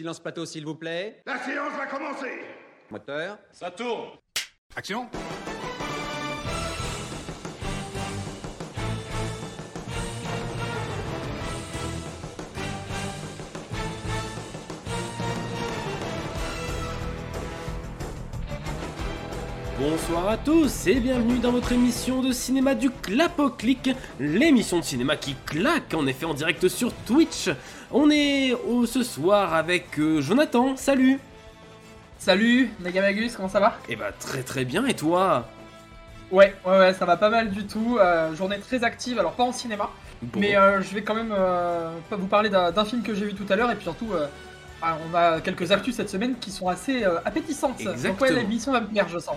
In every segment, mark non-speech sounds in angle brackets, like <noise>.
Silence plateau, s'il vous plaît. La séance va commencer Moteur. Ça tourne Action Bonsoir à tous et bienvenue dans votre émission de cinéma du Clapoclic, l'émission de cinéma qui claque en effet en direct sur Twitch. On est au- ce soir avec euh, Jonathan, salut Salut, Megamagus, comment ça va? Et bah très très bien et toi? Ouais, ouais, ouais, ça va pas mal du tout. euh, journée très active, alors pas en cinéma, Bon. mais euh, je vais quand même vous parler d'un film que j'ai vu tout à l'heure et puis surtout, ah, on a quelques actus cette semaine qui sont assez appétissantes. Donc Exactement. ouais, l'émission va me plaire, je sens.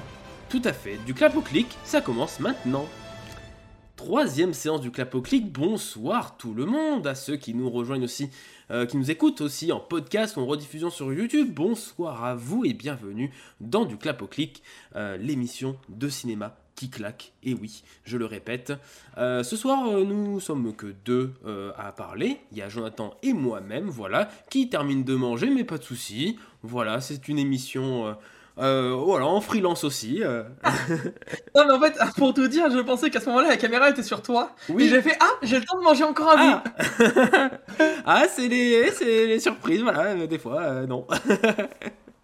Tout à fait, du Clapoclic, ça commence maintenant. Troisième séance du Clapoclic, bonsoir tout le monde, à ceux qui nous rejoignent aussi, euh, qui nous écoutent aussi en podcast ou en rediffusion sur YouTube, bonsoir à vous et bienvenue dans du Clapoclic, euh, l'émission de cinéma qui claque, et oui, je le répète. Euh, ce soir, euh, nous sommes que deux à parler, il y a Jonathan et moi-même, voilà, qui terminent de manger, mais pas de soucis, voilà, c'est une émission... euh, voilà, en freelance aussi. euh. <laughs> Non, mais en fait, <laughs> pour tout dire, je pensais qu'à ce moment-là, la caméra était sur toi. Oui. Et j'ai fait Ah, j'ai le temps de manger encore un bout. Ah, <laughs> ah c'est les, c'est les surprises, voilà, des fois, euh, non.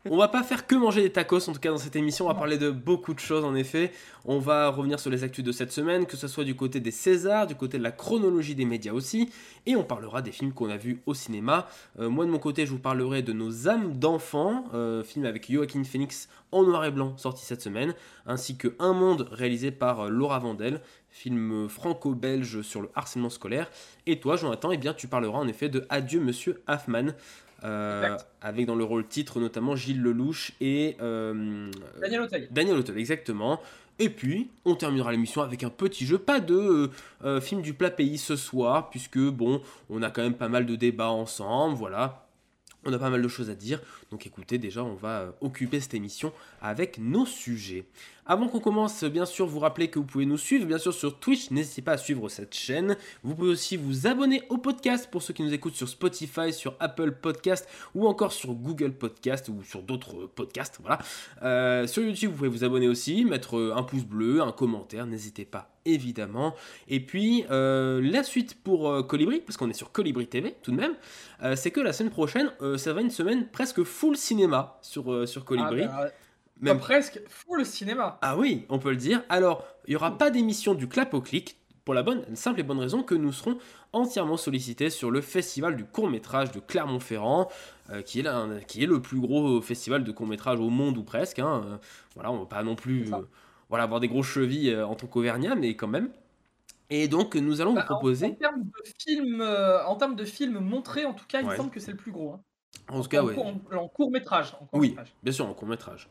On va pas faire que manger des tacos en tout cas dans cette émission, on va parler de beaucoup de choses en effet. On va revenir sur les actus de cette semaine, que ce soit du côté des Césars, du côté de la chronologie des médias aussi, et on parlera des films qu'on a vus au cinéma. Euh, moi de mon côté, je vous parlerai de Nos âmes d'enfants, euh, film avec Joaquin Phoenix en noir et blanc sorti cette semaine, ainsi que Un monde réalisé par euh, Laura Vandel, film franco-belge sur le harcèlement scolaire. Et toi, Jonathan, eh bien, tu parleras en effet de Adieu Monsieur Hoffman. Euh, avec dans le rôle titre notamment Gilles Lelouch et euh, Daniel Auteuil. Daniel Auteuil, exactement. Et puis, on terminera l'émission avec un petit jeu, pas de euh, film du plat pays ce soir, puisque bon, on a quand même pas mal de débats ensemble, voilà. On a pas mal de choses à dire, donc écoutez, déjà on va euh, occuper cette émission avec nos sujets. Avant qu'on commence, bien sûr, vous rappelez que vous pouvez nous suivre, bien sûr, sur Twitch, n'hésitez pas à suivre cette chaîne. Vous pouvez aussi vous abonner au podcast pour ceux qui nous écoutent sur Spotify, sur Apple Podcast ou encore sur Google Podcast ou sur d'autres euh, podcasts, voilà. Euh, sur YouTube, vous pouvez vous abonner aussi, mettre un pouce bleu, un commentaire, n'hésitez pas, évidemment. Et puis, la suite pour Colibri, parce qu'on est sur Colibri TV tout de même, c'est que la semaine prochaine, ça va une semaine presque full cinéma sur, euh, sur Colibri. Ah, bah, Même- pas presque, full cinéma. ah oui, on peut le dire. Alors, il n'y aura pas d'émission du clap au clic, pour la bonne, simple et bonne raison que nous serons entièrement sollicités sur le festival du court-métrage de Clermont-Ferrand, euh, qui, est là- qui est le plus gros festival de court-métrage au monde ou presque. hein. Euh, voilà, on ne va pas non plus euh, voilà, avoir des grosses chevilles en tant qu'Auvergnat, mais quand même. Et donc, nous allons Bah, vous en- En, proposer... termes de films, en termes de films montrés, en tout cas, il me semble que c'est le plus gros. hein. En tout cas, en, ouais. en- en court métrage. En court Oui, métrage. bien sûr, en court métrage.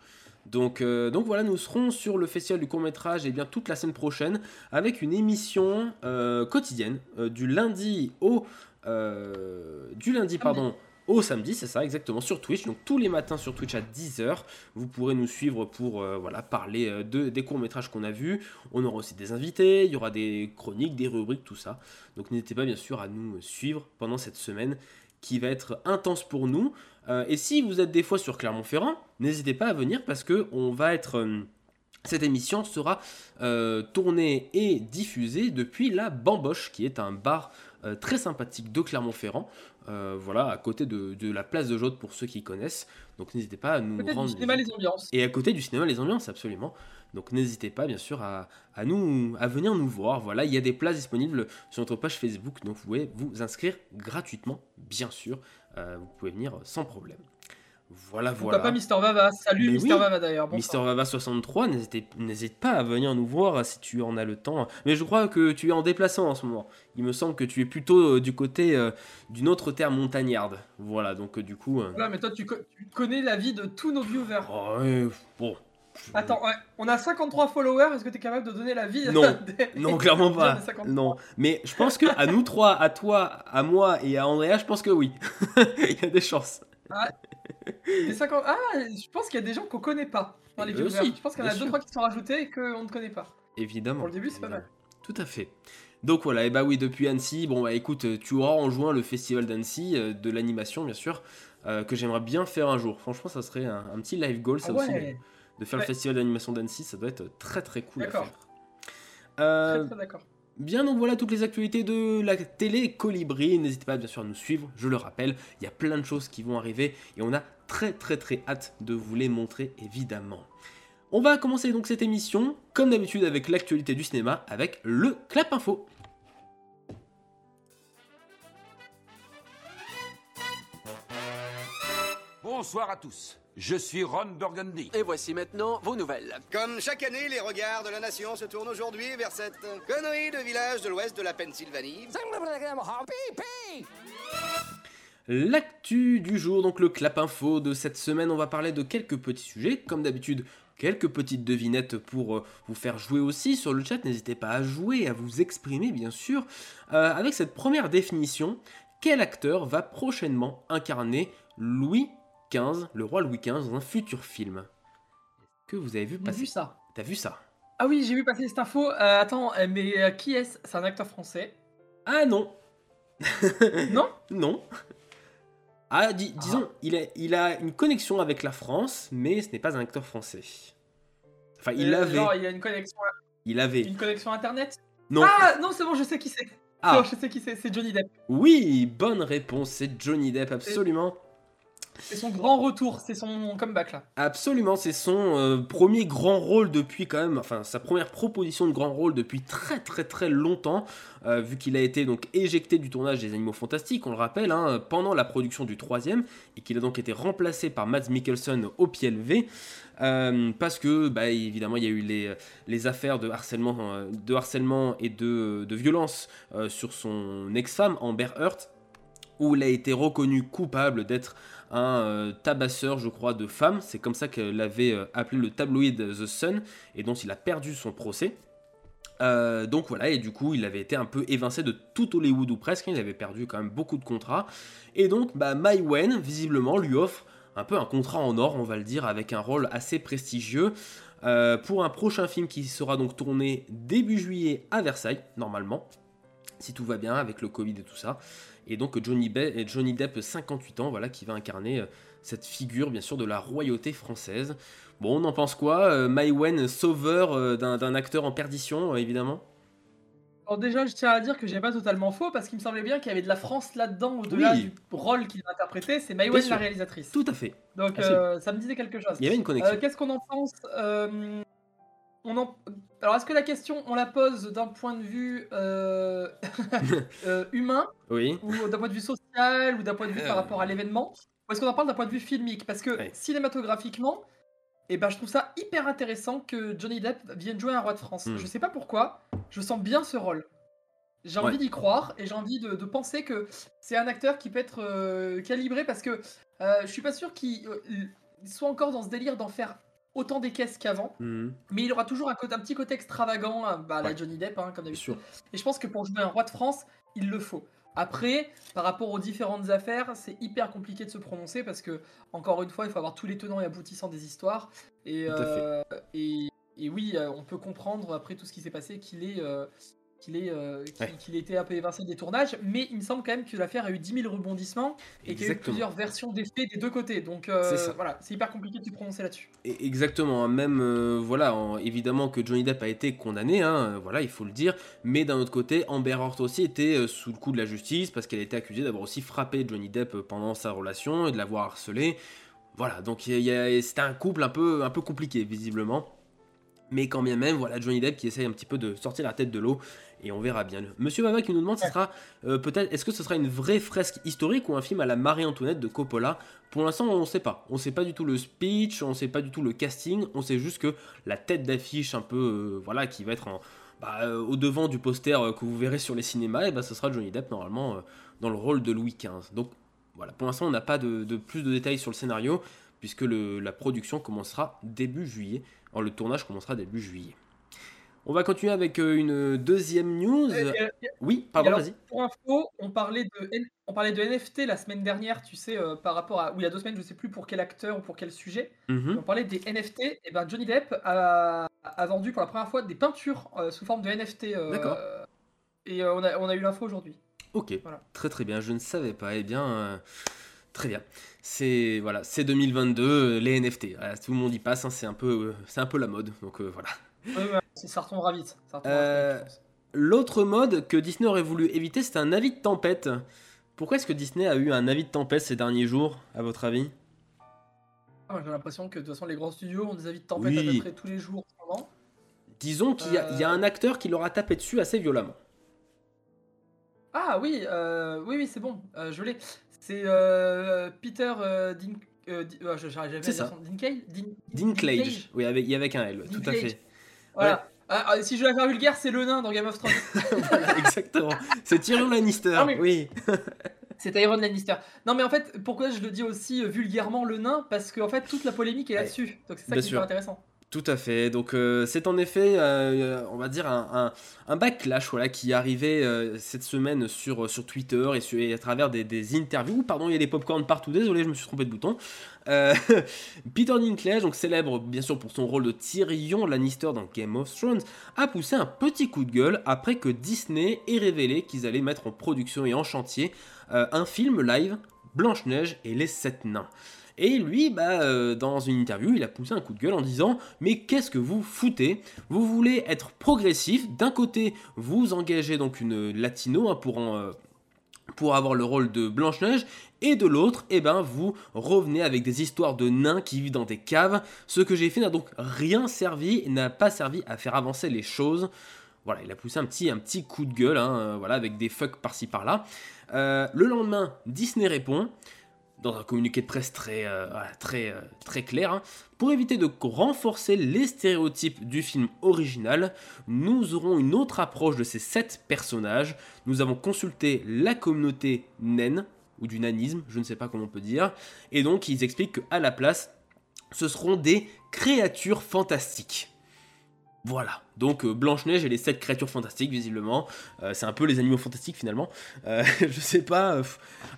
Donc, euh, donc voilà, nous serons sur le festival du court métrage et bien toute la semaine prochaine avec une émission euh, quotidienne euh, du lundi au du lundi pardon au samedi, c'est ça exactement sur Twitch. Donc tous les matins sur Twitch à 10h, vous pourrez nous suivre pour euh, voilà parler euh, de des courts métrages qu'on a vus. On aura aussi des invités, il y aura des chroniques, des rubriques, tout ça. Donc n'hésitez pas bien sûr à nous suivre pendant cette semaine qui va être intense pour nous. Euh, et si vous êtes des fois sur Clermont-Ferrand, n'hésitez pas à venir parce que on va être. euh, cette émission sera euh, tournée et diffusée depuis la Bamboche, qui est un bar très sympathique de Clermont-Ferrand. Voilà, à côté de, de la place de Jaude pour ceux qui connaissent. Donc n'hésitez pas à nous rendre. du cinéma, les ambiances. Et à côté du cinéma, les ambiances, absolument. Donc n'hésitez pas, bien sûr, à, à nous, à venir nous voir. Voilà, il y a des places disponibles sur notre page Facebook, donc vous pouvez vous inscrire gratuitement, bien sûr. Euh, vous pouvez venir sans problème. Voilà, Mon voilà. papa Mister Vava. Salut Mister oui. Vava d'ailleurs. Mister. Vava 63, n'hésitez- n'hésite pas à venir nous voir si tu en as le temps. Mais je crois que tu es en déplacement en ce moment. Il me semble que tu es plutôt euh, du côté euh, d'une autre terre montagnarde. Voilà, donc euh, du coup. Voilà, mais toi, tu, co- tu connais la vie de tous nos viewers. oh, ouais, bon. Attends, ouais, on a 53 followers. Est-ce que tu es capable de donner la vie Non. <laughs> des- Non, clairement pas. des 53. Non, mais je pense que à nous trois, à toi, à moi et à Andrea, je pense que oui. <laughs> Il y a des chances. Des 50... Ah, je pense qu'il y a des gens qu'on connaît pas dans les viewers. aussi, je pense qu'il y en a bien deux sûr. trois qui sont rajoutés et qu'on ne connaît pas. Évidemment. Pour le début, c'est pas mal. Tout à fait. Donc voilà, et bah oui, depuis Annecy, bon bah écoute, tu auras en juin le festival d'Annecy, euh, de l'animation bien sûr. euh, que j'aimerais bien faire un jour. Franchement, ça serait un, un petit live goal, ça Ah aussi, ouais, de faire le festival d'animation d'Annecy, ça doit être très très cool à faire. Euh, très très d'accord. Bien, donc voilà toutes les actualités de la télé Colibri. N'hésitez pas bien sûr à nous suivre, je le rappelle, il y a plein de choses qui vont arriver et on a très très très hâte de vous les montrer évidemment. On va commencer donc cette émission, comme d'habitude avec l'actualité du cinéma, avec le Clap Info. Bonsoir à tous. Je suis Ron Burgundy. Et voici maintenant vos nouvelles. Comme chaque année, les regards de la nation se tournent aujourd'hui vers cette connerie de village de l'ouest de la Pennsylvanie. L'actu du jour, donc le Clap Info de cette semaine, on va parler de quelques petits sujets, comme d'habitude. Quelques petites devinettes pour euh, vous faire jouer aussi sur le chat. N'hésitez pas à jouer, à vous exprimer, bien sûr. Euh, avec cette première définition, quel acteur va prochainement incarner Louis XV, le roi Louis XV, dans un futur film Est-ce que vous avez vu J'ai passer vu ça. T'as vu ça? Ah oui, j'ai vu passer cette info. Euh, attends, euh, mais euh, qui est-ce? C'est un acteur français. Ah non <laughs> Non? Non. Ah, dis- disons, il, a, il a une connexion avec la France, mais ce n'est pas un acteur français. Enfin, il Euh, avait. Genre, il a une connexion, Il avait. une connexion internet? Non. Ah non, c'est bon, je sais qui c'est. Ah. Bon, <laughs> je sais qui c'est. C'est Johnny Depp. Oui, bonne réponse, c'est Johnny Depp, absolument. C'est son grand retour. C'est son comeback là. Absolument, c'est son euh, premier grand rôle depuis quand même, enfin sa première proposition de grand rôle depuis très très très longtemps, euh, vu qu'il a été donc éjecté du tournage des Animaux Fantastiques, on le rappelle, hein, pendant la production du troisième, et qu'il a donc été remplacé par Mads Mikkelsen au pied levé, euh, parce que bah, évidemment il y a eu les, les affaires de harcèlement, de harcèlement et de, de violence euh, sur son ex-femme Amber Heard, où il a été reconnu coupable d'être un euh, tabasseur, je crois, de femmes. C'est comme ça qu'elle l'avait euh, appelé le tabloïd The Sun, et dont il a perdu son procès. Euh, donc voilà, et du coup, il avait été un peu évincé de tout Hollywood ou presque. Il avait perdu quand même beaucoup de contrats. Et donc, bah, Mai Wen, visiblement, lui offre un peu un contrat en or, on va le dire, avec un rôle assez prestigieux. pour un prochain film qui sera donc tourné début juillet à Versailles, normalement, si tout va bien avec le Covid et tout ça. Et donc Johnny, et Johnny Depp, 58 ans, voilà, qui va incarner euh, cette figure, bien sûr, de la royauté française. Bon, on en pense quoi euh, Mai Wen, sauveur euh, d'un acteur en perdition, évidemment? Alors déjà, je tiens à dire que j'ai pas totalement faux parce qu'il me semblait bien qu'il y avait de la France là-dedans au-delà Oui. du rôle qu'il va interpréter. C'est Mai Bien Wen sûr. la réalisatrice. Tout à fait. Donc euh, ça me disait quelque chose. Il y avait une connexion. Euh, Qu'est-ce qu'on en pense Euh, on en... Alors est-ce que la question on la pose d'un point de vue euh, <laughs> euh, humain Oui. ou d'un point de vue social ou d'un point de vue par rapport à l'événement ou est-ce qu'on en parle d'un point de vue filmique? Parce que cinématographiquement, eh ben, je trouve ça hyper intéressant que Johnny Depp vienne jouer un roi de France. Hmm. Je sais pas pourquoi, je sens bien ce rôle. J'ai Ouais. envie d'y croire et j'ai envie de, de penser que c'est un acteur qui peut être euh, calibré parce que euh, je suis pas sûr qu'il euh, il soit encore dans ce délire d'en faire autant des caisses qu'avant, Mhm. mais il aura toujours un, petit côté extravagant, hein, bah, la. Johnny Depp, hein, comme d'habitude. Et je pense que pour jouer un roi de France, il le faut. Après, par rapport aux différentes affaires, c'est hyper compliqué de se prononcer parce que, encore une fois, il faut avoir tous les tenants et aboutissants des histoires. Et, euh, et, et oui, euh, on peut comprendre, après tout ce qui s'est passé, qu'il est. euh, qu'il est, euh, qu'il- Ouais. qu'il était un peu évincé des tournages, mais il me semble quand même que l'affaire a eu 10 000 rebondissements et qu'il y a eu plusieurs versions des faits des deux côtés. Donc euh, ça. voilà, c'est hyper compliqué de se prononcer là-dessus. Exactement, hein, même euh, voilà, en- évidemment que Johnny Depp a été condamné, hein, euh, voilà, il faut le dire, mais d'un autre côté, Amber Heard aussi était sous le coup de la justice parce qu'elle était accusée d'avoir aussi frappé Johnny Depp pendant sa relation et de l'avoir harcelé. Voilà, donc a- a- c'était un couple un peu, un peu compliqué visiblement. Mais quand bien même, voilà Johnny Depp qui essaye un petit peu de sortir la tête de l'eau et on verra bien. Monsieur Baba qui nous demande, ce sera euh, peut-être, est-ce que ce sera une vraie fresque historique ou un film à la Marie-Antoinette de Coppola? Pour l'instant, on ne sait pas. On ne sait pas du tout le speech, on ne sait pas du tout le casting. On sait juste que la tête d'affiche un peu, euh, voilà, qui va être en, bah, euh, au devant du poster que vous verrez sur les cinémas, et bah, ce sera Johnny Depp normalement dans le rôle de Louis XV. Donc voilà, pour l'instant, on n'a pas de, de plus de détails sur le scénario puisque le- la production commencera début juillet. Alors, le tournage commencera début juillet. On va continuer avec euh, une deuxième news. Et- et- Oui, pardon, vas-y. Pour info, on parlait de, N- on parlait de NFT la semaine dernière, tu sais, euh, par rapport à. Ou il y a deux semaines, je sais plus pour quel acteur ou pour quel sujet. Mhm. On parlait des NFT. Et ben Johnny Depp a, a vendu pour la première fois des peintures euh, sous forme de NFT. euh, D'accord. Et euh, on, a, on a eu l'info aujourd'hui. Ok, Voilà. très très bien, je ne savais pas. Eh bien, euh, Très bien. C'est voilà, c'est 2022, euh, les NFT. Voilà, tout le monde y passe, hein, c'est un peu, euh, c'est un peu la mode. Donc euh, voilà. Ouais, ouais, ça retombera vite. Euh. L'autre mode que Disney aurait voulu éviter, c'est un avis de tempête. Pourquoi est-ce que Disney a eu un avis de tempête ces derniers jours, à votre avis? Ah, J'ai l'impression que de toute façon, les grands studios ont des avis de tempête Oui. à peu près tous les jours. Disons qu'il y, a- il y a un acteur qui leur a tapé dessus assez violemment. Ah oui, euh, oui, oui, c'est bon, euh, je l'ai. C'est euh, Peter euh, Din... euh, je- j'arrive jamais C'est ça. son- Dinklage? Din- Dinklage, oui, avec, il y avait un L, tout à fait. Voilà. Ah, ah, si je veux la faire vulgaire, c'est le nain dans Game of Thrones. <laughs> Voilà, exactement. C'est Tyrion Lannister, mais- oui. <laughs> c'est Tyrion Lannister. Non, mais en fait, pourquoi je le dis aussi euh, vulgairement le nain? Parce qu'en fait, toute la polémique est Ouais. là-dessus. Donc c'est ça Bien qui est super intéressant. Tout à fait. Donc euh, c'est en effet, euh, on va dire, un, un- backlash voilà, qui arrivé euh, cette semaine sur, sur Twitter et, à travers des, des interviews. Pardon, il y a des popcorn partout. Désolé, je me suis trompé de bouton. Euh, <laughs> Peter Dinklage, donc célèbre bien sûr pour son rôle de Tyrion Lannister dans Game of Thrones, a poussé un petit coup de gueule après que Disney ait révélé qu'ils allaient mettre en production et en chantier euh, un film live Blanche-Neige et les Sept Nains. Et lui, bah, euh, dans une interview, il a poussé un coup de gueule en disant Mais qu'est-ce que vous foutez? Vous voulez être progressif. D'un côté, vous engagez donc une latino hein, euh, pour avoir le rôle de Blanche-Neige. Et de l'autre, eh ben, vous revenez avec des histoires de nains qui vivent dans des caves. Ce que j'ai fait n'a donc rien servi, n'a pas servi à faire avancer les choses. Voilà, il a poussé un petit, coup de gueule, hein, voilà, avec des fucks par-ci par-là. Euh, le lendemain, Disney répond dans un communiqué de presse très, euh, euh, très clair. hein. Pour éviter de renforcer les stéréotypes du film original, nous aurons une autre approche de ces sept personnages. Nous avons consulté la communauté naine, ou du nanisme, je ne sais pas comment on peut dire, et donc ils expliquent qu'à la place, ce seront des créatures fantastiques. Voilà, donc euh, Blanche-Neige et les sept créatures fantastiques, visiblement. Euh, c'est un peu les animaux fantastiques finalement. Euh, <laughs> je sais pas.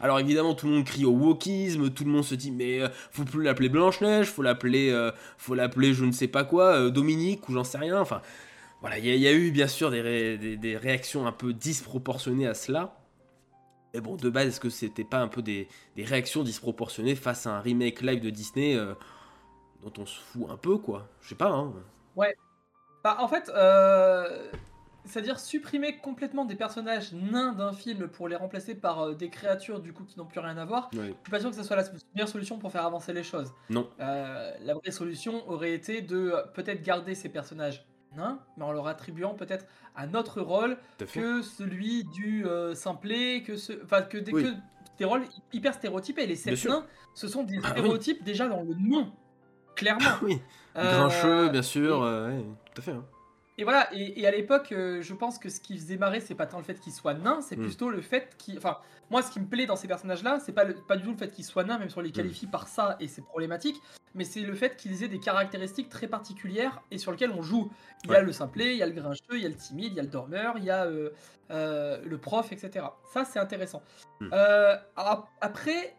Alors évidemment, tout le monde crie au wokisme, tout le monde se dit, mais faut plus l'appeler Blanche-Neige, faut l'appeler, faut l'appeler je ne sais pas quoi, Dominique ou j'en sais rien. Enfin, voilà, il y, a- eu bien sûr des, ré- des- des réactions un peu disproportionnées à cela. Et bon, de base, est-ce que c'était pas un peu des, des réactions disproportionnées face à un remake live de Disney dont on se fout un peu, quoi? Je sais pas, hein. Bah, en fait, euh, c'est-à-dire supprimer complètement des personnages nains d'un film pour les remplacer par euh, des créatures du coup qui n'ont plus rien à voir. Ouais. Je suis pas sûr que ce soit la meilleure solution pour faire avancer les choses. Non. Euh, la vraie solution aurait été de peut-être garder ces personnages nains, mais en leur attribuant peut-être un autre rôle que celui du simplet, que ce, enfin que des, Oui. que des rôles hyper stéréotypés. Les sept nains, ce sont des Ah oui. stéréotypes déjà dans le nom, clairement. Oui, Euh, grincheux, bien sûr. et- ouais, tout à fait. hein. Et voilà, et, et à l'époque, euh, je pense que ce qui faisait marrer, c'est pas tant le fait qu'il soit nain, c'est Mm. plutôt le fait qu'il. Enfin, moi, ce qui me plaît dans ces personnages-là, c'est pas, le- pas du tout le fait qu'ils soient nains, même si on les qualifie par ça et c'est problématique, mais c'est le fait qu'ils aient des caractéristiques très particulières et sur lesquelles on joue. Il y a Ouais. le simplet, il y a le grincheux, il y a le timide, il y a le dormeur, il y a euh, euh, le prof, etc. Ça, c'est intéressant. Mm. Euh, ap- après,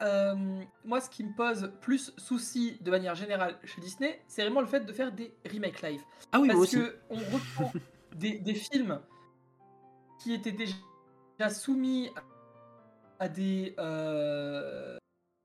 moi, ce qui me pose plus souci de manière générale chez Disney, c'est vraiment le fait de faire des remakes live. Ah oui, moi Parce aussi. que on reprend <laughs> des, des films qui étaient déjà soumis à des,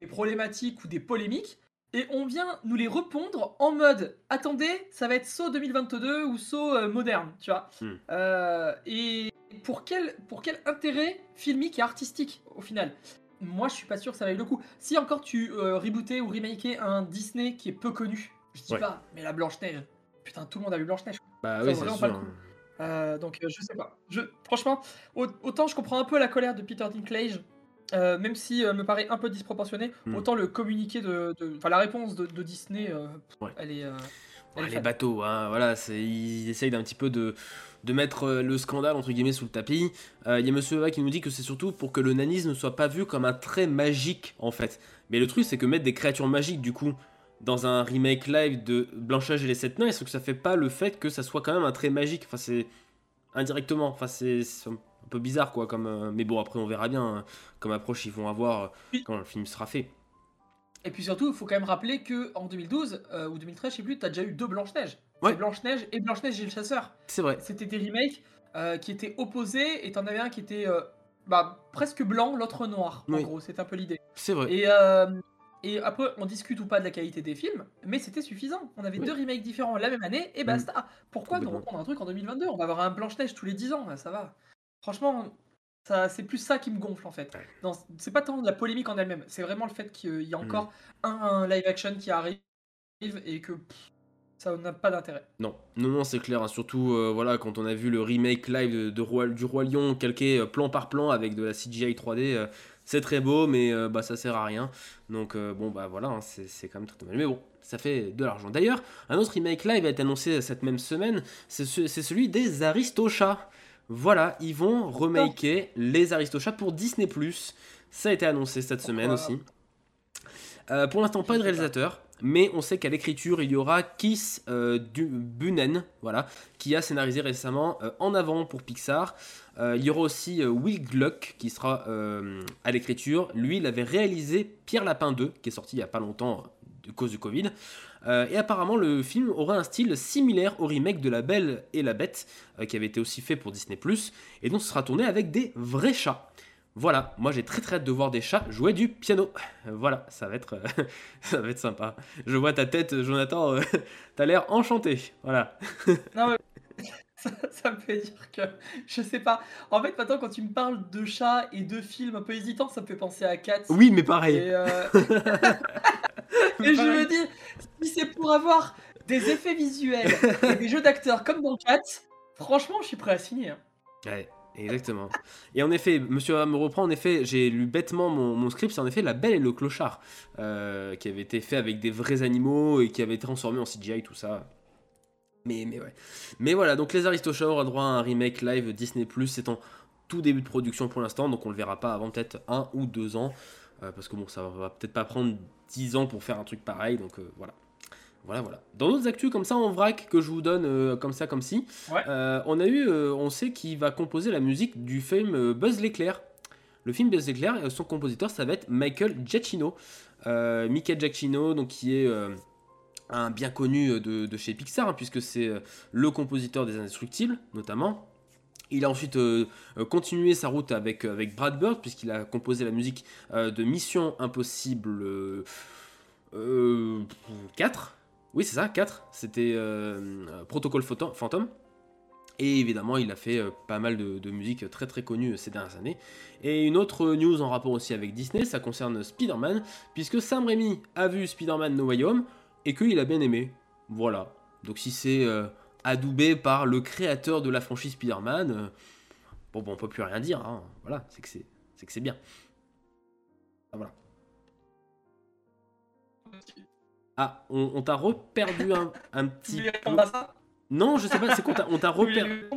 des problématiques ou des polémiques, et on vient nous les répondre en mode attendez, ça va être saut 2022 ou saut euh, moderne, tu vois. Hmm. Euh, et pour quel, pour quel intérêt filmique et artistique au final? Moi, je suis pas sûr que ça vaille le coup. Si encore tu euh, rebootais ou remakais un Disney qui est peu connu, je dis Ouais. pas, mais la Blanche-Neige. Putain, tout le monde a vu Blanche-Neige. Bah ça oui, c'est sûr. coup. Euh, donc euh, je sais pas. Je, franchement, au- autant je comprends un peu la colère de Peter Dinklage, euh, même si euh, me paraît un peu disproportionné, Hmm. autant le communiqué de, enfin la réponse de, de Disney, euh, Ouais. elle est. euh, elle Ouais, est les bateaux, hein, voilà, c'est, ils essayent d'un petit peu de, de mettre le scandale entre guillemets sous le tapis. Euh, Il y a Monsieur Eva qui nous dit que c'est surtout pour que le nanisme ne soit pas vu comme un trait magique en fait. Mais le truc c'est que mettre des créatures magiques du coup dans un remake live de Blanchage et les Sept Nains, est-ce que ça fait pas le fait que ça soit quand même un trait magique? Enfin c'est indirectement, enfin c'est, c'est un peu bizarre quoi. Comme, euh, mais bon après on verra bien hein, comme approche ils vont avoir euh, quand le film sera fait. Et puis surtout, il faut quand même rappeler que en 2012 euh, ou 2013, je sais plus, t'as déjà eu deux Blanche-Neige. Ouais. Blanche-Neige et Blanche-Neige et le chasseur. C'est vrai. C'était des remakes euh, qui étaient opposés et t'en avais un qui était euh, bah, presque blanc, l'autre noir. En gros, c'est un peu l'idée. C'est vrai. Et, et après, on discute ou pas de la qualité des films, mais c'était suffisant. On avait Oui. deux remakes différents la même année et basta. Pourquoi nous reprendre un truc en 2022 On va avoir un Blanche-Neige tous les 10 ans, là, ça va. Franchement, ça, c'est plus ça qui me gonfle en fait. Non, c'est pas tant de la polémique en elle-même, c'est vraiment le fait qu'il y a Mm. encore un, un live action qui arrive et que pff, ça n'a pas d'intérêt. Non, non, non, c'est clair. hein. Surtout, euh, voilà, quand on a vu le remake live de, de Roi- du Roi Lion calqué euh, plan par plan avec de la CGI 3D, euh, c'est très beau, mais bah, ça sert à rien. Donc, bon, bah voilà, hein, c'est c'est quand même très dommage. Mais bon, ça fait de l'argent. D'ailleurs, un autre remake live a été annoncé cette même semaine, c'est ce- c'est celui des Aristochats. Voilà, ils vont remaker les Aristochats pour Disney+. Ça a été annoncé cette semaine aussi. Euh, pour l'instant, pas de réalisateur, mais on sait qu'à l'écriture, il y aura Keith euh, Du- Bunen, voilà, qui a scénarisé récemment euh, En avant pour Pixar. Euh, il y aura aussi Will Gluck qui sera à l'écriture. Lui, il avait réalisé Pierre Lapin 2, qui est sorti il y a pas longtemps de cause du Covid. Euh, et apparemment, le film aura un style similaire au remake de La Belle et la Bête, euh, qui avait été aussi fait pour Disney+, et donc ce sera tourné avec des vrais chats. Voilà, moi j'ai très très hâte de voir des chats jouer du piano. <laughs> Voilà, ça va être, euh, <laughs> ça va être sympa. Je vois ta tête, Jonathan, <laughs> t'as l'air enchanté. Voilà. Non, mais ça, ça me fait dire que je sais pas. En fait, maintenant, quand tu me parles de chats et de films un peu hésitants, ça me fait penser à Cats. Oui, mais pareil. Et, euh, <laughs> et je me dis, si c'est pour avoir des effets visuels et des jeux d'acteurs comme dans Cats, franchement, je suis prêt à signer. hein. Ouais, exactement. Et en effet, monsieur me reprend, en effet, j'ai lu bêtement mon, mon script, c'est en effet La Belle et le Clochard, euh, qui avait été fait avec des vrais animaux et qui avait été transformé en CGI, tout ça. Mais, mais ouais. Mais voilà, donc Les Aristochats aura droit à un remake live Disney+, c'est en tout début de production pour l'instant, donc on le verra pas avant peut-être un ou deux ans, euh, parce que bon, ça va peut-être pas prendre 10 ans pour faire un truc pareil, donc euh, voilà. Voilà, voilà. Dans d'autres actus comme ça en vrac que je vous donne euh, comme ça, comme si, Ouais. on a eu, on sait qu'il va composer la musique du film Buzz l'éclair. Le film Buzz l'éclair, son compositeur, ça va être Michael Giacchino. Michael Giacchino, donc qui est un bien connu de, de chez Pixar, hein, puisque c'est le compositeur des Indestructibles, notamment. Il a ensuite euh, euh, continué sa route avec, euh, avec Brad Bird, puisqu'il a composé la musique de Mission Impossible euh, euh, 4. Oui, c'est ça, 4. C'était Protocole Phantom. Et évidemment, il a fait pas mal de, de musique très très connue ces dernières années. Et une autre news en rapport aussi avec Disney, ça concerne Spider-Man, puisque Sam Raimi a vu Spider-Man No Way Home et qu'il a bien aimé. Voilà. Donc si c'est adoubé par le créateur de la franchise Spider-Man, euh, bon, bon, on peut plus rien dire. hein. Voilà, c'est que c'est c'est que c'est bien. Ah, voilà. Ah, on, on t'a reperdu un, un <laughs> petit peu. Non, je sais pas, c'est qu'on t'a on t'a <laughs> reperdu.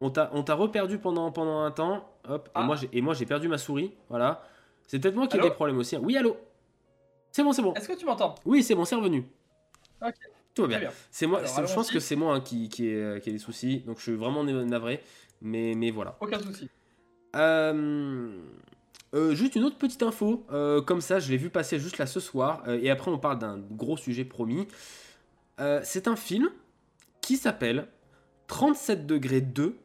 On t'a, on t'a reperdu pendant, pendant un temps. Hop, et Ah. moi j'ai, et moi j'ai perdu ma souris. Voilà. C'est peut-être moi qui ai des problèmes aussi. hein. Oui, allô? C'est bon, c'est bon. Est-ce que tu m'entends? Oui, c'est bon, c'est revenu. Ok. Tout va bien. C'est moi, Alors, je pense que c'est moi hein, qui, qui, ai, euh, qui ai des soucis. Donc je suis vraiment na- navré. Mais, mais voilà. Aucun souci. Euh, euh, juste une autre petite info, euh, comme ça, je l'ai vu passer juste là ce soir, et après on parle d'un gros sujet promis. C'est un film qui s'appelle 37 degrés 2,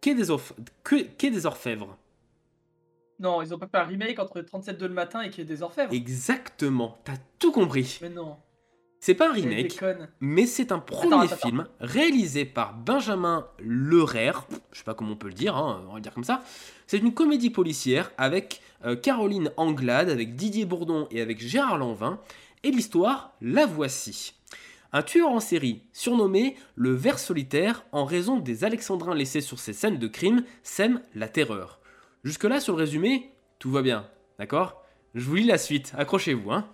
Quai des, Orf- Quai- Quai des Orfèvres. Non, ils ont pas fait un remake entre 37 le matin et ait des orfèvres. Exactement, t'as tout compris. Mais non. C'est pas un remake, mais c'est un premier Attends, attends, film réalisé par Benjamin Lerrer, je sais pas comment on peut le dire, hein, on va le dire comme ça. C'est une comédie policière avec euh, Caroline Anglade, avec Didier Bourdon et avec Gérard Lanvin. Et l'histoire, la voici. Un tueur en série, surnommé le ver solitaire en raison des alexandrins laissés sur ses scènes de crime, sème la terreur. Jusque-là, sur le résumé, tout va bien, d'accord? Je vous lis la suite, accrochez-vous, hein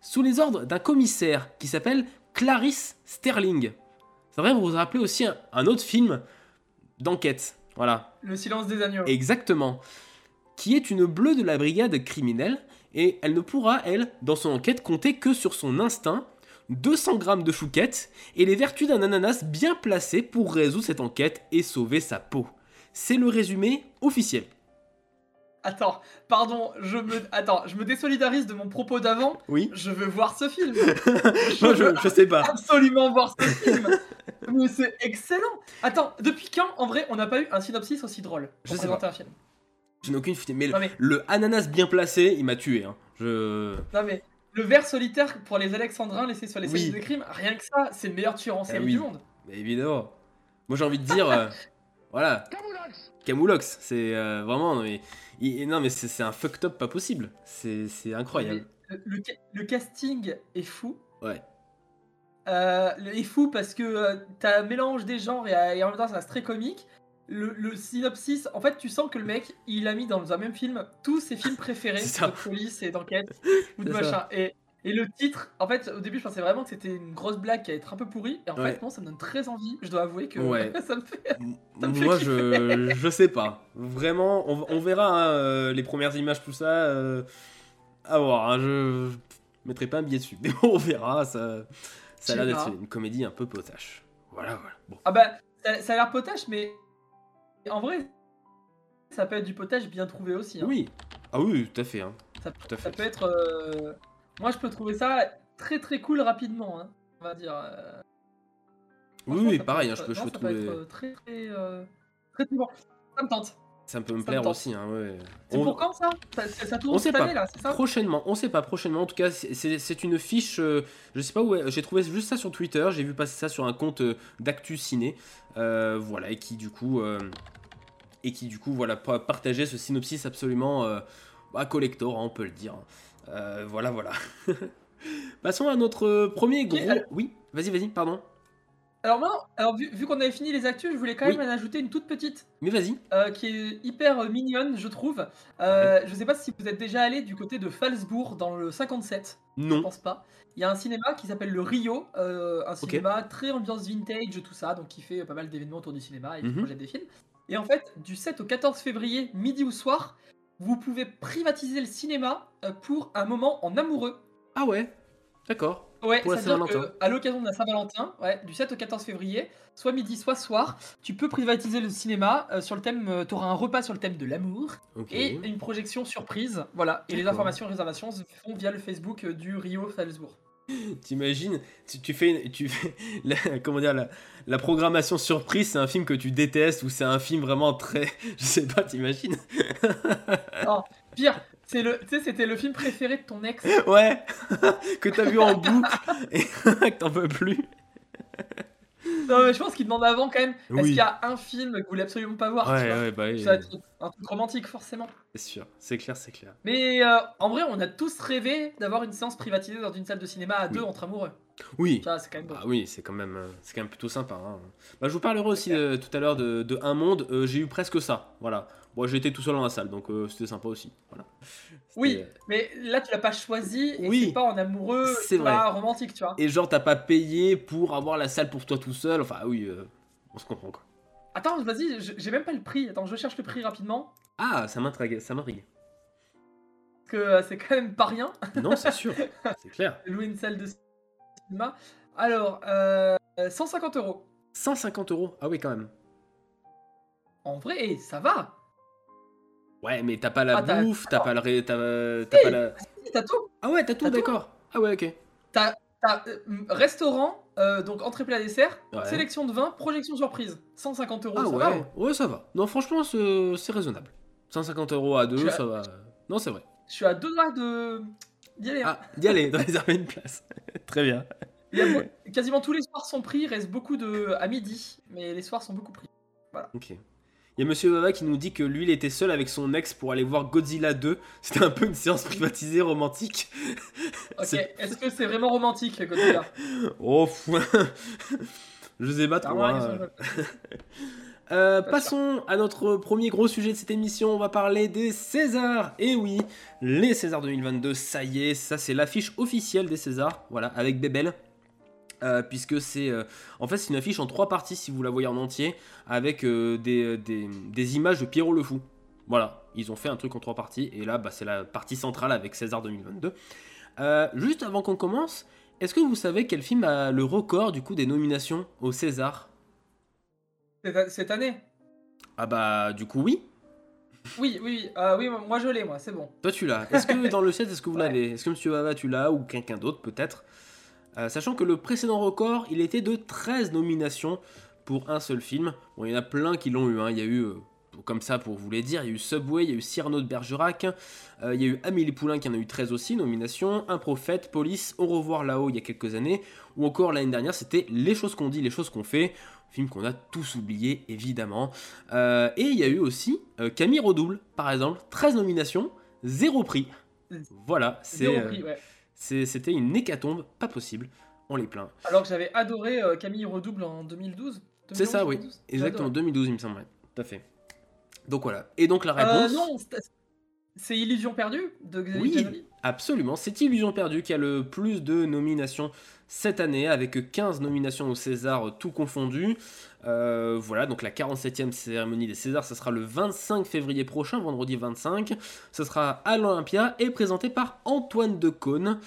sous les ordres d'un commissaire qui s'appelle Clarice Sterling. Ça devrait vous rappeler aussi un, un autre film d'enquête. Voilà, Le silence des agneaux. exactement. Qui est une bleue de la brigade criminelle et elle ne pourra, elle, dans son enquête, compter que sur son instinct, 200 grammes de chouquette et les vertus d'un ananas bien placé pour résoudre cette enquête et sauver sa peau. C'est le résumé officiel. Attends, pardon, je me, attends, je me désolidarise de mon propos d'avant. Oui Je veux voir ce film. Moi, <laughs> je, je sais pas. absolument voir ce film. Mais c'est excellent. Attends, depuis quand, en vrai, on n'a pas eu un synopsis aussi drôle Je sais présenter un film? Je n'ai aucune idée. Mais, le ananas bien placé, il m'a tué. hein. Je. Non mais le ver solitaire pour les Alexandrins laissés sur les Oui. scènes de crime, rien que ça, c'est le meilleur tueur en Eh série oui. du monde. Mais évidemment. Moi j'ai envie de dire. euh, <laughs> voilà. Camoulox. C'est euh, vraiment. Non non, mais c'est un fucked up pas possible. C'est incroyable. Le, le ca- le casting est fou. Ouais. Euh, le- est fou parce que euh, t'as un mélange des genres et, euh, et en même temps ça reste très comique. Le, le synopsis, en fait, tu sens que le mec, il a mis dans un même film tous ses films préférés <laughs> de police et d'enquête ou <laughs> de ça. machin. Et, et le titre, en fait, au début, je pensais vraiment que c'était une grosse blague qui allait être un peu pourrie. Et en Ouais. fait, non, ça me donne très envie. Je dois avouer que Ouais. <laughs> ça me fait. <laughs> Ça me fait Moi je, je sais pas. Vraiment, on, on verra hein, euh, les premières images, tout ça. euh, à voir. hein, je, je mettrai pas un billet dessus. <laughs> Mais on verra. Ça, ça a l'air d'être une comédie un peu potache. Voilà, voilà. Bon. Ah bah, ça, ça a l'air potache, mais en vrai, ça peut être du potage bien trouvé aussi. hein. Oui. Ah oui, tout à fait. Ça, Tout à ça fait. peut être. euh, Moi, je peux trouver ça très très cool rapidement. hein, on va dire. euh, Oui, oui, pareil. hein, être- je peux, je trouver. être euh, très très. euh, très très bon. Ça me tente. Ça peut me ça plaire aussi. Hein, ouais. C'est On- pour quand ça? Ça, tourne On sait cette pas. année là, c'est ça? Prochainement, on sait pas, prochainement. En tout cas, c'est- une fiche. euh, je sais pas où. J'ai trouvé juste ça sur Twitter. J'ai vu passer ça sur un compte d'Actu Ciné. voilà, et qui du coup. et qui du coup, voilà, pa- partageait ce synopsis absolument. bah, collector, hein, on peut le dire. Euh, voilà, voilà. <laughs> Passons à notre euh, premier gros. alors- Oui, vas-y, vas-y, pardon. Alors maintenant, alors vu, vu qu'on avait fini les actus, je voulais quand Oui. même en ajouter une toute petite. Mais vas-y. euh, qui est hyper mignonne, je trouve. Euh, Je sais pas si vous êtes déjà allé du côté de Falsbourg dans le 57. Je Non. pense pas. Il y a un cinéma qui s'appelle le Rio, euh, un cinéma très ambiance vintage, tout ça, donc qui fait pas mal d'événements autour du cinéma et qui Mhm. projette des films. Et en fait, du 7 au 14 février, midi ou soir, vous pouvez privatiser le cinéma euh, pour un moment en amoureux. Ah ouais. D'accord. Ouais, Pour la c'est-à-dire Saint-Valentin. qu'à l'occasion de la Saint-Valentin, ouais, du 7 au 14 février, soit midi, soit soir, tu peux privatiser le cinéma euh, sur le thème, tu auras un repas sur le thème de l'amour et une projection surprise. Voilà, et les informations et réservations se font via le Facebook euh, du Rio Salzbourg. <laughs> T'imagines, tu, tu fais, tu fais <laughs> la, comment dire, la, la programmation surprise, c'est un film que tu détestes ou c'est un film vraiment très, <laughs> je sais pas, t'imagines Pire, c'est le, tu sais, c'était le film préféré de ton ex. Ouais, que t'as vu en boucle et que t'en peux plus. Non, mais je pense qu'il demande avant quand même. Est-ce Oui. qu'il y a un film que vous voulez absolument pas voir tu Ouais, vois ouais, bah oui, Ça va être un truc romantique forcément. c'est sûr, c'est clair, c'est clair. Mais euh, en vrai, on a tous rêvé d'avoir une séance privatisée dans une salle de cinéma à Oui. deux entre amoureux. Oui, Ça, c'est quand même beau. Ah oui, c'est quand même, euh, c'est quand même plutôt sympa. hein. Bah, je vous parlerai aussi euh, tout à l'heure de, de Un Monde. euh, j'ai eu presque ça. Voilà. Moi, j'étais tout seul dans la salle, donc euh, c'était sympa aussi. Voilà. Oui, C'était- mais là tu l'as pas choisi et Oui. c'est pas en amoureux, C'est pas romantique, tu vois. Et genre, t'as pas payé pour avoir la salle pour toi tout seul. Enfin, oui, euh, on se comprend quoi. Attends, vas-y, j'ai même pas le prix. Attends, je cherche le prix rapidement Ah, ça m'intrigue, ça m'intrigue. parce que euh, c'est quand même pas rien Non, c'est sûr, <laughs> c'est clair. louer une salle de cinéma. Alors, euh, 150 euros. 150 euros. Ah oui, quand même. En vrai, eh, ça va. Ouais, mais t'as pas la Ah, bouffe, t'as pas le ré- t'as t'as pas la. T'as tout. Ah ouais, t'as tout, d'accord. Ah ouais, ok. T'as t'as, euh, restaurant, euh, donc entrée plat dessert, Ouais. sélection de vin, projection surprise. 150 euros, Ah ça ouais, va. hein. ouais, ça va. Non, franchement, c'est c'est raisonnable. 150 euros à deux, ça va. Non, c'est vrai. Je suis à deux doigts de d'y aller. hein. Ah, d'y aller, de réserver une place. <laughs> Très bien. A quasiment tous les soirs sont pris, il reste beaucoup de à midi, mais les soirs sont beaucoup pris. Ok. Il y a Monsieur Baba qui nous dit que lui, il était seul avec son ex pour aller voir Godzilla 2. C'était un peu une séance privatisée romantique. Ok, est-ce que c'est vraiment romantique, Godzilla? Oh. <laughs> Je sais pas trop. hein. <laughs> Euh, Pas passons à notre premier gros sujet de cette émission. On va parler des Césars. Et oui, les Césars 2022, ça y est, ça c'est l'affiche officielle des Césars. Voilà, avec Bébel. Euh, puisque c'est euh, en fait c'est une affiche en trois parties si vous la voyez en entier avec euh, des, des- des images de Pierrot le Fou. Voilà, ils ont fait un truc en trois parties et là bah, c'est la partie centrale avec César 2022. Euh, juste avant qu'on commence, est-ce que vous savez quel film a le record du coup des nominations au César? Cette- année? Ah bah du coup oui. Oui, oui, oui, euh, oui, moi je l'ai, moi, c'est bon. Toi, tu l'as. Est-ce que <laughs> dans le set, est-ce que vous Ouais. l'avez? Est-ce que Monsieur Bava, tu l'as ou quelqu'un d'autre peut-être? Euh, Sachant que le précédent record, il était de 13 nominations pour un seul film. Bon, il y en a plein qui l'ont eu. hein. Il y a eu euh, comme ça pour vous les dire, il y a eu Subway, il y a eu Cyrano de Bergerac, euh, il y a eu Amélie Poulain qui en a eu 13 aussi, nominations, Un prophète, Police, Au revoir là-haut il y a quelques années, ou encore l'année dernière c'était Les choses qu'on dit, les choses qu'on fait, film qu'on a tous oublié évidemment. Euh, et il y a eu aussi euh, Camille Redouble, par exemple, 13 nominations, zéro prix. Voilà, c'est, Zéro prix, ouais. C'était une hécatombe, pas possible, on les plaint. Alors que j'avais adoré euh, Camille Redouble en 2012. C'est ça, oui. 2012, Exactement, j'adore. 2012 il me semble, tout à fait. Donc voilà, et donc la Euh, réponse... non, c'est- c'est Illusion perdue de Xavier Oui. Giannoli. Absolument, c'est Illusion perdue qui a le plus de nominations cette année, avec 15 nominations au César, euh, tout confondu. Euh, voilà, donc la 47e cérémonie des Césars, ça sera le 25 février prochain, vendredi 25. Ce sera à l'Olympia et présenté par Antoine Decaune.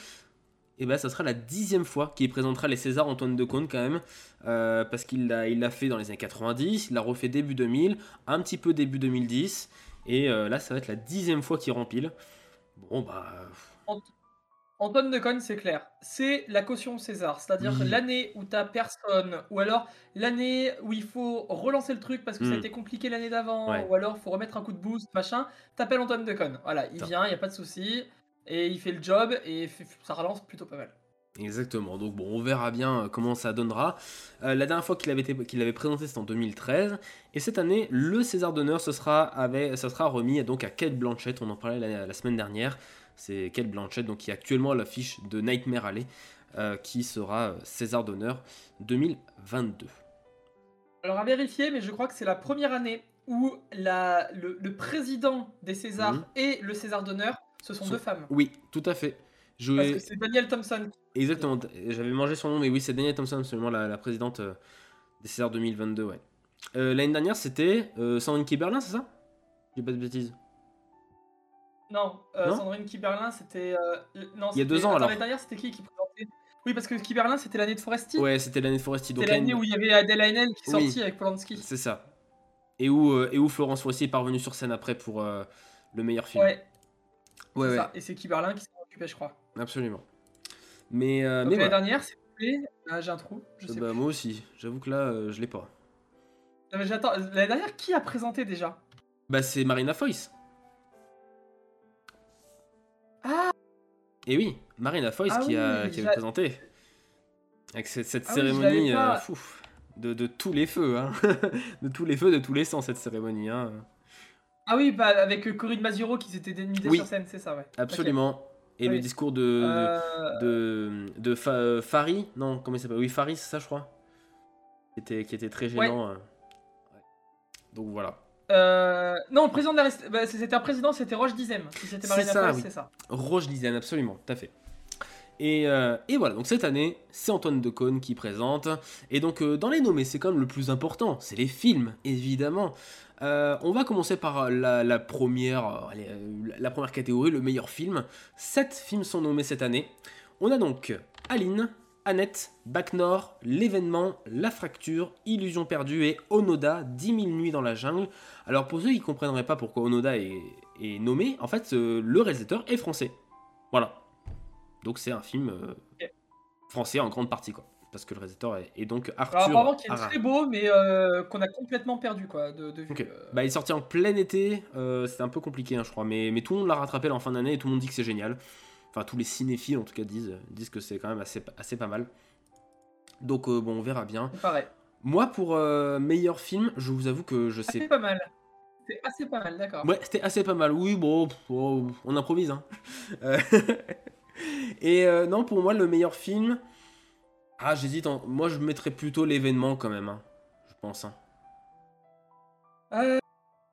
Et ben, ça sera la dixième fois qu'il présentera les Césars, Antoine Decaune, quand même. euh, parce qu'il l'a fait dans les années 90, il l'a refait début 2000, un petit peu début 2010. Et là, ça va être la dixième fois qu'il rempile. Bon, bah. Antoine Decaune, c'est clair. C'est la caution César. C'est-à-dire Oui. l'année où t'as personne, ou alors l'année où il faut relancer le truc parce que ça a Mm. été compliqué l'année d'avant, Ouais. ou alors faut remettre un coup de boost, machin. T'appelles Antoine Decaune. Voilà, il vient, il y a pas de souci. Et il fait le job et ça relance plutôt pas mal. Exactement, donc bon, on verra bien euh, comment ça donnera. Euh, la dernière fois qu'il avait, été- qu'il avait présenté, c'était en 2013. Et cette année, le César d'honneur, ce sera, avec, ça sera remis donc à Kate Blanchett. On en parlait la, la semaine dernière. C'est Kate Blanchett, donc qui est actuellement à l'affiche de Nightmare Alley, euh, qui sera César d'honneur 2022. Alors à vérifier, mais je crois que c'est la première année où la, le, le président des Césars Mhm. et le César d'honneur, ce sont Sont- deux femmes. Oui, tout à fait. Parce que c'est Daniel Thompson. Exactement, j'avais mangé son nom, mais oui, c'est Danielle Thompson, absolument, la, la présidente euh, des Césars 2022, ouais. Euh, L'année dernière, c'était euh, Sandrine Kiberlin, c'est ça? J'ai pas de bêtises. Non, Non? Sandrine Kiberlin, c'était. non, Il y a deux ans, attends, alors. L'année dernière, c'était qui qui présentait? Oui, parce que Kiberlin, c'était l'année de Foresti. Ouais, c'était l'année de Foresti. c'était l'année où il y avait Adèle Haenel qui Oui. sortie avec Polanski. C'est ça. Et où, et où Florence Foresti est parvenue sur scène après pour le meilleur film. Ouais, ouais, c'est ouais, ça. Et c'est Kiberlin qui s'en occupait, je crois. Absolument. Mais, euh, Donc mais l'année voilà. dernière, s'il vous plaît, ah, j'ai un trou. Je sais Bah, plus. moi aussi, j'avoue que là, euh, je l'ai pas. Non, mais j'attends. L'année dernière, qui a présenté déjà? Bah, c'est Marina Foïs. Ah Et oui, Marina Foïs Ah qui, a, qui avait j'a- présenté. Avec cette, cette Ah cérémonie pas. euh, fouf, de, de tous les feux, hein. <laughs> de tous les feux, de tous les sens, cette cérémonie. Hein. Ah oui, bah, avec Corinne Mazuro qui s'était dénudée Oui. sur scène, c'est ça, ouais. Absolument. Et le discours de, Euh, de, de Fa- Fari, non, comment il s'appelle? Oui, Fari, c'est ça, je crois. Qui était, qui était très gênant. euh. Ouais. Donc voilà. euh, Non, le président de la bah, c'était un président, c'était Roche Dizem. C'est ça, oui. Roche Dizaine, absolument, tout à fait. Et, euh, et voilà, donc cette année, c'est Antoine Decaune qui présente. Et donc, euh, dans les nommés, c'est quand même le plus important, c'est les films, évidemment. Euh, on va commencer par la, première, la première catégorie, le meilleur film. Sept films sont nommés cette année. On a donc Aline, Annette, Bac Nord, L'événement, La Fracture, Illusion perdue et Onoda, 10 000 nuits dans la jungle. Alors pour ceux qui ne comprendraient pas pourquoi Onoda est, nommé, en fait le réalisateur est français. Voilà. Donc c'est un film euh, français en grande partie quoi. Parce que le réalisateur est, est donc Arthur. Alors apparemment qui est très beau, mais euh, qu'on a complètement perdu, quoi, de, de vue. Euh. Bah, il est sorti en plein été, c'était un peu compliqué, hein, je crois, mais, mais tout le monde l'a rattrapé là en fin d'année et tout le monde dit que c'est génial. Enfin, tous les cinéphiles en tout cas disent, disent que c'est quand même assez, assez pas mal. Donc, bon, on verra bien. C'est pareil. Moi, pour meilleur film, je vous avoue que je C'est sais. pas mal. C'est assez pas mal, d'accord. Ouais, c'était assez pas mal. Oui, bon, oh, on improvise. Hein. Euh, <laughs> <laughs> et euh, non, pour moi, le meilleur film. Ah, j'hésite. en- Moi, je mettrais plutôt l'événement quand même. hein, je pense. hein. Euh,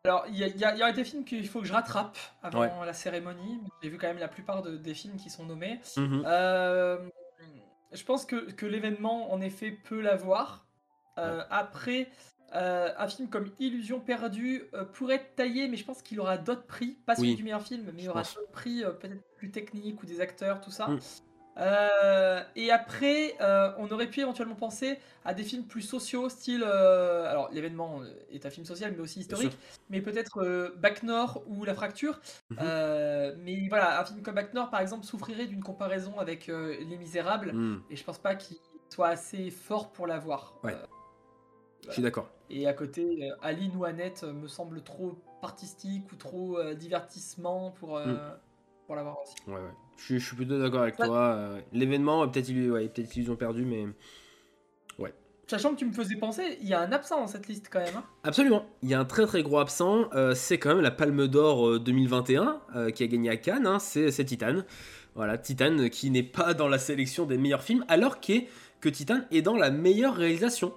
alors, il y, y a il y a des films qu'il faut que je rattrape avant Ouais. la cérémonie. J'ai vu quand même la plupart de- des films qui sont nommés. Mhm. Euh, je pense que, que l'événement, en effet, peut l'avoir. Après, euh, un film comme Illusion perdue euh, pourrait être taillé, mais je pense qu'il aura d'autres prix. Pas celui Oui, du meilleur film, mais il y aura d'autres prix, euh, peut-être plus techniques ou des acteurs, tout ça. Mm. Euh, et après, euh, on aurait pu éventuellement penser à des films plus sociaux, style. euh, alors, l'événement est un film social, mais aussi historique, mais peut-être euh, Bac Nord ou La Fracture. Mhm. Euh, mais voilà, un film comme Bac Nord, par exemple, souffrirait d'une comparaison avec Les Misérables, Mhm. et je pense pas qu'il soit assez fort pour l'avoir. Ouais. Je suis d'accord. Et à côté, Aline ou Annette me semble trop artistique ou trop divertissement pour, Mm. Pour l'avoir aussi. Ouais, ouais. Je suis, je suis plutôt d'accord avec Ouais. toi. euh, L'événement, peut-être ils, ouais, ils ont perdu, mais. Sachant que tu me faisais penser, il y a un absent dans cette liste quand même. hein. Absolument. Il y a un très très gros absent. euh, c'est quand même la Palme d'Or euh, 2021 euh, qui a gagné à Cannes. hein, c'est Titan. Voilà, Titan qui n'est pas dans la sélection des meilleurs films, alors que Titan est dans la meilleure réalisation.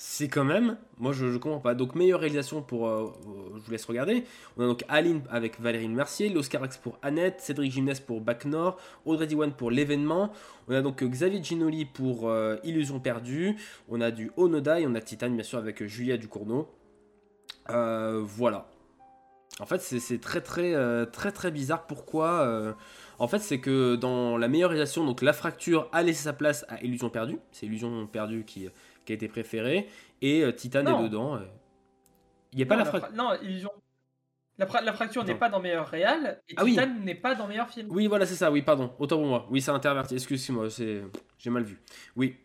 C'est quand même. Moi je, comprends pas. Donc, meilleure réalisation pour. euh, euh, je vous laisse regarder. On a donc Aline avec Valérie Mercier, l'Oscar X pour Annette, Cédric Gimnès pour Bac Nord, Audrey Diwan pour L'événement. On a donc Xavier Ginoli pour euh, Illusion perdue. On a du Onoda et on a Titan, bien sûr, avec Julia Ducournau. Voilà. En fait, c'est très très très très bizarre. Pourquoi En fait, c'est que dans la meilleure réalisation, donc la fracture a laissé sa place à Illusion perdue. C'est Illusion perdue qui, qui a été préférée et euh, Titan Non. est dedans. euh. Il n'y a pas non, la la fracture. fra- non, Illusion. La, fra- la fracture n'est pas dans meilleur réal et Ah oui. Titan n'est pas dans meilleur film. Oui, voilà, c'est ça. Oui, pardon. Autant pour moi. Oui, c'est interverti. Excuse-moi, c'est j'ai mal vu. Oui,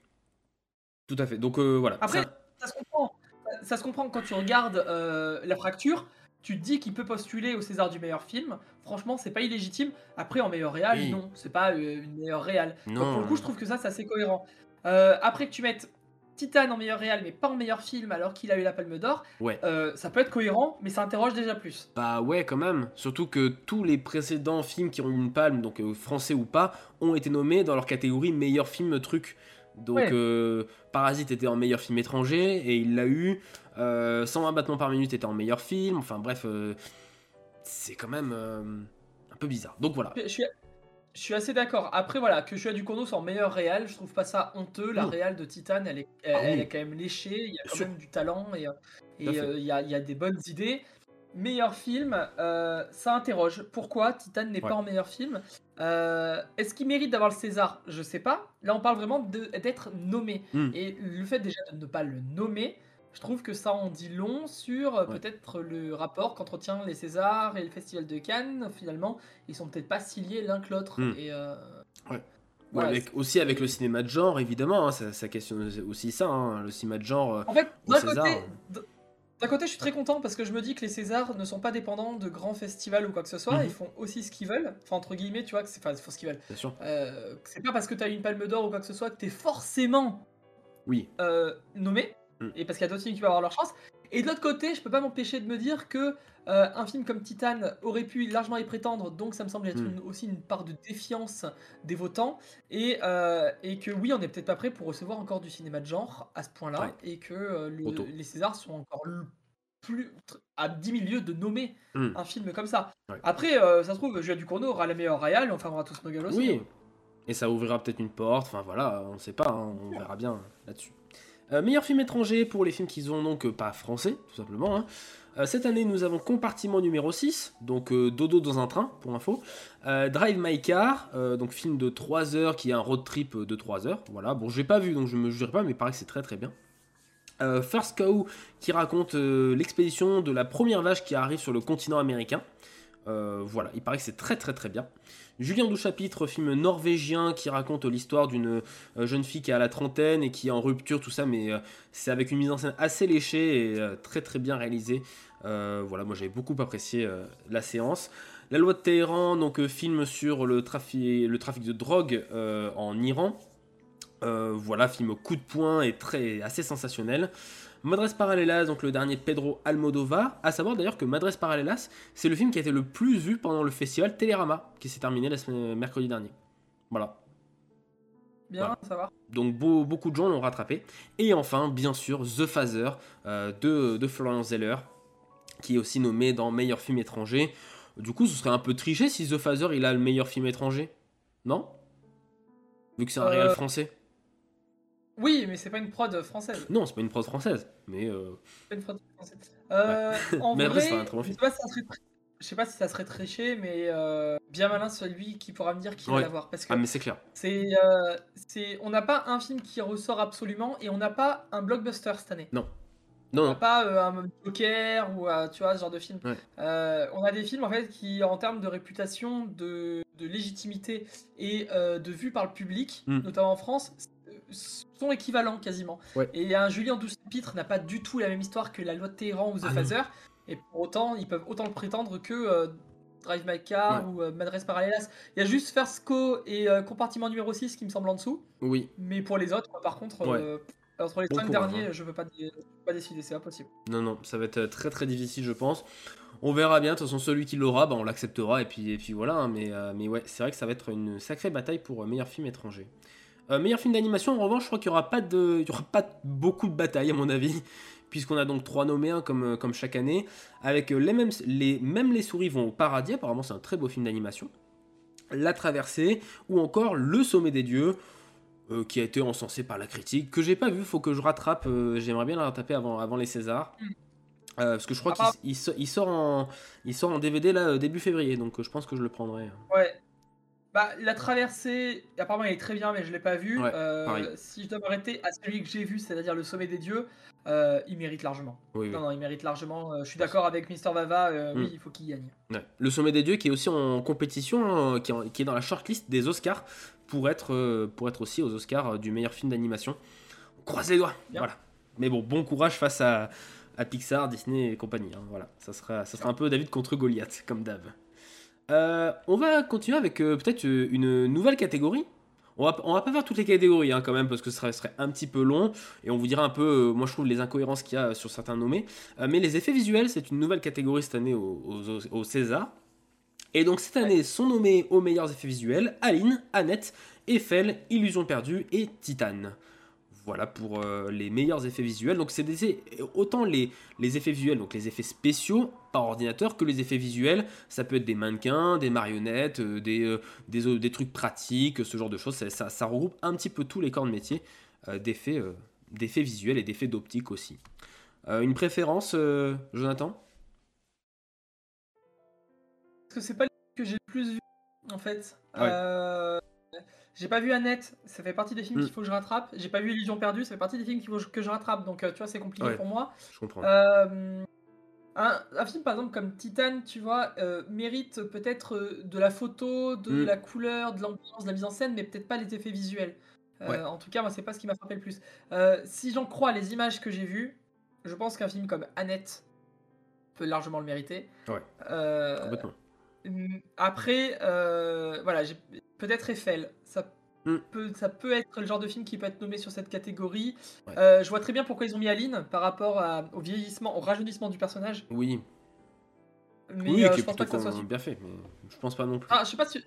tout à fait. Donc euh, voilà. Après, Ça- ça se comprend. Ça se comprend quand tu regardes euh, la fracture. Tu te dis qu'il peut postuler au César du meilleur film. Franchement, c'est pas illégitime. Après, en meilleur réal, Oui. non, c'est pas une meilleure réal. Donc, pour le coup, je trouve que ça, c'est assez cohérent. Euh, après que tu mettes Titan en meilleur réal, mais pas en meilleur film, alors qu'il a eu la Palme d'Or, Ouais. euh, ça peut être cohérent, mais ça interroge déjà plus. Bah ouais, quand même. Surtout que tous les précédents films qui ont eu une palme, donc euh, français ou pas, ont été nommés dans leur catégorie meilleur film truc. Donc Ouais. euh, Parasite était en meilleur film étranger et il l'a eu. Euh, 120 battements par minute était en meilleur film. Enfin bref, c'est quand même un peu bizarre. Donc voilà. Je suis, je suis assez d'accord. Après, voilà, que Joshua Ducournau soit en meilleur réal, je trouve pas ça honteux. La réal de Titan, elle est, elle, Ah elle est quand même léchée. Il y a quand même du talent et, euh, et euh, il y, a, il y a des bonnes idées. Meilleur film, euh, ça interroge. Pourquoi Titan n'est Ouais. pas en meilleur film Euh, Est-ce qu'il mérite d'avoir le César? Je sais pas. Là, on parle vraiment d'être nommé. Hmm. Et le fait déjà de ne pas le nommer, je trouve que ça en dit long sur euh, Ouais. peut-être le rapport qu'entretient les Césars et le Festival de Cannes. Finalement, ils sont peut-être pas si liés l'un que l'autre. Et euh, Ouais. Ouais, avec, aussi avec le cinéma de genre, évidemment. hein, ça, ça questionne aussi ça. hein, le cinéma de genre. euh, En fait, d'un côté, côté, je suis très content parce que je me dis que les Césars ne sont pas dépendants de grands festivals ou quoi que ce soit. Mhm. Ils font aussi ce qu'ils veulent. Enfin, entre guillemets, tu vois, que c'est, enfin, ils font ce qu'ils veulent. bien sûr. Euh, c'est pas parce que tu as une palme d'or ou quoi que ce soit que tu es forcément Oui. euh, nommé. Mm. Et parce qu'il y a d'autres films qui vont avoir leur chance. Et de l'autre côté, je peux pas m'empêcher de me dire que euh, un film comme Titan aurait pu largement y prétendre, donc ça me semble être Mm. une- aussi une part de défiance des votants. Et, euh, et que oui, on n'est peut-être pas prêt pour recevoir encore du cinéma de genre à ce point-là. Ouais. Et que euh, le- les Césars sont encore plus à 10 000 lieues de nommer Mm. un film comme ça. Ouais. Après, ça se trouve, Julia Ducournau aura la meilleure réal, on fermera tous nos aussi. Oui. Et ça ouvrira peut-être une porte. Enfin voilà, on ne sait pas. hein, on verra bien là-dessus. Euh, meilleur film étranger pour les films qui sont donc euh, pas français, tout simplement. hein. Euh, cette année, nous avons Compartiment numéro 6, donc Dodo dans un train, pour info. Drive My Car, donc film de 3 heures qui est un road trip de 3 heures. Voilà, bon, je l'ai pas vu donc je me jugerai pas, mais il paraît que c'est très très bien. First Cow qui raconte l'expédition de la première vache qui arrive sur le continent américain. Euh, voilà, il paraît que c'est très très très bien. Julien Douchapitre, film norvégien qui raconte l'histoire d'une euh, jeune fille qui est à la trentaine et qui est en rupture, tout ça, mais euh, c'est avec une mise en scène assez léchée et très très bien réalisée. Voilà, moi j'avais beaucoup apprécié la séance. La loi de Téhéran, donc film sur le trafic, le trafic de drogue en Iran. Voilà, film coup de poing et très assez sensationnel. Madres Paralelas, donc le dernier de Pedro Almodovar. À savoir d'ailleurs que Madres Paralelas, c'est le film qui a été le plus vu pendant le festival Télérama, qui s'est terminé la semaine, mercredi dernier. Voilà. Bien, Voilà. ça va. Donc beau- beaucoup de gens l'ont rattrapé. Et enfin, bien sûr, The Phaser euh, de, de Florian Zeller, qui est aussi nommé dans meilleur film étranger. Du coup, ce serait un peu triché si The Phaser il a le meilleur film étranger. Non? Vu que c'est un Euh, réel français. Oui, mais c'est pas une prod française. Non, c'est pas une prod française. Mais euh, C'est pas une prod française. Euh, <laughs> en Mais vrai, c'est un très bon je film. sais pas si ça serait, tr- je sais pas si ça serait triché, mais euh, bien malin celui qui pourra me dire qui va l'avoir. Parce que ah mais c'est clair. c'est, euh, c'est, on n'a pas un film qui ressort absolument et on n'a pas un blockbuster cette année. Non On n'a non. pas un Joker ou tu vois ce genre de film. Ouais. On a des films en fait qui, en termes de réputation, de, de légitimité et de vue par le public, Mm. notamment en France, sont équivalents quasiment. Ouais. Et un Julien 12 chapitres n'a pas du tout la même histoire que la loi de Téhéran ou The Ah. Phaser. Et pour autant, ils peuvent autant le prétendre que euh, Drive My Car Ouais. ou euh, Madresse Parallelas. Il y a juste First Co et euh, compartiment numéro 6 qui me semblent en dessous. Oui, Mais pour les autres, par contre, Ouais. euh, entre les Bon 5 courage, derniers, hein. je peux pas, pas décider, c'est impossible. non, non, ça va être très très difficile, je pense. On verra bien, de toute façon, celui qui l'aura, bah, on l'acceptera, et puis, et puis voilà. hein, mais, mais ouais, c'est vrai que ça va être une sacrée bataille pour meilleur film étranger. Euh, meilleur film d'animation, en revanche, je crois qu'il n'y aura, pas de- il y aura pas beaucoup de batailles, à mon avis, <laughs> puisqu'on a donc trois nommés, hein, comme, euh, comme chaque année, avec euh, les mêmes, les, même les souris vont au paradis, apparemment c'est un très beau film d'animation. La traversée, ou encore Le sommet des dieux, euh, qui a été encensé par la critique, que j'ai pas vu, faut que je rattrape, euh, j'aimerais bien la rattraper avant, avant les Césars. Mm. Euh, parce que je crois Ah, qu'il il so- il sort, en, il sort en DVD là début février, donc je pense que je le prendrai. Ouais. Bah, la traversée, apparemment, elle est très bien, mais je l'ai pas vue. Ouais, Euh, si je dois m'arrêter à celui que j'ai vu, c'est-à-dire le sommet des dieux, euh, il mérite largement. Oui, oui. Non, non, il mérite largement. euh, je suis d'accord avec Mister Vava, Mm. oui, il faut qu'il gagne. Ouais. Le sommet des dieux qui est aussi en compétition, euh, qui, est en- qui est dans la shortlist des Oscars, pour être, pour être aussi aux Oscars du meilleur film d'animation. On croise les doigts. Bien. Voilà. Mais bon, bon courage face à, à Pixar, Disney et compagnie. hein. Voilà, ça sera, ça sera un peu David contre Goliath, comme d'hab. Euh, on va continuer avec euh, peut-être euh, une nouvelle catégorie. On va, on va pas faire toutes les catégories hein, quand même parce que ce serait, un petit peu long et on vous dira un peu, moi je trouve les incohérences qu'il y a sur certains nommés. Mais les effets visuels, c'est une nouvelle catégorie cette année au- au César. Et donc cette année sont nommés aux meilleurs effets visuels Aline, Annette, Eiffel, Illusion perdue et Titane. Voilà pour euh, les meilleurs effets visuels. Donc c'est autant les, les effets visuels, donc les effets spéciaux par ordinateur, que les effets visuels. Ça peut être des mannequins, des marionnettes, euh, des, euh, des, des trucs pratiques, ce genre de choses. Ça, ça- ça regroupe un petit peu tous les corps de métier d'effets d'effets visuels et d'effets d'optique aussi. Une préférence, Jonathan? Parce que c'est pas le que j'ai le plus vu, en fait. Ouais. J'ai pas vu Annette, ça fait partie des films qu'il faut que je rattrape. J'ai pas vu Illusion perdue, ça fait partie des films qu'il faut que je rattrape. Donc, euh, tu vois, c'est compliqué Ouais. pour moi. Je comprends. Euh, un, un film par exemple comme Titan, tu vois, euh, mérite peut-être euh, de la photo, de Mm. la couleur, de l'ambiance, de la mise en scène, mais peut-être pas les effets visuels. Ouais. En tout cas, moi, c'est pas ce qui m'a frappé le plus. Si j'en crois les images que j'ai vues, je pense qu'un film comme Annette peut largement le mériter. Ouais. Complètement. Après, voilà, j'ai- peut-être Eiffel. Ça, Mm. peut, ça peut être le genre de film qui peut être nommé sur cette catégorie. Ouais. Euh, je vois très bien pourquoi ils ont mis Aline par rapport à- au vieillissement, au rajeunissement du personnage. Oui, Mais oui, euh, je pense pas que ça soit. su- bien fait, mais je pense pas non plus. Ah, je sais pas si.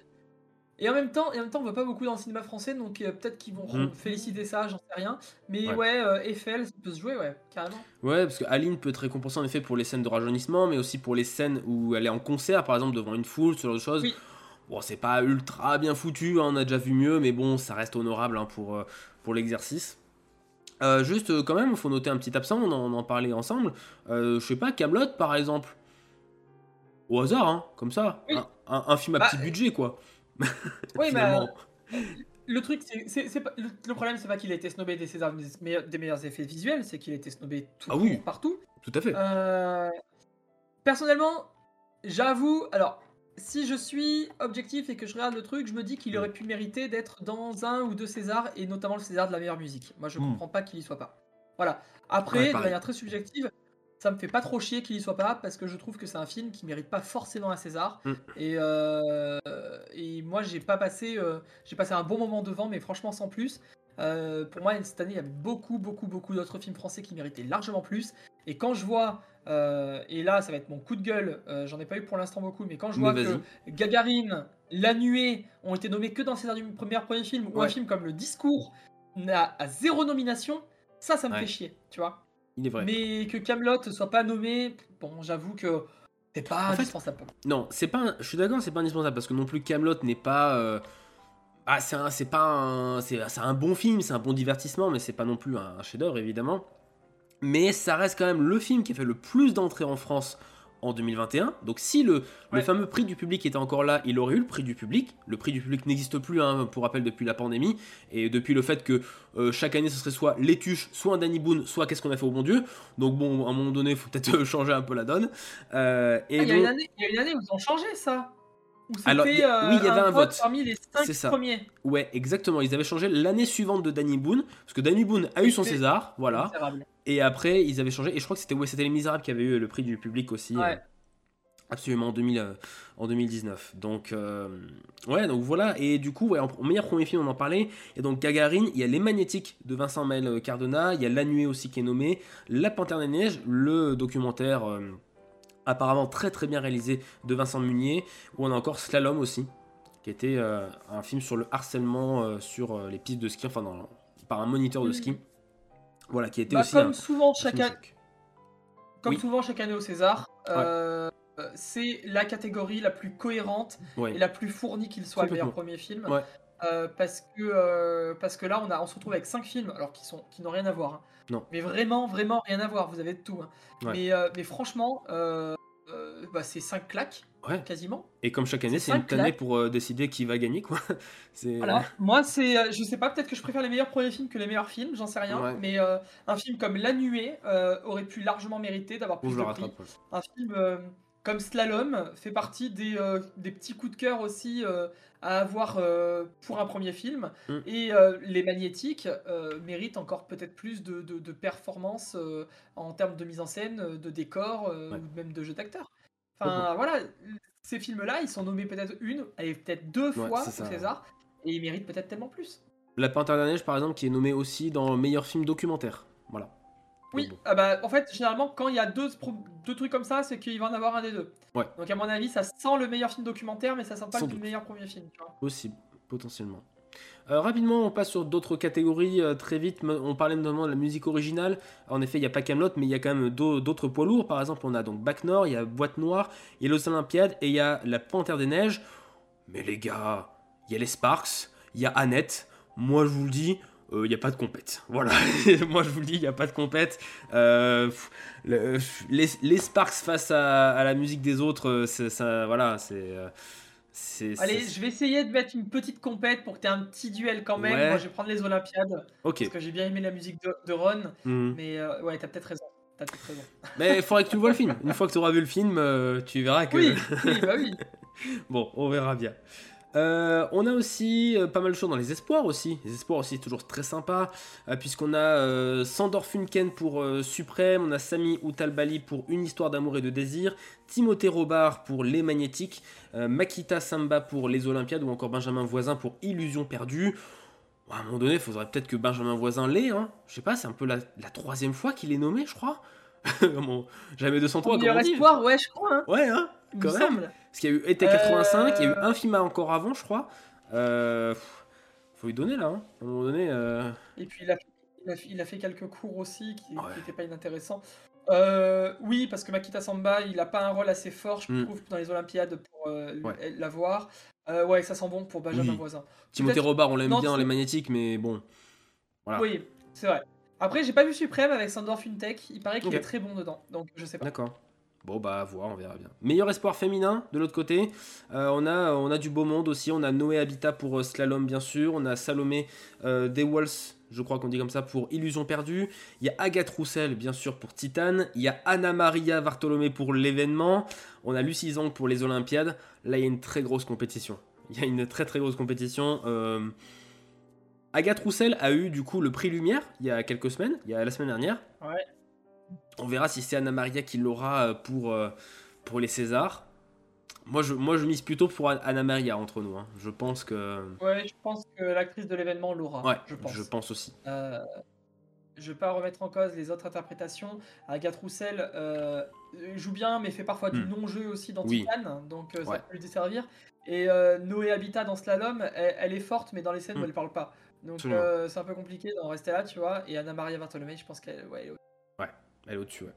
Et en même temps, et en même temps, on voit pas beaucoup dans le cinéma français, donc euh, peut-être qu'ils vont Mm. féliciter ça, j'en sais rien. Mais Ouais. ouais, euh, Eiffel, ça peut se jouer, ouais, carrément. Ouais, parce que Aline peut être récompensée en effet pour les scènes de rajeunissement, mais aussi pour les scènes où elle est en concert, par exemple, devant une foule, ce genre de choses. Oui. Bon, c'est pas ultra bien foutu, hein, on a déjà vu mieux, mais bon, ça reste honorable hein, pour, euh, pour l'exercice. Euh, juste, euh, quand même, il faut noter un petit absent, on en, on en parlait ensemble. Euh, je sais pas, Camelot par exemple. Au hasard, hein, comme ça. Oui. Un, un- un film à Bah, petit budget, quoi. <laughs> Oui, mais Finalement. Le truc, c'est, le, problème, c'est pas qu'il a été snobé des, meilleurs- effets visuels, c'est qu'il a été snobé tout Ah oui. partout. Tout à fait. Euh, personnellement, j'avoue, alors, si je suis objectif et que je regarde le truc, je me dis qu'il aurait pu mériter d'être dans un ou deux Césars, et notamment le César de la meilleure musique. Moi, je Mm. comprends pas qu'il y soit pas. Voilà. Après, Ouais, de manière très subjective, ça me fait pas trop chier qu'il y soit pas, parce que je trouve que c'est un film qui mérite pas forcément un César. Mm. Et, euh, et moi, j'ai pas passé, euh, j'ai passé un bon moment devant, mais franchement sans plus. Euh, pour moi, cette année, il y a beaucoup, beaucoup, beaucoup d'autres films français qui méritaient largement plus. Et quand je vois, euh, et là, ça va être mon coup de gueule, euh, j'en ai pas eu pour l'instant beaucoup, mais quand je vois que. Gagarine, La Nuée ont été nommés que dans le César du premier, premier film, ou un film comme Le Discours n'a à zéro nomination, ça, ça me Ouais. fait chier, tu vois. Il est vrai. Mais que Camelot soit pas nommé, bon, j'avoue que c'est pas En fait, indispensable. pour moi. Non, c'est pas. un- Je suis d'accord, c'est pas indispensable parce que non plus Camelot n'est pas. euh, Ah, c'est pas un, c'est un bon film, c'est un bon divertissement, mais c'est pas non plus un, un chef-d'œuvre évidemment. Mais ça reste quand même le film qui a fait le plus d'entrées en France en 2021. Donc si le, fameux prix du public était encore là, il aurait eu le prix du public. Le prix du public n'existe plus, hein, pour rappel, depuis la pandémie et depuis le fait que euh, chaque année ce serait soit Les Tuches, soit un Danny Boone, soit Qu'est-ce qu'on a fait au bon Dieu. Donc bon, à un moment donné, il faut peut-être <laughs> changer un peu la donne. Euh, et Ah, il, y a donc- une année, il y a une année où ils ont changé ça. Alors, y a- euh, oui, il y avait un vote vote. parmi les C'est 5 ça. premiers. Ouais, exactement. Ils avaient changé l'année suivante de Danny Boone, parce que Danny Boone a eu son César, voilà. Misérable. Et après, ils avaient changé. Et je crois que c'était ouais, Les Misérables qui avaient eu le prix du public aussi. Ouais. euh, absolument en, 2000, euh, en 2019. Donc, euh, ouais, donc voilà. Et du coup, ouais, en, en meilleur premier film, on en parlait. Et donc, Gagarine, il y a Les Magnétiques de Vincent Maël Cardona. Il y a La Nuée aussi qui est nommé. La Panthère des Neiges, le documentaire apparemment très très bien réalisé de Vincent Munier. Ou on a encore Slalom aussi, qui était un film sur le harcèlement sur les pistes de ski, enfin, dans- par un moniteur de Mhm. ski. Voilà, qui était Bah, aussi comme un, souvent chaque, an- comme Oui. souvent chaque année au César, euh, c'est la catégorie la plus cohérente Ouais. et la plus fournie qu'il soit le meilleur premier film. Ouais. Euh, parce, que, euh, parce que là, on, a, on se retrouve avec 5 films, alors qui sont qui n'ont rien à voir. hein. Non. Mais vraiment, vraiment rien à voir, vous avez de tout. hein. Ouais. Mais, euh, mais franchement, euh, bah, c'est 5 claques, Ouais. quasiment. Et comme chaque année, C'est une année pour euh, décider qui va gagner, quoi. <laughs> Voilà. Moi, c'est, euh, je sais pas, peut-être que je préfère les meilleurs premiers films que les meilleurs films, j'en sais rien. Ouais. Mais euh, un film comme La Nuée aurait pu largement mériter d'avoir plus je le de prix. Un film comme Slalom fait partie des, euh, des petits coups de cœur aussi euh, à avoir euh, pour un premier film. Mm. Et Les Magnétiques méritent encore peut-être plus de, de, de performance euh, en termes de mise en scène, de décor Ouais. ou même de jeu d'acteur. Enfin voilà, ces films-là, ils sont nommés peut-être une, allez, peut-être deux Ouais, fois au. César. Et ils méritent peut-être tellement plus. La Panthère de la Neige, par exemple, qui est nommée aussi dans le meilleur film documentaire. Voilà. Oui, ah bah, en fait, généralement, quand il y a deux, deux trucs comme ça, c'est qu'il va en avoir un des deux. Ouais. Donc, à mon avis, ça sent le meilleur film documentaire, mais ça sent pas Sans le doute. meilleur premier film. Tu vois. Possible, potentiellement. Euh, rapidement, on passe sur d'autres catégories euh, très vite. On parlait notamment de la musique originale. En effet, il n'y a pas Camelot, mais il y a quand même d'au- d'autres poids lourds. Par exemple, on a donc Bac Nord, il y a Boîte Noire, il y a Los Olympiades et il y a La Panthère des Neiges. Mais les gars, il y a les Sparks, il y a Annette. Moi, je vous le dis, euh, il n'y a pas de compète. <laughs> Voilà, moi je vous le dis, il n'y a pas de compète. Euh, le- les, les Sparks face à, à la musique des autres, euh, c'est ça, voilà, c'est. euh, c'est- Allez, c'est- je vais essayer de mettre une petite compète pour que tu aies un petit duel quand même. Ouais. Moi, je vais prendre les Olympiades, parce que j'ai bien aimé la musique de, de Ron. Mhm. Mais euh, ouais, t'as peut-être raison. T'as peut-être raison. <laughs> Mais il faudrait que tu vois le film. Une fois que tu auras vu le film, euh, tu verras que. Oui, oui, bah oui. <laughs> bon, on verra bien. Euh, on a aussi euh, pas mal de choses dans les espoirs aussi. Les espoirs aussi, toujours très sympa. euh, Puisqu'on a Sandor Funken pour Suprême, on a Sami Outalbali pour Une histoire d'amour et de désir, Timothée Robard pour Les Magnétiques, Makita Samba pour Les Olympiades ou encore Benjamin Voisin pour Illusion perdue. Bon, à un moment donné, il faudrait peut-être que Benjamin Voisin l'ait. Hein. Je sais pas, c'est un peu la, la troisième fois qu'il est nommé, je crois. <laughs> Bon, Jamais 203, Meilleur comment on dit espoir, ouais, je crois. Hein, Ouais, hein quand me même. semble. Parce qu'il y a eu été 85, il y a eu Euh. un film encore avant, je crois. Euh, faut lui donner là, hein. à un moment donné. euh, Et puis il a, il, a, il a fait quelques cours aussi qui Ouais. n'étaient pas inintéressants. Euh, oui, parce que Makita Samba, il n'a pas un rôle assez fort, je Mm. trouve, dans les Olympiades pour euh, Ouais. l'avoir. Euh, ouais, ça sent bon pour Benjamin Oui. Voisin. Timothée Robard, on l'aime bien, c'est- les magnétiques, mais bon. Voilà. Oui, c'est vrai. Après, j'ai pas vu Suprême avec Sandor Fintech, il paraît qu'il est très bon dedans, donc je sais pas. D'accord. Bon, bah, à voir, on verra bien. Meilleur espoir féminin, de l'autre côté. Euh, on, a, du beau monde aussi. On a Noé Habitat pour euh, Slalom, bien sûr. On a Salomé euh, je crois qu'on dit comme ça, pour Illusion perdue. Il y a Agathe Roussel, bien sûr, pour Titane. Il y a Anna Maria Bartolomé pour l'événement. On a Lucie Zang pour les Olympiades. Là, il y a une très grosse compétition. Il y a une très très grosse compétition. Euh, Agathe Roussel a eu du coup le prix Lumière il y a quelques semaines, il y a la semaine dernière. Ouais. On verra si c'est Anna Maria qui l'aura euh, pour, euh, pour les Césars. Moi je, moi, je mise plutôt pour An- Anna Maria entre nous. hein. Je pense que. Ouais, je pense que l'actrice de l'événement l'aura. Ouais, je pense. je pense aussi. Euh, je vais pas remettre en cause les autres interprétations. Agathe Roussel euh, joue bien, mais fait parfois du Hmm. non-jeu aussi dans Oui. Titane, donc euh, ça Ouais. peut lui desservir. Et Noé Habitat dans Slalom, elle, elle est forte, mais dans les scènes Hmm. où elle parle pas. Donc c'est un peu compliqué d'en rester là, tu vois. Et Anna Maria Bartolomé, je pense qu'elle ouais, elle est Elle est au-dessus, ouais.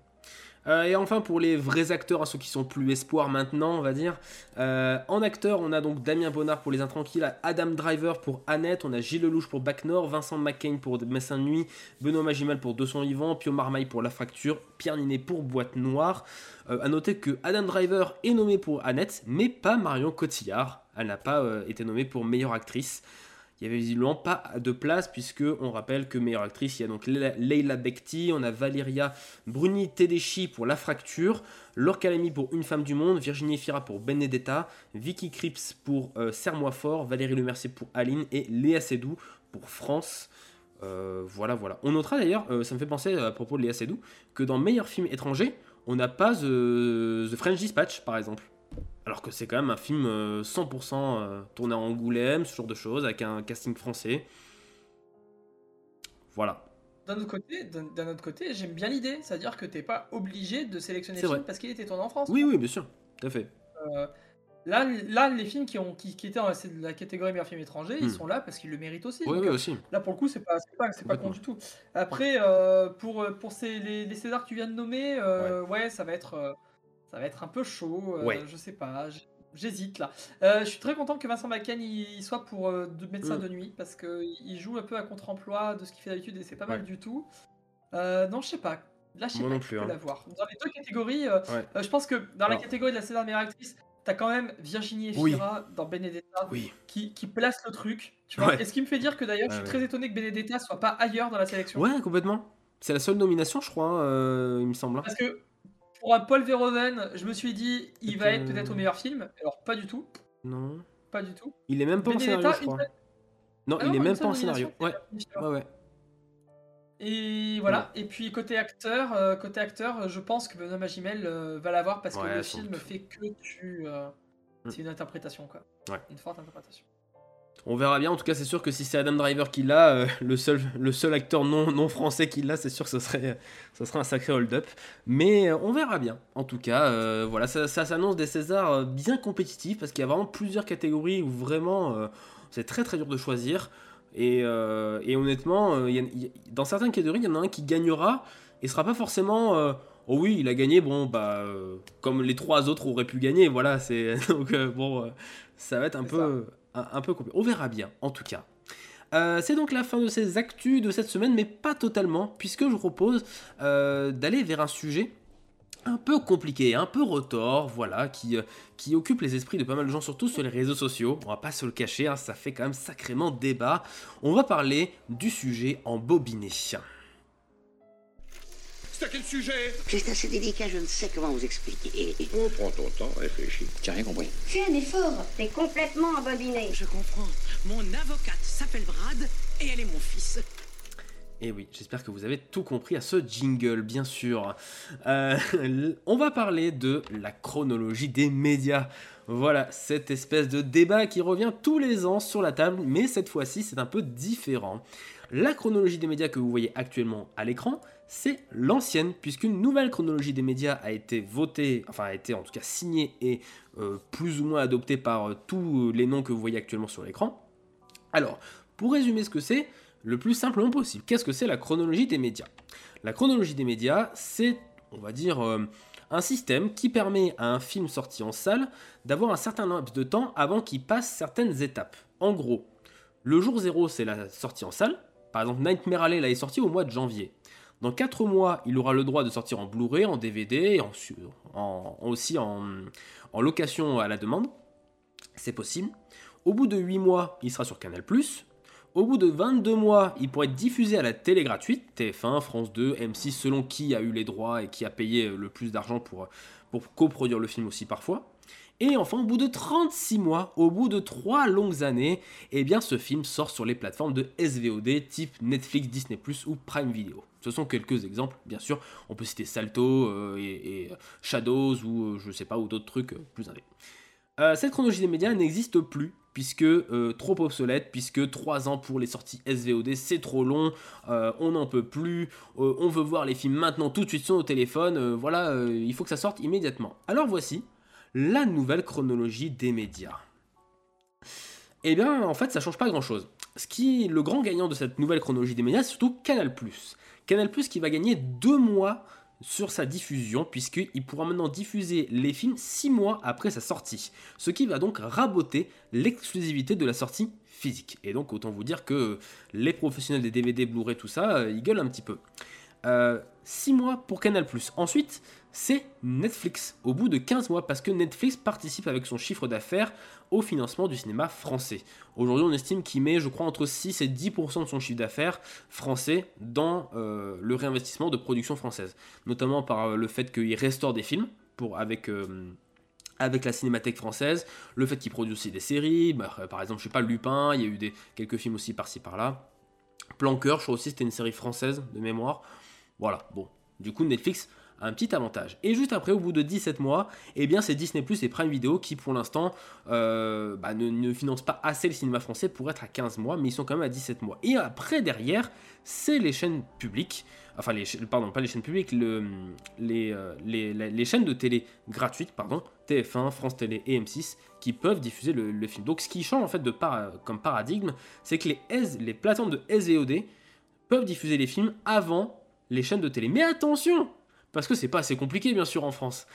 Euh, et enfin, pour les vrais acteurs, hein, ceux qui sont plus espoirs maintenant, on va dire. euh, en acteur, on a donc Damien Bonnard pour Les Intranquilles, Adam Driver pour Annette, on a Gilles Lelouch pour Bac Nord, Vincent McCain pour Messin de Nuit, Benoît Magimal pour 200 Vivants, Pio Marmaille pour La Fracture, Pierre Ninet pour Boîte Noire. Euh, à noter que Adam Driver est nommé pour Annette, mais pas Marion Cotillard. Elle n'a pas été nommée pour meilleure actrice. Il y avait visiblement pas de place puisque on rappelle que meilleure actrice, il y a donc Le- Leila Bekti, on a Valeria Bruni Tedeschi pour La Fracture, Laure Calamy pour Une femme du monde, Virginie Fira pour Benedetta, Vicky Krieps pour euh, Serre-moi fort, Valérie Lemercier pour Aline et Léa Seydoux pour France. Euh, voilà, voilà. On notera d'ailleurs, euh, ça me fait penser à propos de Léa Seydoux, que dans meilleur film étranger, on n'a pas The French Dispatch par exemple. Alors que c'est quand même un film euh, 100% euh, tourné à Angoulême, ce genre de choses, avec un casting français. Voilà. D'un autre côté, d'un autre côté, j'aime bien l'idée, c'est-à-dire que t'es pas obligé de sélectionner le film parce qu'il était tourné en France. Oui, oui, bien sûr, tout à fait. Euh, là, là, les films qui, ont, qui, qui étaient dans la, catégorie meilleur film étranger, ils Hmm. sont là parce qu'ils le méritent aussi. Oui, oui, euh, aussi. Là, pour le coup, c'est pas, c'est pas, pas con du tout. Après, euh, pour, pour ces, les, les Césars que tu viens de nommer, euh, ouais. ça va être, euh, ça va être un peu chaud. euh, Ouais. Je sais pas. J'hésite là. Euh, je suis très content que Vincent Macane il soit pour euh, de médecin Mm. de nuit parce qu'il joue un peu à contre-emploi de ce qu'il fait d'habitude et c'est pas mal du tout. Euh, non, je sais pas. Là, je sais Moi pas non plus, hein. l'avoir. Dans les deux catégories, Ouais. je pense que dans la catégorie de la César meilleure actrice, t'as quand même Virginie Oui. Efira dans Benedetta Oui. qui, qui place le truc. Tu vois Ouais. Et ce qui me fait dire que d'ailleurs, je suis très étonné que Benedetta soit pas ailleurs dans la sélection. Ouais, complètement. C'est la seule nomination, je crois, hein, il me semble. hein. Parce que pour un Paul Verhoeven, je me suis dit, il va être Euh. peut-être au meilleur film. Alors, pas du tout. Non. Pas du tout. Il est même pas en scénario, je crois. Non, Ah il est même pas en scénario. Ouais, ouais, ouais. Et voilà. Et puis côté acteur, euh, côté acteur, euh, je pense que Benoît Magimel euh, va l'avoir parce que Ouais, le film doute. fait que tu. euh, Mm. C'est une interprétation quoi. Ouais. Une forte interprétation. On verra bien. En tout cas, c'est sûr que si c'est Adam Driver qui l'a, euh, le, seul, le seul acteur non, non français qui l'a, c'est sûr que ce serait, ce serait un sacré hold-up. Mais euh, on verra bien. En tout cas, euh, voilà, ça, ça s'annonce des Césars bien compétitifs parce qu'il y a vraiment plusieurs catégories où vraiment euh, c'est très très dur de choisir. Et, et honnêtement, y a- il y a- dans certaines catégories, il y en a un qui gagnera et ce sera pas forcément. Oh oui, il a gagné, bon, bah, euh, comme les trois autres auraient pu gagner, voilà, c'est. <laughs> Donc, euh, bon, euh, ça va être un peu, un, peu compliqué. On verra bien, en tout cas. Euh, c'est donc la fin de ces actus de cette semaine, mais pas totalement, puisque je vous propose euh, d'aller vers un sujet un peu compliqué, un peu retors, voilà, qui, euh, qui occupe les esprits de pas mal de gens, surtout sur les réseaux sociaux. On va pas se le cacher, hein, ça fait quand même sacrément débat. On va parler du sujet en bobiné. C'est à quel sujet C'est assez délicat, je ne sais comment vous expliquer. Oh, prends ton temps, réfléchis. J'ai rien compris. Fais un effort, t'es complètement embobiné. Je comprends. Mon avocate s'appelle Brad et elle est mon fils. Et Eh oui, j'espère que vous avez tout compris à ce jingle, bien sûr. Euh, <laughs> on va parler de la chronologie des médias. Voilà, cette espèce de débat qui revient tous les ans sur la table, mais cette fois-ci c'est un peu différent. La chronologie des médias que vous voyez actuellement à l'écran, c'est l'ancienne, puisqu'une nouvelle chronologie des médias a été votée, enfin a été en tout cas signée et euh, plus ou moins adoptée par euh, tous les noms que vous voyez actuellement sur l'écran. Alors, pour résumer ce que c'est, le plus simplement possible. Qu'est-ce que c'est la chronologie des médias? La chronologie des médias, c'est, on va dire, euh, un système qui permet à un film sorti en salle d'avoir un certain laps de temps avant qu'il passe certaines étapes. En gros, le jour 0, c'est la sortie en salle. Par exemple, Nightmare Alley, là, est sorti au mois de janvier. Dans 4 mois, il aura le droit de sortir en Blu-ray, en DVD, et en, aussi en, en location à la demande. C'est possible. Au bout de 8 mois, il sera sur Canal+. Au bout de 22 mois, il pourrait être diffusé à la télé gratuite, TF1, France 2, M6, selon qui a eu les droits et qui a payé le plus d'argent pour, pour coproduire le film aussi parfois. Et enfin, au bout de 36 mois, au bout de 3 longues années, eh bien ce film sort sur les plateformes de SVOD type Netflix, Disney+, ou Prime Video. Ce sont quelques exemples, bien sûr. On peut citer Salto euh, et, et Shadows ou euh, je sais pas, ou d'autres trucs euh, plus indés. Euh, cette chronologie des médias n'existe plus, puisque euh, trop obsolète, puisque 3 ans pour les sorties SVOD, c'est trop long, euh, on n'en peut plus, euh, on veut voir les films maintenant tout de suite sur nos téléphones, euh, voilà, euh, il faut que ça sorte immédiatement. Alors voici la nouvelle chronologie des médias. Eh bien, en fait, ça change pas grand-chose. Ce qui le grand gagnant de cette nouvelle chronologie des médias, c'est surtout Canal+. Canal+, qui va gagner deux mois sur sa diffusion, puisqu'il pourra maintenant diffuser les films 6 mois après sa sortie. Ce qui va donc raboter l'exclusivité de la sortie physique. Et donc autant vous dire que les professionnels des DVD, Blu-ray, tout ça, euh, ils gueulent un petit peu. 6 mois pour Canal+. Ensuite, c'est Netflix, au bout de 15 mois, parce que Netflix participe avec son chiffre d'affaires au financement du cinéma français. Aujourd'hui, on estime qu'il met, je crois, entre 6 et 10% de son chiffre d'affaires français dans euh, le réinvestissement de production française. Notamment par euh, le fait qu'il restaure des films pour, avec, euh, avec la cinémathèque française, le fait qu'il produit aussi des séries, bah, par exemple, je sais pas, Lupin, il y a eu des, quelques films aussi par-ci par-là. Planqueur, je crois aussi, c'était une série française de mémoire. Voilà, bon. Du coup, Netflix un petit avantage. Et juste après, au bout de 17 mois, eh bien c'est Disney Plus et Prime Video qui pour l'instant euh, bah, ne, financent pas assez le cinéma français pour être à 15 mois, mais ils sont quand même à 17 mois. Et après, derrière, c'est les chaînes publiques, enfin les pardon, pas les chaînes publiques, euh, les, chaînes de télé gratuites, pardon, TF1, France Télé et M6, qui peuvent diffuser le, film. Donc ce qui change en fait de comme paradigme, c'est que les, les plateformes de SVOD peuvent diffuser les films avant les chaînes de télé. Mais attention, parce que c'est pas assez compliqué, bien sûr, en France.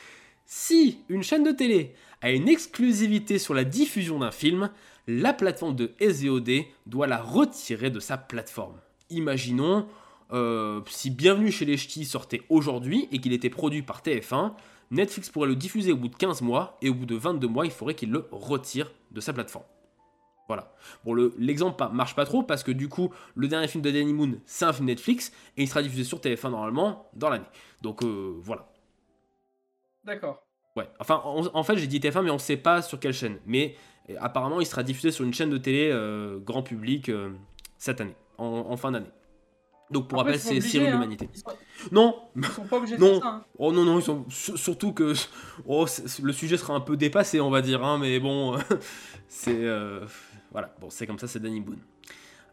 Si une chaîne de télé a une exclusivité sur la diffusion d'un film, la plateforme de SVOD doit la retirer de sa plateforme. Imaginons euh, si Bienvenue chez les Ch'tis sortait aujourd'hui et qu'il était produit par TF1, Netflix pourrait le diffuser au bout de 15 mois et au bout de 22 mois, il faudrait qu'il le retire de sa plateforme. Voilà. Bon, l'exemple marche pas trop parce que du coup, le dernier film de Danny Moon, c'est un film Netflix et il sera diffusé sur TF1 normalement dans l'année. Donc euh, voilà. D'accord. Ouais. Enfin, en fait, j'ai dit TF1, mais on sait pas sur quelle chaîne. Mais euh, apparemment, il sera diffusé sur une chaîne de télé euh, grand public cette année, en, fin d'année. Donc pour rappel, c'est Cyril hein. l'Humanité. Non, ils sont pas obligés non. de ça. Hein. Oh non non, ils sont surtout que oh, le sujet sera un peu dépassé, on va dire, hein, mais bon, <laughs> c'est voilà, bon, c'est comme ça, c'est Danny Boone.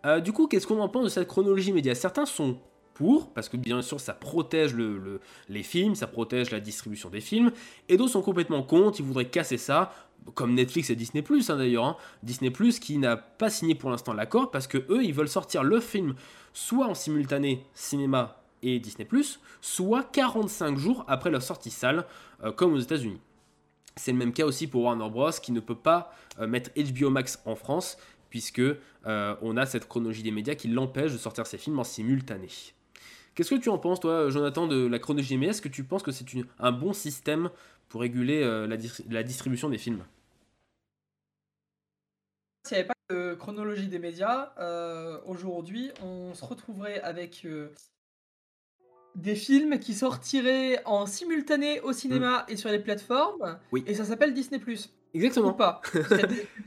Euh, du coup, qu'est-ce qu'on en pense de cette chronologie média? Certains sont pour, parce que bien sûr, ça protège le, les films, ça protège la distribution des films, et d'autres sont complètement contre, ils voudraient casser ça, comme Netflix et Disney hein, d'ailleurs. Hein. Disney qui n'a pas signé pour l'instant l'accord, parce que eux, ils veulent sortir le film soit en simultané cinéma et Disney soit 45 jours après leur sortie salle, euh, comme aux États-Unis. C'est le même cas aussi pour Warner Bros. qui ne peut pas euh, mettre HBO Max en France puisque euh, on a cette chronologie des médias qui l'empêche de sortir ses films en simultané. Qu'est-ce que tu en penses, toi, Jonathan, de la chronologie des médias? Est-ce que tu penses que c'est un bon système pour réguler euh, la, distribution des films? S'il n'y avait pas de chronologie des médias, aujourd'hui, on se retrouverait avec des films qui sortiraient en simultané au cinéma et sur les plateformes. Oui. Et ça s'appelle Disney+. Exactement. Ou pas. <laughs>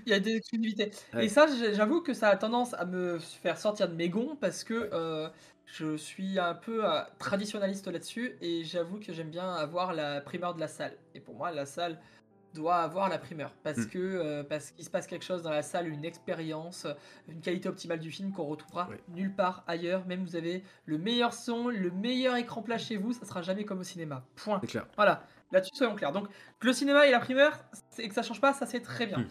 Il y a des, exclusivités. Et ça, j'avoue que ça a tendance à me faire sortir de mes gonds parce que euh, je suis un peu euh, traditionnaliste là-dessus et j'avoue que j'aime bien avoir la primeur de la salle. Et pour moi, la salle, doit avoir la primeur parce mm. que euh, parce qu'il se passe quelque chose dans la salle, une expérience, une qualité optimale du film qu'on retrouvera nulle part ailleurs. Même vous avez le meilleur son, le meilleur écran plat chez vous, ça sera jamais comme au cinéma. Point. Clair. Voilà, là-dessus soyons clairs. Donc que le cinéma et la primeur et que ça change pas, ça c'est très bien. Mm.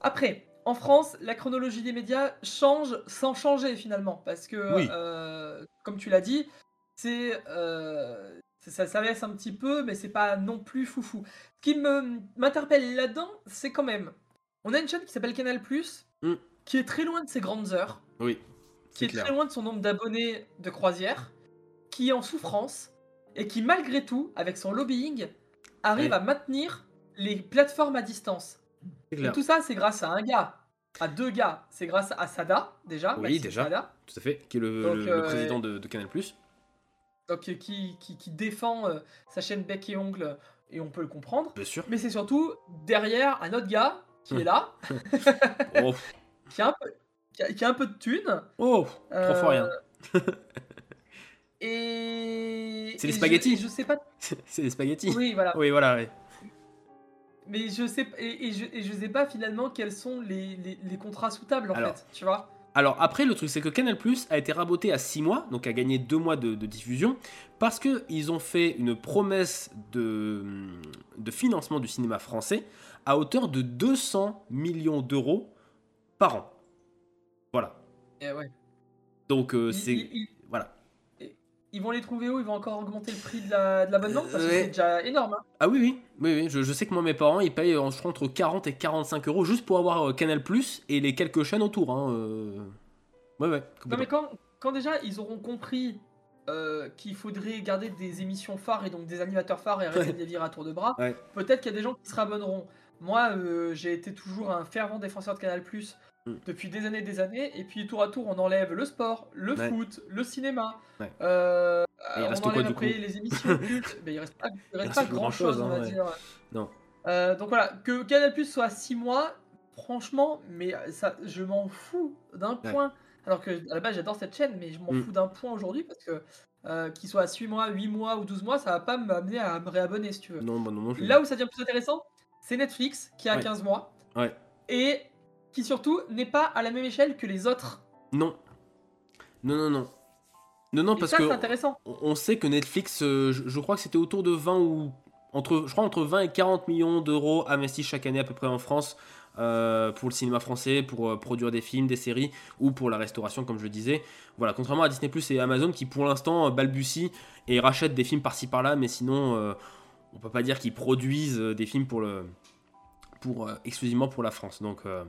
Après. En France, la chronologie des médias change sans changer finalement, parce que, euh, comme tu l'as dit, c'est euh, ça, ça un petit peu, mais c'est pas non plus foufou. Ce qui m'interpelle là-dedans, c'est quand même. On a une chaîne qui s'appelle Canal, mm. qui est très loin de ses grandes heures. Oui. Qui est, très loin de son nombre d'abonnés de croisière, qui est en souffrance, et qui, malgré tout, avec son lobbying, arrive à maintenir les plateformes à distance. Et tout ça, c'est grâce à un gars, à deux gars. C'est grâce à Sada, déjà. Oui, déjà. Tout à fait, qui est le, euh, président de, de Canal donc qui, qui, défend euh, sa chaîne bec et ongle, et on peut le comprendre. Bien sûr. Mais c'est surtout derrière un autre gars qui est là, <laughs> oh. qui, a un peu, qui, a, un peu de thunes. Oh, trois fois rien. Euh, <laughs> et. C'est les spaghettis. Je, sais pas. <laughs> c'est les spaghettis. Oui, voilà. Oui, voilà. Mais je sais et, je, et je sais pas finalement quels sont les, les, les contrats sous table en fait, tu vois. Alors après, le truc, c'est que Canal Plus a été raboté à 6 mois, donc a gagné 2 mois de, diffusion, parce qu'ils ont fait une promesse de, de, financement du cinéma français à hauteur de 200 millions d'euros par an. Voilà. Ouais. Donc euh, c'est... Ils vont les trouver où? Ils vont encore augmenter le prix de l'abonnement Parce que c'est déjà énorme. Hein. ah oui, oui, oui, oui. Je, sais que moi, mes parents, ils payent entre 40 et 45 euros juste pour avoir euh, Canal Plus et les quelques chaînes autour. Hein, euh. Ouais, ouais. Non, mais quand, quand déjà ils auront compris euh, qu'il faudrait garder des émissions phares et donc des animateurs phares et arrêter de les virer à tour de bras, Ouais. peut-être qu'il y a des gens qui se rabonneront. Moi, euh, j'ai été toujours un fervent défenseur de Canal+, Mm. depuis des années et des années, et puis tour à tour, on enlève le sport, le Ouais. foot, le cinéma, Ouais. euh, il on reste enlève quoi, après les émissions <laughs> cultes, mais il reste pas, il reste reste pas plus grand-chose, grand-chose, on hein, va ouais. dire. Non. Euh, donc voilà, que Canal Plus soit 6 mois, franchement, mais ça, je m'en fous d'un point. Alors que à la base j'adore cette chaîne, mais je m'en Mm. fous d'un point aujourd'hui parce que euh, qu'il soit à 6 mois, 8 mois ou 12 mois, ça va pas m'amener à me réabonner si tu veux. Non, bah non, non. Là où ça devient plus intéressant, c'est Netflix qui a Ouais. 15 mois Ouais. et qui surtout n'est pas à la même échelle que les autres. Non. Non, non, non. Non, non, Et parce ça, que c'est intéressant. on on sait que Netflix, euh, je, je crois que c'était autour de 20 ou entre, je crois entre 20 et 40 millions d'euros investis chaque année à peu près en France euh, pour le cinéma français, pour euh, produire des films, des séries ou pour la restauration, comme je le disais. Voilà, contrairement à Disney Plus et Amazon qui pour l'instant balbutient et rachètent des films par-ci par-là, mais sinon on peut pas dire qu'ils produisent des films pour le, pour exclusivement pour la France. Donc euh,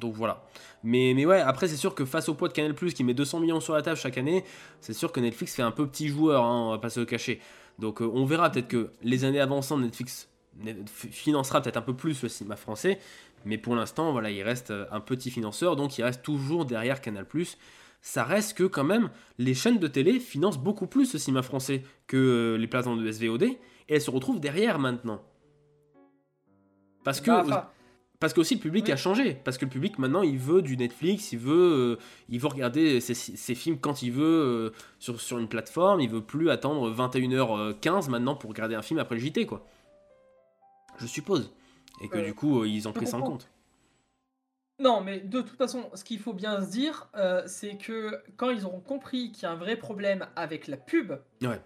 donc voilà. Mais, mais ouais, après, c'est sûr que face au poids de Canal qui met 200 millions sur la table chaque année, c'est sûr que Netflix fait un peu petit joueur, hein, on va pas se le cacher. Donc euh, on verra peut-être que les années avançant, Netflix financera peut-être un peu plus le cinéma français. Mais pour l'instant, voilà, il reste euh, un petit financeur, donc il reste toujours derrière Canal Ça reste que quand même, les chaînes de télé financent beaucoup plus le cinéma français que euh, les plateformes de SVOD, et elles se retrouvent derrière maintenant. Parce que Bah, parce que aussi le public Oui. a changé. Parce que le public maintenant il veut du Netflix, il veut, euh, il veut regarder ses, ses films quand il veut euh, sur, sur une plateforme. Il veut plus attendre 21h15 maintenant pour regarder un film après le JT quoi. Je suppose. Et que Ouais. du coup euh, ils ont pris ça en compte. Non, mais de toute façon, ce qu'il faut bien se dire, euh, c'est que quand ils auront compris qu'il y a un vrai problème avec la pub, Ouais.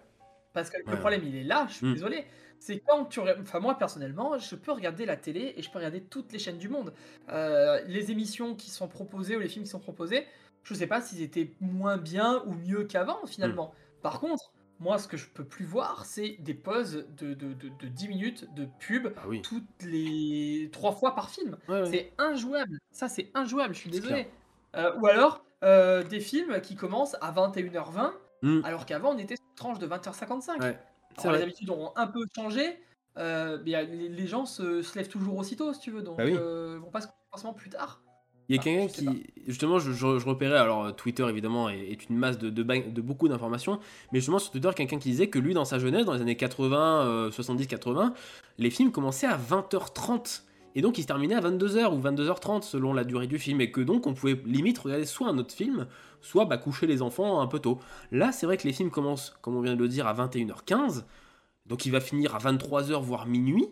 parce que Ouais, le problème il est là, je suis Mm. désolé, c'est quand tu... Enfin moi personnellement, je peux regarder la télé et je peux regarder toutes les chaînes du monde. Euh, les émissions qui sont proposées ou les films qui sont proposés, je sais pas s'ils étaient moins bien ou mieux qu'avant finalement. Mm. Par contre, moi ce que je peux plus voir, c'est des pauses de, de, de, de 10 minutes de pub Ah oui. toutes les trois fois par film. Ouais, ouais. C'est injouable. Ça, c'est injouable, je suis désolé. Euh, ou alors, euh, des films qui commencent à 21h20, Mm. alors qu'avant, on était sur une tranche de 20h55. Ouais. Alors, les habitudes auront un peu changé, euh, mais les, gens se, se lèvent toujours aussitôt, si tu veux, donc Bah oui. euh, vont pas se coucher forcément plus tard. Il y a Ah, quelqu'un pas. qui, justement, je, je- je repérais, alors euh, Twitter évidemment est, est une masse de, de, ba- de beaucoup d'informations, mais justement sur Twitter, quelqu'un qui disait que lui, dans sa jeunesse, dans les années 80, euh, 70-80, les films commençaient à 20h30. Et donc ils se terminaient à 22h ou 22h30 selon la durée du film, et que donc on pouvait limite regarder soit un autre film, soit bah, coucher les enfants un peu tôt. Là, c'est vrai que les films commencent, comme on vient de le dire, à 21h15, donc il va finir à 23h voire minuit,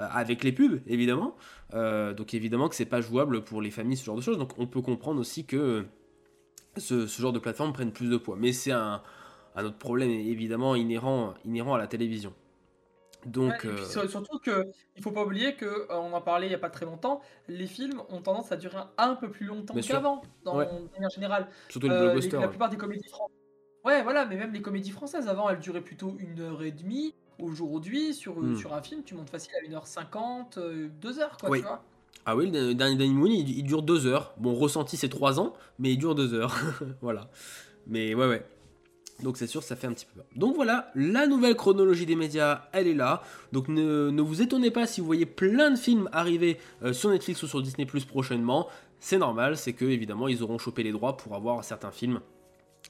euh, avec les pubs évidemment. Euh, donc évidemment que c'est pas jouable pour les familles, ce genre de choses. Donc on peut comprendre aussi que ce, genre de plateforme prenne plus de poids. Mais c'est un, autre problème évidemment inhérent à la télévision. Donc Ouais, et puis euh, sur- surtout que il faut pas oublier que euh, on en parlait il y a pas très longtemps, les films ont tendance à durer un peu plus longtemps qu'avant, dans Ouais. manière générale. surtout les Euh, blockbusters. la ouais. plupart des comédies françaises. Ouais, voilà, mais même les comédies françaises, avant, elles duraient plutôt une heure et demie. Aujourd'hui, sur, Hmm. sur un film, tu montes facile à 1h50, 2h, quoi, Oui. tu vois. Ah oui, le dernier Danny Moon, il, il dure deux heures. Bon, ressenti c'est trois ans, mais il dure deux heures. <laughs> voilà. Mais ouais, ouais. Donc c'est sûr, ça fait un petit peu peur. Donc voilà, la nouvelle chronologie des médias, elle est là. Donc ne, ne vous étonnez pas si vous voyez plein de films arriver euh, sur Netflix ou sur Disney Plus prochainement. C'est normal, c'est que évidemment ils auront chopé les droits pour avoir certains films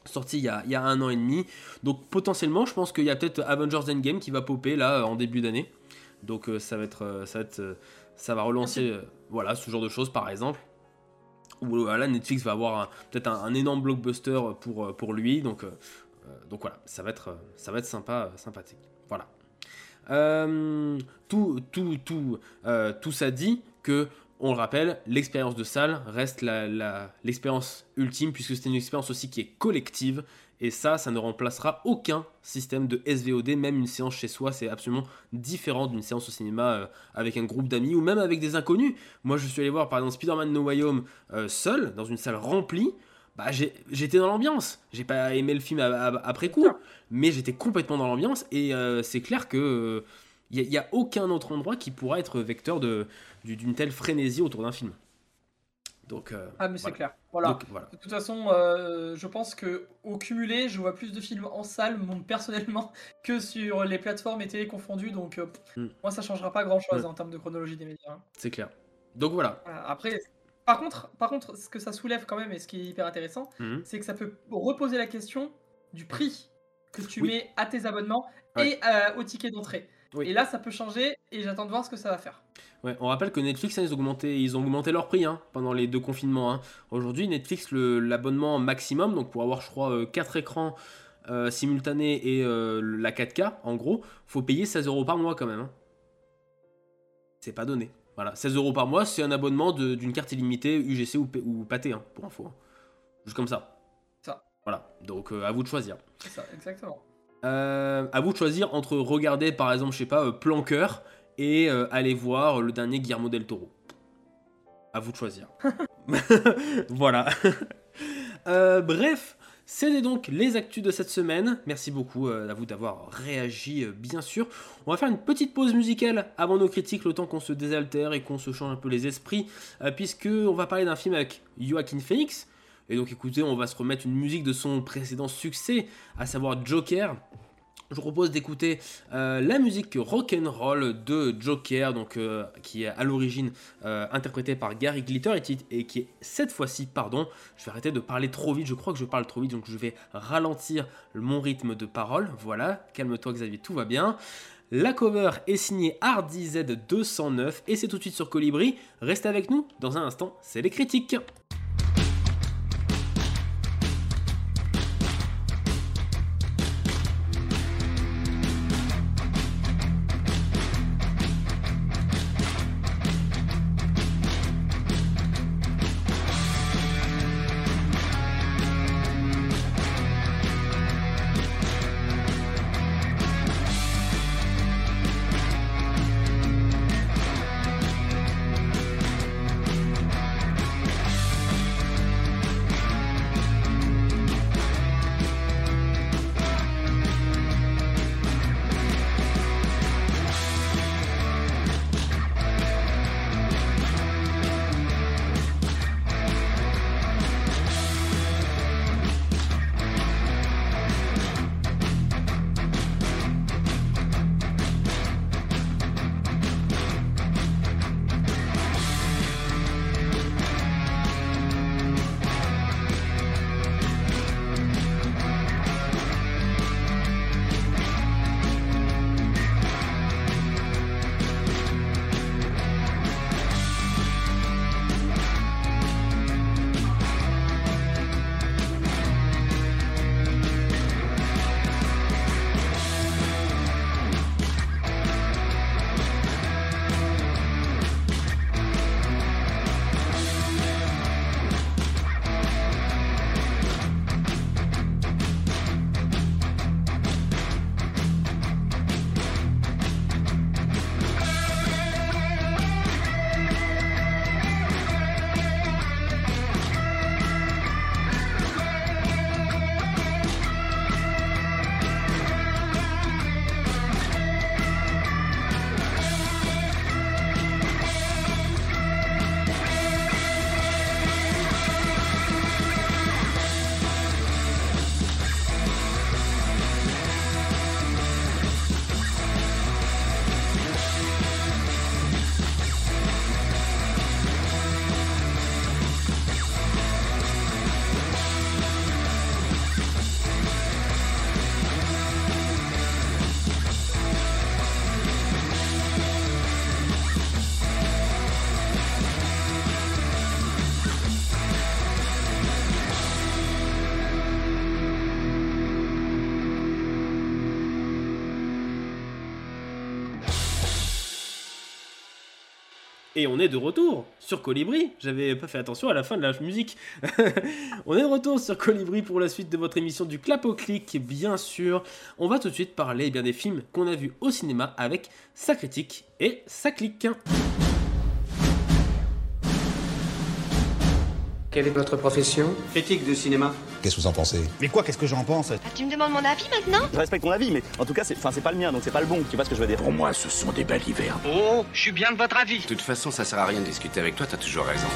sortis il y a, il y a un an et demi. Donc potentiellement, je pense qu'il y a peut-être Avengers Endgame qui va popper là en début d'année. Donc euh, ça va être, euh, ça va être, euh, ça va relancer, euh, voilà, ce genre de choses par exemple. Ou euh, voilà, Netflix va avoir peut-être un, un énorme blockbuster pour, euh, pour lui. Donc, euh, euh, donc voilà, ça va être, euh, ça va être sympa, euh, sympathique. Voilà. Euh, tout, tout, tout, euh, tout ça dit que, on le rappelle, l'expérience de salle reste l'expérience ultime puisque c'est une expérience aussi qui est collective. Et ça, ça ne remplacera aucun système de SVOD, même une séance chez soi, c'est absolument différent d'une séance au cinéma euh, avec un groupe d'amis ou même avec des inconnus. Moi, je suis allé voir par exemple Spider-Man No Way Home euh, seul, dans une salle remplie. Bah, j'étais dans l'ambiance. J'ai pas aimé le film après coup, mais j'étais complètement dans l'ambiance et euh, c'est clair que il n'y a, aucun autre endroit qui pourra être vecteur de- du- d'une telle frénésie autour d'un film. Donc, euh, Ah, mais c'est clair. Voilà. Donc, voilà. De toute façon, euh, je pense que au cumulé, je vois plus de films en salle, <laughs> mon- personnellement, que sur les plateformes et télé confondues. Donc, euh, pff, Mm. moi, ça changera pas grand-chose Mm. en termes de chronologie des médias. hein. C'est clair. Donc. Voilà. Après, par contre, par contre, ce que ça soulève quand même et ce qui est hyper intéressant, Mhm. c'est que ça peut reposer la question du prix que tu Oui. mets à tes abonnements Ouais. et euh, au ticket d'entrée. Oui. Et là, ça peut changer et j'attends de voir ce que ça va faire. Ouais, on rappelle que Netflix, hein, ils, ont augmenté, ils ont augmenté leur prix hein, pendant les deux confinements. hein. Aujourd'hui, Netflix, l'abonnement maximum, donc pour avoir, je crois, 4 écrans euh, simultanés et euh, la 4K, en gros, faut payer 16 euros par mois quand même. C'est pas donné. Voilà, 16 euros par mois, c'est un abonnement d'une carte illimitée UGC ou, ou pâté, hein, pour info. hein. Juste comme ça. Ça. Voilà, donc euh, à vous de choisir. C'est ça, exactement. Euh, à vous de choisir entre regarder par exemple, je sais pas, euh, Plan Cœur et euh, aller voir le dernier Guillermo del Toro. À vous de choisir. <laughs> <laughs> voilà. Bref, c'était donc les actus de cette semaine. Merci beaucoup euh, à vous d'avoir réagi, euh, bien sûr. On va faire une petite pause musicale avant nos critiques, le temps qu'on se désaltère et qu'on se change un peu les esprits, euh, puisque on va parler d'un film avec Joaquin Phoenix. Et donc écoutez, on va se remettre une musique de son précédent succès, à savoir Joker. Je vous propose d'écouter euh, la musique rock'n'roll de Joker, donc, euh, qui est à l'origine euh, interprétée par Gary Glitter et, qui- est cette fois-ci, pardon, je vais arrêter de parler trop vite, je crois que je parle trop vite, donc je vais ralentir mon rythme de parole. Voilà, calme-toi Xavier, tout va bien. La cover est signée Hardy Z209 et c'est tout de suite sur Colibri. Restez avec nous, dans un instant, c'est les critiques. Et on est de retour sur Colibri. J'avais pas fait attention à la fin de la musique. <laughs> on est de retour sur Colibri pour la suite de votre émission du clap au clic, bien sûr. On va tout de suite parler eh bien, des films qu'on a vus au cinéma avec sa critique et sa clique. Quelle est votre profession Critique de cinéma. Qu'est-ce que vous en pensez? Mais quoi, qu'est-ce que j'en pense? Ah, tu me demandes mon avis maintenant? Je respecte ton avis, mais en tout cas, c'est, enfin, c'est pas le mien, donc c'est pas le bon. Tu vois ce que je veux dire Pour moi, ce sont des balivernes. Oh, je suis bien de votre avis. De toute façon, ça sert à rien de discuter avec toi, t'as toujours raison.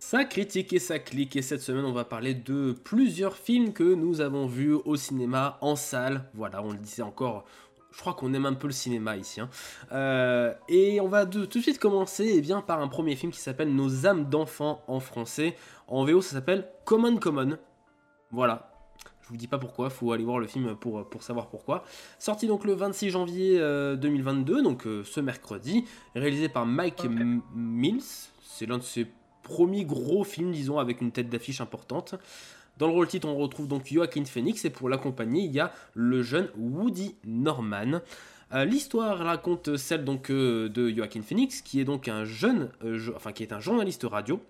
Ça critique et ça clique et cette semaine on va parler de plusieurs films que nous avons vus au cinéma, en salle. Voilà, on le disait encore, je crois qu'on aime un peu le cinéma ici. hein. Euh, et on va de- tout de suite commencer eh bien, par un premier film qui s'appelle Nos âmes d'enfants en français. En VO ça s'appelle Common Common. Voilà. Je vous dis pas pourquoi, faut aller voir le film pour, pour savoir pourquoi. Sorti donc le 26 janvier euh, 2022, donc euh, ce mercredi, réalisé par Mike Mills. C'est l'un de ses premiers gros films, disons, avec une tête d'affiche importante. Dans le rôle titre, on retrouve donc Joaquin Phoenix et pour l'accompagner, il y a le jeune Woody Norman. Euh, L'histoire raconte celle donc euh, de Joaquin Phoenix, qui est donc un jeune, euh, enfin qui est un journaliste radio,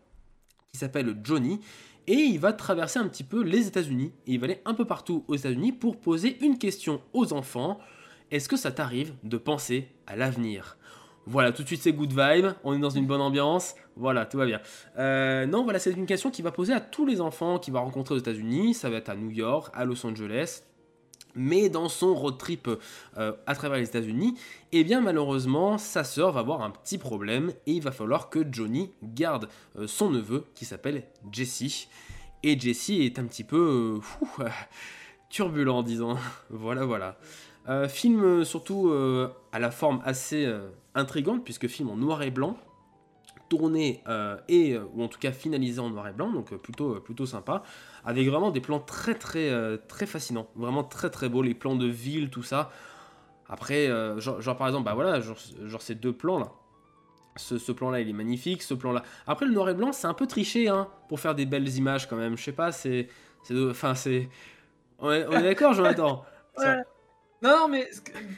qui s'appelle Johnny, et il va traverser un petit peu les États-Unis. Il va aller un peu partout aux États-Unis pour poser une question aux enfants. Est-ce que ça t'arrive de penser à l'avenir? Voilà, tout de suite c'est good vibe, on est dans une bonne ambiance, voilà, tout va bien. Euh, non, voilà, c'est une question qu'il va poser à tous les enfants qu'il va rencontrer aux États-Unis. Ça va être à New York, à Los Angeles. Mais dans son road trip euh, à travers les États-Unis, eh bien malheureusement, sa sœur va avoir un petit problème et il va falloir que Johnny garde euh, son neveu qui s'appelle Jesse. Et Jesse est un petit peu <laughs> turbulent, disons. <laughs> voilà, voilà. Film surtout à la forme assez intrigante, puisque film en noir et blanc, tourné euh, et, euh, ou en tout cas finalisé en noir et blanc, donc euh, plutôt, plutôt sympa, avec vraiment des plans très très très fascinants, vraiment très très beaux, les plans de ville, tout ça. Après, genre, par exemple, bah voilà, genre, ces deux plans là. Ce, ce plan-là, il est magnifique. Ce plan-là. Après, le noir et blanc, c'est un peu triché, hein, pour faire des belles images quand même. Je sais pas, c'est, enfin, c'est. On est, d'accord, Jonathan? <laughs> Ouais. Non, non, mais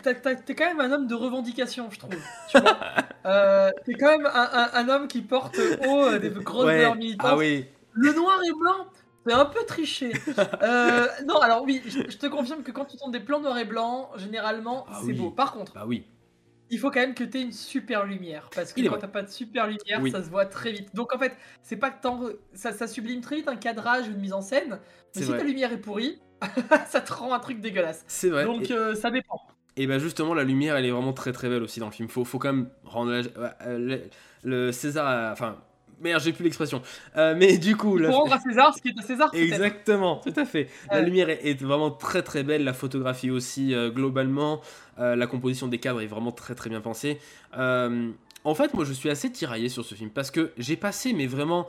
t'es quand même un homme de revendication, je trouve. Tu vois <laughs> Euh, T'es quand même un, un- un homme qui porte haut euh, des <laughs> grosses Ouais. valeurs militantes. Ah oui. Le noir et blanc, c'est un peu triché. <laughs> Euh, non, alors oui, je, te confirme que quand tu tournes des plans noir et blanc, généralement, Ah c'est oui. beau. Par contre, Bah oui. il faut quand même que tu aies une super lumière. Parce que Il quand t'as pas de super lumière, Oui. ça se voit très vite. Donc en fait, c'est pas que tant, ça, ça sublime très vite un cadrage ou une mise en scène. Mais si vrai. ta lumière est pourrie, <laughs> ça te rend un truc dégueulasse. C'est vrai. Donc Et- euh, ça dépend. Et bah justement, la lumière, elle est vraiment très très belle aussi dans le film. Faut, faut quand même rendre la- euh, le, le César, à- enfin merde, j'ai plus l'expression. Euh, mais du coup, faut rendre à César ce qui est à César. Exactement, tout à fait. La lumière est, est vraiment très très belle, la photographie aussi euh, globalement, la composition des cadres est vraiment très très bien pensée. En fait, moi je suis assez tiraillé sur ce film parce que j'ai passé mais vraiment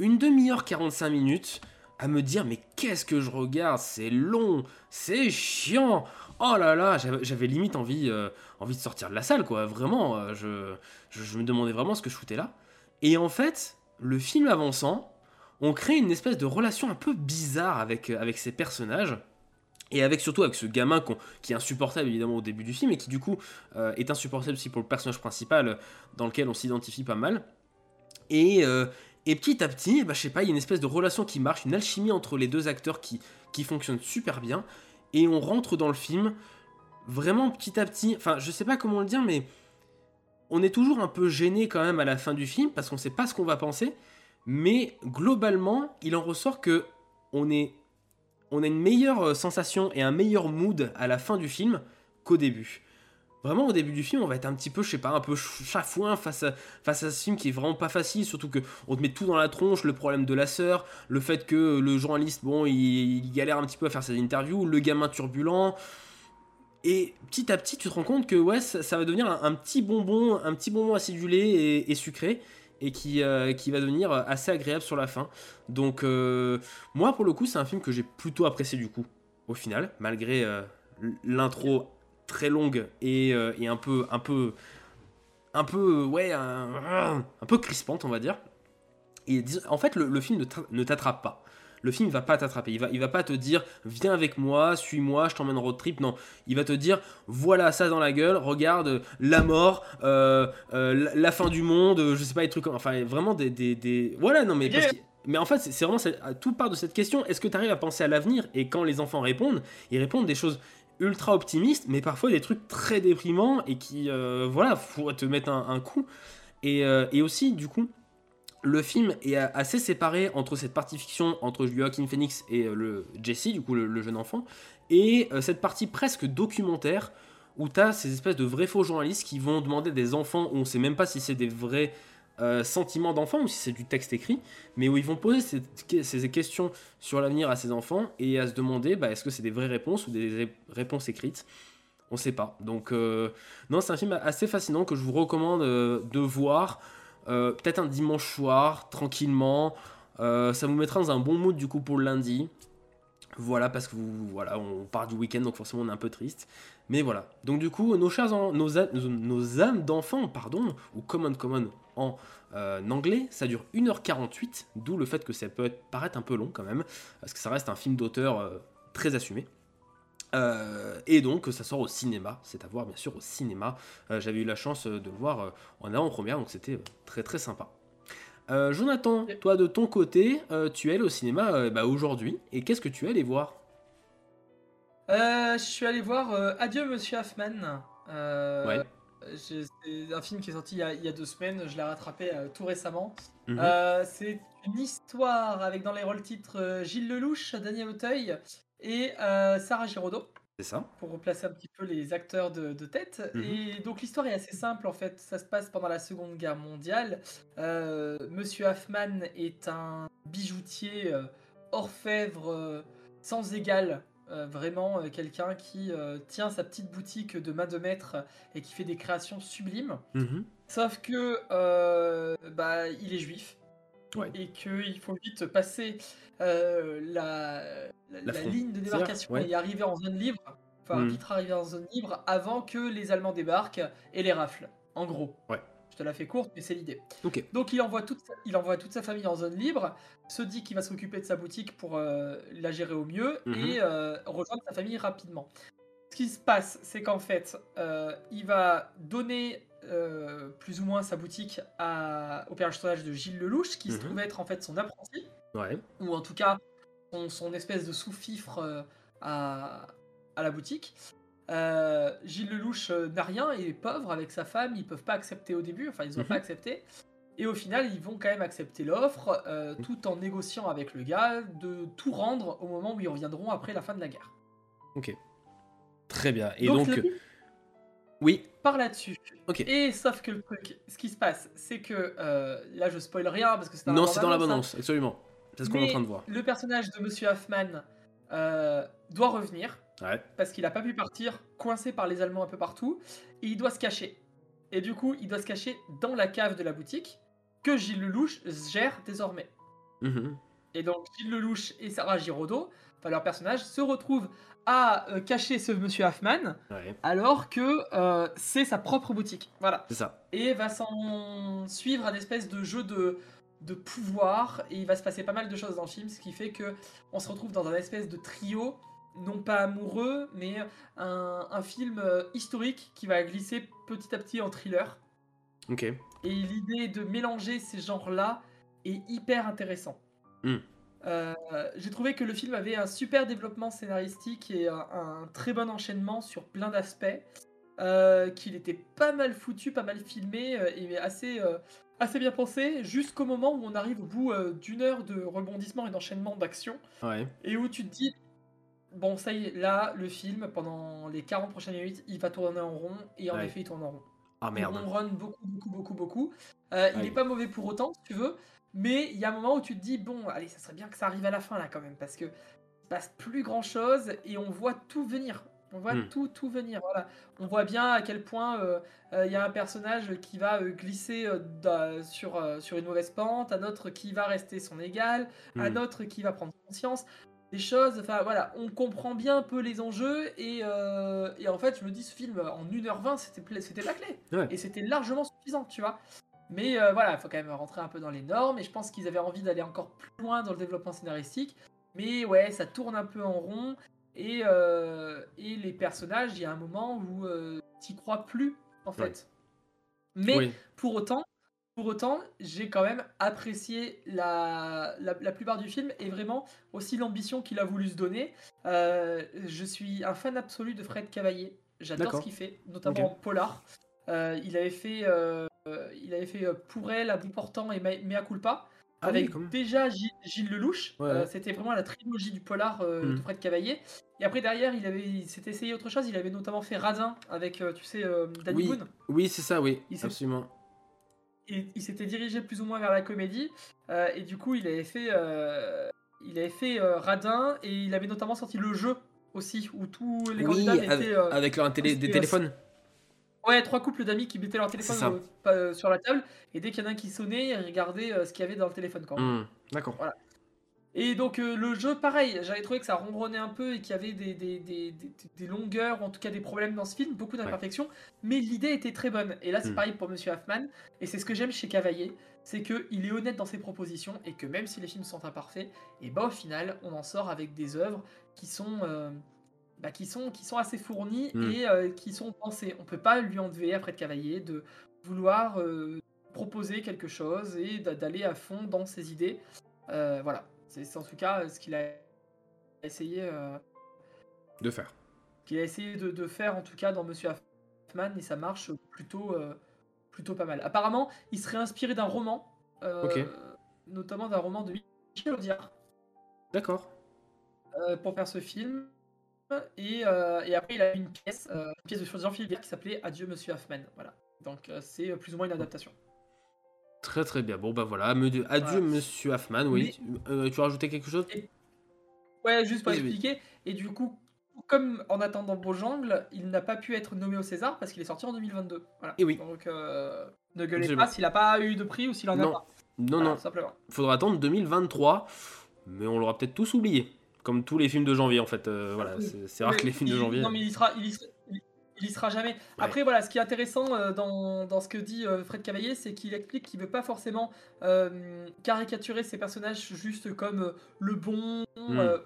une demi-heure 45 minutes à me dire mais qu'est-ce que je regarde, c'est long, c'est chiant. Oh là là, j'avais limite envie, euh, envie de sortir de la salle quoi, vraiment, euh, je, je, me demandais vraiment ce que je foutais là. Et en fait, le film avançant, on crée une espèce de relation un peu bizarre avec, euh, ces personnages. Et avec surtout avec ce gamin qui est insupportable évidemment au début du film et qui du coup est insupportable aussi pour le personnage principal dans lequel on s'identifie pas mal. Et, et petit à petit, bah, je sais pas, il y a une espèce de relation qui marche, une alchimie entre les deux acteurs qui, qui fonctionne super bien. Et on rentre dans le film vraiment petit à petit. Enfin, je sais pas comment le dire, mais on est toujours un peu gêné quand même à la fin du film parce qu'on sait pas ce qu'on va penser. Mais globalement, il en ressort que on est on a une meilleure euh, sensation et un meilleur mood à la fin du film qu'au début. Vraiment, au début du film, on va être un petit peu, je sais pas, un peu ch- chafouin face à, face à ce film qui est vraiment pas facile, surtout que on te met tout dans la tronche, le problème de la sœur, le fait que le journaliste, bon, il, galère un petit peu à faire ses interviews, le gamin turbulent. Et petit à petit, tu te rends compte que ouais, ça, va devenir un, petit bonbon, un petit bonbon acidulé et, et sucré, et qui, euh, qui va devenir assez agréable sur la fin. Donc, euh, moi, pour le coup, c'est un film que j'ai plutôt apprécié du coup, au final, malgré euh, l'intro très longue et, euh, et un peu, un peu, un peu, ouais, un, un peu crispante, on va dire. Et en fait, le, film ne t'a- ne t'attrape pas. Le film va pas t'attraper. Il va, il va pas te dire viens avec moi, suis-moi, je t'emmène en road trip. Non, il va te dire voilà ça dans la gueule. Regarde la mort, euh, euh, la, fin du monde, je sais pas les trucs. Enfin, vraiment des, des, voilà non mais mais en fait, c'est vraiment tout part de cette question. Est-ce que tu arrives à penser à l'avenir? Et quand les enfants répondent, ils répondent des choses ultra optimistes, mais parfois des trucs très déprimants et qui, euh, voilà, faut te mettre un, coup. Et, euh, et aussi, du coup, le film est assez séparé entre cette partie fiction entre Joaquin Phoenix et euh, le Jesse, du coup le, jeune enfant, et cette partie presque documentaire où tu as ces espèces de vrais faux journalistes qui vont demander des enfants où on sait même pas si c'est des vrais euh, sentiment d'enfant ou si c'est du texte écrit, mais où ils vont poser ces, questions sur l'avenir à ces enfants et à se demander bah, est-ce que c'est des vraies réponses ou des ré- réponses écrites? On sait pas. Donc, euh, non, c'est un film assez fascinant que je vous recommande euh, de voir. euh, Peut-être un dimanche soir, tranquillement. Ça vous mettra dans un bon mood du coup pour le lundi. Voilà, parce que vous, voilà, on part du week-end, donc forcément on est un peu triste. Mais voilà. Donc du coup, nos chers, nos, nos, nos âmes d'enfants, pardon, ou common common en euh, anglais, ça dure 1h48, d'où le fait que ça peut être- paraître un peu long quand même, parce que ça reste un film d'auteur euh, très assumé. Euh, et donc ça sort au cinéma, c'est à voir bien sûr au cinéma. J'avais eu la chance de le voir en avant-première, donc c'était très très sympa. Jonathan, toi de ton côté, tu es allé au cinéma bah, aujourd'hui, et qu'est-ce que tu es allé voir? Je suis allé voir Adieu Monsieur Hoffman. Ouais. C'est un film qui est sorti il y a, il y a deux semaines, je l'ai rattrapé euh, tout récemment. Mhm. Euh, c'est une histoire avec dans les rôles titres euh, Gilles Lelouch, Daniel Auteuil et euh, Sarah Giraudot. C'est ça pour replacer un petit peu les acteurs de, de tête. Mhm. Et donc l'histoire est assez simple en fait. Ça se passe pendant la Seconde Guerre mondiale. Monsieur Hoffman est un bijoutier orfèvre sans égal. Euh, vraiment euh, quelqu'un qui euh, tient sa petite boutique de main de maître et qui fait des créations sublimes. Mhm. Sauf que bah, il est juif Ouais. et qu'il faut vite passer la, la- La la ligne de frontière, démarcation ouais. et arriver en zone libre, enfin Mhm. vite arriver en zone libre avant que les Allemands débarquent et les raflent. En gros. Ouais. Te la fais courte, mais c'est l'idée. Donc il envoie, toute sa, il envoie toute sa famille en zone libre, se dit qu'il va s'occuper de sa boutique pour euh, la gérer au mieux Mhm. et euh, rejoindre sa famille rapidement. Ce qui se passe, c'est qu'en fait, euh, il va donner plus ou moins sa boutique à, au personnage de Gilles Lelouch, qui se Mhm. trouve être en fait son apprenti, Ouais. ou en tout cas son, son espèce de sous-fifre à, à la boutique. Euh, Gilles Lelouch euh, n'a rien et est pauvre avec sa femme, ils peuvent pas accepter au début, enfin ils ont Mhm. pas accepté. Et au final, ils vont quand même accepter l'offre, euh, Mhm. tout en négociant avec le gars de tout rendre au moment où ils reviendront après la fin de la guerre. Ok. Très bien. Et Donc, donc, le film oui. part là-dessus. Ok. Et sauf que le truc, ce qui se passe, c'est que euh, là je spoil rien parce que c'est Non, c'est dans la bande-annonce, hein. absolument. C'est ce qu'on est en train de voir. Le personnage de Monsieur Hoffman euh, doit revenir Ouais. parce qu'il n'a pas pu partir, coincé par les Allemands un peu partout, et il doit se cacher. Et du coup, il doit se cacher dans la cave de la boutique que Gilles Lelouch gère désormais. Mhm. Et donc Gilles Lelouch et Sarah Giraudot, enfin leur personnage, se retrouvent à euh, cacher ce Monsieur Hoffman Ouais. alors que euh, c'est sa propre boutique. Voilà. C'est ça. Et va s'en suivre un espèce de jeu de, de pouvoir et il va se passer pas mal de choses dans le film, ce qui fait que on se retrouve dans un espèce de trio, non pas amoureux, mais un, un film euh, historique qui va glisser petit à petit en thriller. Ok. Et l'idée de mélanger ces genres-là est hyper intéressant. Hmm. Euh, J'ai trouvé que le film avait un super développement scénaristique et un, un très bon enchaînement sur plein d'aspects. Euh, qu'il était pas mal foutu, pas mal filmé et assez, assez bien pensé, jusqu'au moment où on arrive au bout euh, d'une heure de rebondissement et d'enchaînement d'action, Ouais. et où tu te dis, bon ça y est, là, le film, pendant les 40 prochaines minutes, il va tourner en rond, et en Ouais. effet, il tourne en rond. Ah merde. On run beaucoup, beaucoup, beaucoup, beaucoup. Euh, il n'est pas mauvais pour autant, si tu veux. Mais il y a un moment où tu te dis, bon, allez, ça serait bien que ça arrive à la fin, là, quand même. Parce que il se passe plus grand chose et on voit tout venir. On voit Hmm. tout, tout venir. Voilà. On voit bien à quel point euh, euh, il y a un personnage qui va euh, glisser sur, sur une mauvaise pente, un autre qui va rester son égal, un Hmm. autre qui va prendre conscience des choses. Enfin voilà, on comprend bien un peu les enjeux et, et en fait, je me dis, ce film en 1h20, c'était la clé. Ouais. Et c'était largement suffisant, tu vois. Mais voilà, il faut quand même rentrer un peu dans les normes et je pense qu'ils avaient envie d'aller encore plus loin dans le développement scénaristique. Mais ouais, ça tourne un peu en rond et, euh, et les personnages, il y a un moment où euh, t'y crois plus en fait. Ouais. Mais Oui. pour autant, pour autant, j'ai quand même apprécié la, la, la plupart du film et vraiment aussi l'ambition qu'il a voulu se donner. Euh, je suis un fan absolu de Fred Cavaillé. J'adore ce qu'il fait, notamment Ok. en polar. Euh, il avait fait, il avait fait Pour elle, À bout portant et Me- Mea culpa. Ah avec déjà Gilles, Gilles Lelouch. Ouais, Euh. C'était vraiment la trilogie du polar euh, Mhm. de Fred Cavaillé. Et après, derrière, il, avait, il s'était essayé autre chose. Il avait notamment fait Radin avec, euh, tu sais, euh, Danny Oui. Boone. Oui, c'est ça, oui. Il Absolument. il, s'était dirigé plus ou moins vers la comédie et du coup il avait fait, il avait fait Radin et il avait notamment sorti le jeu aussi où tous les Oui, candidats avec, mettaient euh, avec leur télé- des téléphones. Ouais, trois couples d'amis qui mettaient leur téléphone euh, euh, sur la table et dès qu'il y en a un qui sonnait, ils regardaient euh, ce qu'il y avait dans le téléphone. Quoi. Hmm, D'accord. Voilà. Et donc euh, le jeu, pareil, j'avais trouvé que ça ronronnait un peu et qu'il y avait des, des, des, longueurs, ou en tout cas des problèmes dans ce film, beaucoup d'imperfections, mais l'idée était très bonne. Et là c'est Mm. pareil pour Monsieur Hoffman, et c'est ce que j'aime chez Cavaillé, c'est qu'il est honnête dans ses propositions, et que même si les films sont imparfaits, et bah au final on en sort avec des œuvres qui sont... bah, qui, sont, qui sont assez fournies Mm. et euh, qui sont pensées. On peut pas lui enlever après de Cavaillé de vouloir euh, proposer quelque chose et d'a- d'aller à fond dans ses idées. Euh, voilà, c'est en tout cas ce qu'il a essayé, De faire. qu'il a essayé de, de faire en tout cas dans Monsieur Hoffman et ça marche plutôt, plutôt pas mal. Apparemment, il serait inspiré d'un roman, notamment d'un roman de Michel Audiard D'accord. pour faire ce film. Et, euh, et après, il a eu une pièce, euh, une pièce de Jean-Philippe qui s'appelait Adieu Monsieur Hoffman. Voilà. Donc euh, c'est plus ou moins une adaptation. Très très bien. Bon bah voilà, adieu Voilà. monsieur Hoffman, oui. Tu as rajouté quelque chose? Ouais, juste pour Oui, oui. expliquer. Et du coup, comme en attendant Beaujangle, il n'a pas pu être nommé au César parce qu'il est sorti en 2022. Voilà. Et oui. Donc ne gueulez Absolument. pas s'il n'a pas eu de prix ou s'il en a Non. pas. Non, Voilà, non. Simplement. Faudra attendre 2023, mais on l'aura peut-être tous oublié. Comme tous les films de janvier en fait. euh, voilà, c'est rare que les films de janvier. Non, mais il y sera, il y sera, il- il y sera jamais. Après, voilà, ce qui est intéressant euh, dans, dans ce que dit euh, Fred Cavaillé, c'est qu'il explique qu'il veut pas forcément caricaturer ses personnages juste comme le bon, Hmm.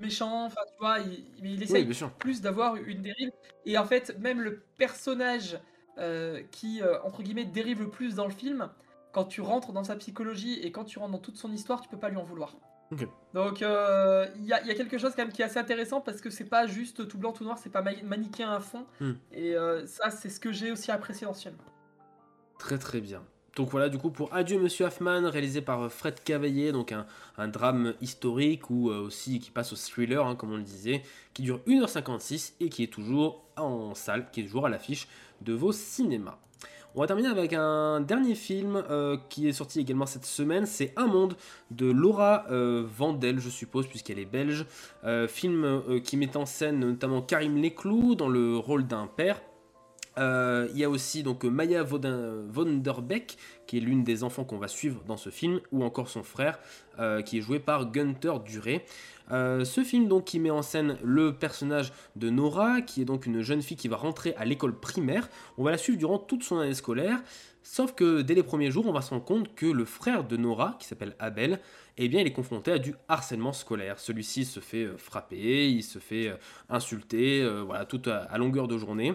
méchant, enfin, tu vois, il, mais il essaye plus d'avoir une dérive. Et en fait, même le personnage qui, entre guillemets, dérive le plus dans le film, quand tu rentres dans sa psychologie et quand tu rentres dans toute son histoire, tu peux pas lui en vouloir. Donc euh, il y, a- il y a quelque chose quand même qui est assez intéressant parce que c'est pas juste tout blanc tout noir, c'est pas ma- manichéen à fond. Hmm. Et euh, ça c'est ce que j'ai aussi apprécié dans ce film. Très très bien. Donc voilà, du coup, pour Adieu Monsieur Hoffman, réalisé par euh, Fred Cavaillé, donc un, un drame historique ou euh, aussi qui passe au thriller, hein, comme on le disait, qui dure 1h56 et qui est toujours en salle, qui est toujours à l'affiche de vos cinémas. On va terminer avec un dernier film euh, qui est sorti également cette semaine, c'est Un Monde de Laura euh, Vandel, je suppose, puisqu'elle est belge. Euh, film qui met en scène notamment Karim Leclou dans le rôle d'un père. Euh, Il y a aussi donc Maya Vonderbeck, qui est l'une des enfants qu'on va suivre dans ce film, ou encore son frère, euh, qui est joué par Gunther Duré. Euh, ce film donc qui met en scène le personnage de Nora, qui est donc une jeune fille qui va rentrer à l'école primaire. On va la suivre durant toute son année scolaire, sauf que dès les premiers jours, on va se rendre compte que le frère de Nora, qui s'appelle Abel, eh bien, il est confronté à du harcèlement scolaire. Celui-ci se fait frapper, il se fait insulter, voilà, tout à longueur de journée.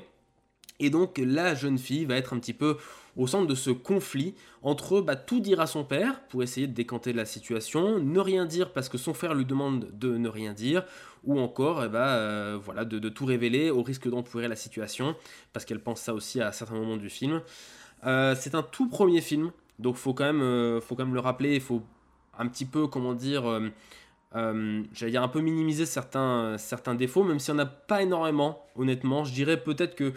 Et donc la jeune fille va être un petit peu au centre de ce conflit entre bah, tout dire à son père pour essayer de décanter la situation, ne rien dire parce que son frère lui demande de ne rien dire, ou encore eh bah, euh, voilà, de, tout révéler au risque d'empourrer la situation, parce qu'elle pense ça aussi à certains moments du film. Euh, c'est un tout premier film, donc faut quand même, euh, faut quand même le rappeler, il faut un petit peu, comment dire, j'allais dire un peu minimiser certains, certains défauts, même s'il n'y en a pas énormément, honnêtement. Je dirais peut-être que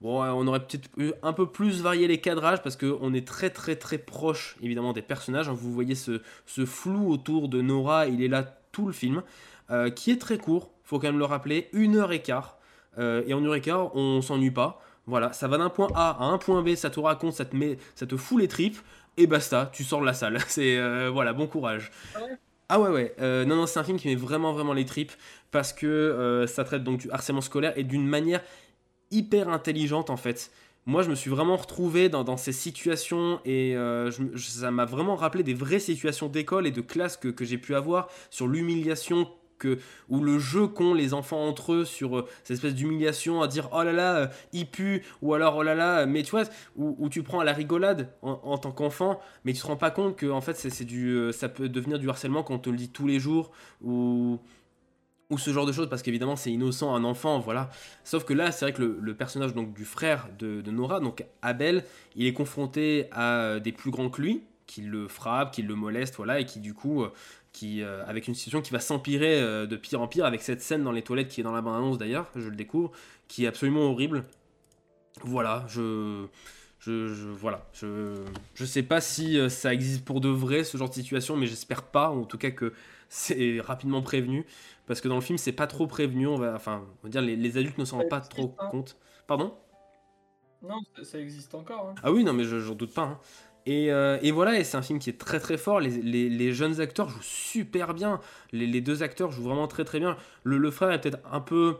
bon, ouais, on aurait peut-être pu un peu plus varier les cadrages parce qu'on est très très très proche évidemment des personnages. hein. Vous voyez ce, ce flou autour de Nora, il est là tout le film, euh, qui est très court, faut quand même le rappeler, une heure et quart. Euh, et en une heure et quart, on s'ennuie pas. Voilà, ça va d'un point A à un point B, ça te raconte, ça te, met, ça te fout les tripes, et basta, tu sors de la salle. <laughs> C'est euh, voilà, bon courage. Ah ouais ouais, euh, non non c'est un film qui met vraiment vraiment les tripes parce que euh, ça traite donc du harcèlement scolaire et d'une manière hyper intelligente en fait. Moi je me suis vraiment retrouvé dans, ces situations et euh, ça m'a vraiment rappelé des vraies situations d'école et de classe que, que j'ai pu avoir sur l'humiliation que, ou le jeu qu'ont les enfants entre eux sur euh, cette espèce d'humiliation à dire oh là là euh, il pue ou alors oh là là mais tu vois où, tu prends à la rigolade en, tant qu'enfant mais tu te rends pas compte que en fait c'est du ça peut devenir du harcèlement quand on te le dit tous les jours ou ou ce genre de choses parce qu'évidemment c'est innocent un enfant voilà. Sauf que là c'est vrai que le, personnage donc du frère de, Nora donc Abel il est confronté à des plus grands que lui qui le frappent qui le molestent voilà et qui du coup euh, qui euh, avec une situation qui va s'empirer euh, de pire en pire avec cette scène dans les toilettes qui est dans la bande annonce d'ailleurs je le découvre qui est absolument horrible. Voilà je Je, je- voilà, je, je sais pas si ça existe pour de vrai ce genre de situation, mais j'espère pas, en tout cas que c'est rapidement prévenu, parce que dans le film c'est pas trop prévenu, on va, enfin, on va dire les, les adultes ne s'en rendent pas trop hein. compte. Pardon? Non, ça, ça existe encore. hein. Ah oui, non, mais je- j'en doute pas. hein. Et, euh, et voilà, et c'est un film qui est très très fort. Les, les- les jeunes acteurs jouent super bien. Les, les deux acteurs jouent vraiment très très bien. Le, le frère est peut-être un peu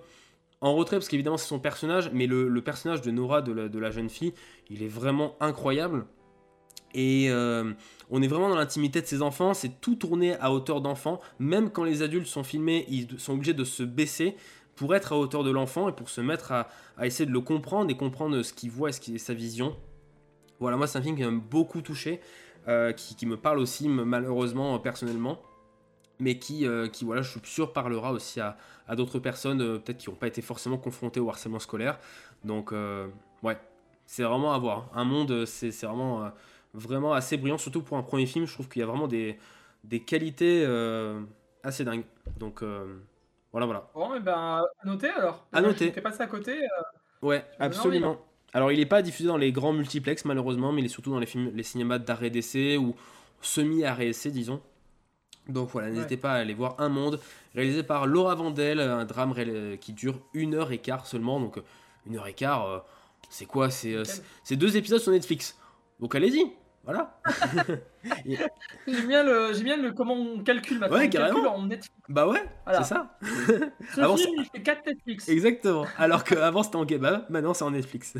en retrait parce qu'évidemment c'est son personnage, mais le, le personnage de Nora, de la, de la jeune fille, il est vraiment incroyable. Et euh, on est vraiment dans l'intimité de ses enfants. C'est tout tourné à hauteur d'enfant. Même quand les adultes sont filmés, ils sont obligés de se baisser pour être à hauteur de l'enfant et pour se mettre à, essayer de le comprendre et comprendre ce qu'il voit et ce qui est sa vision. Voilà, moi c'est un film qui m'a beaucoup touché, euh, qui, me parle aussi malheureusement euh, personnellement, mais qui, qui voilà, je suis sûr parlera aussi à, à d'autres personnes, peut-être qui n'ont pas été forcément confrontées au harcèlement scolaire. Donc ouais, c'est vraiment à voir. Un monde, c'est vraiment, vraiment assez brillant, surtout pour un premier film. Je trouve qu'il y a vraiment des, des qualités euh, assez dingues. Donc euh, voilà, voilà. Bon, et ben, à noter alors. À noter. J'étais passé à côté. euh, Ouais, absolument. Alors, il n'est pas diffusé dans les grands multiplex, malheureusement, mais il est surtout dans les, films, les cinémas d'arrêt d'essai ou semi-arrêt essai, disons. Donc voilà, n'hésitez pas à aller voir Un Monde, réalisé par Laura Vandel, un drame qui dure une heure et quart seulement. Donc, une heure et quart, c'est quoi? C'est deux épisodes sur Netflix. Donc, allez-y, voilà. <laughs> J'aime bien le, j'aime bien le comment on calcule maintenant. Ouais, on calcule carrément. en Netflix. bah ouais, Voilà. c'est ça. Ce <laughs> Avant, film, il fait 4 Netflix. Exactement. <laughs> Alors qu'avant c'était en kebab, maintenant c'est en Netflix.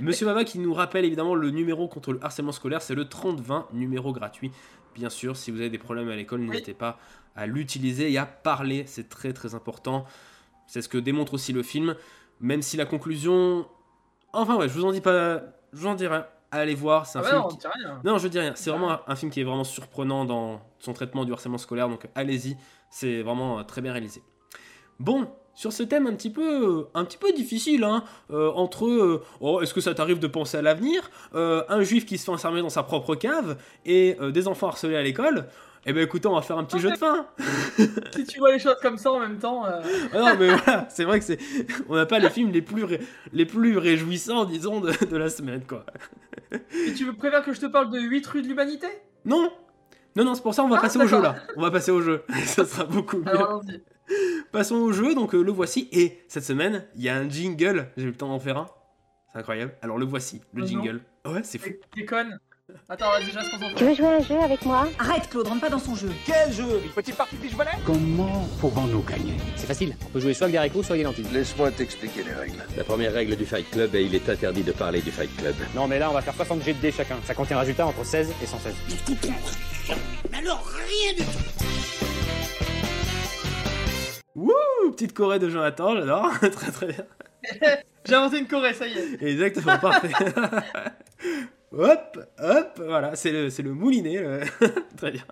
Monsieur Baba qui nous rappelle évidemment le numéro contre le harcèlement scolaire, c'est le 3020, numéro gratuit. Bien sûr, si vous avez des problèmes à l'école, n'hésitez pas à l'utiliser et à parler, c'est très très important. C'est ce que démontre aussi le film, même si la conclusion... Enfin ouais, je vous en dis pas... Je vous en dirai. Allez voir, c'est un Ah ouais, film non, qui- rien. non, je dis rien. C'est vraiment un, un film qui est vraiment surprenant dans son traitement du harcèlement scolaire. Donc allez-y, c'est vraiment euh, très bien réalisé. Bon, sur ce thème un petit peu, un petit peu difficile, hein, euh, entre euh, oh, est-ce que ça t'arrive de penser à l'avenir, euh, un juif qui se fait enfermer dans sa propre cave et euh, des enfants harcelés à l'école. Eh ben écoutez, on va faire un petit jeu de fin. <laughs> Si tu vois les choses comme ça en même temps. euh, <laughs> Ah non, mais voilà, c'est vrai que c'est, on n'a pas les films les plus, ré- les plus réjouissants, disons, de, de la semaine, quoi. Et tu veux préfères que je te parle de 8 rues de l'humanité? Non Non, non, c'est pour ça on va Ah, passer au jeu là. On va passer au jeu. <laughs> ça sera beaucoup mieux. Alors. Passons au jeu, donc euh, le voici. Et cette semaine, il y a un jingle. J'ai eu le temps d'en faire un. C'est incroyable. Alors le voici, le Oh non. jingle. Ouais, c'est fou. Déconne. Attends, on va déjà se Tu veux jouer à un jeu avec moi? Arrête, Claude, rentre pas dans son jeu. Quel jeu? Une petite partie de volet? Comment pourrons-nous gagner? C'est facile, on peut jouer soit avec des soit avec des lentilles. Laisse-moi t'expliquer les règles. La première règle du Fight Club est il est interdit de parler du Fight Club. Non mais là on va faire 60 G de dés chacun, ça contient un résultat entre 16 et 116. Alors, rien du tout. Wouh Petite Corée de Jonathan, j'adore. <laughs> très très bien. <laughs> J'ai inventé une Corée, ça y est. Exactement, parfait. <laughs> hop, hop, voilà, c'est le, c'est le moulinet. le- <laughs> très bien.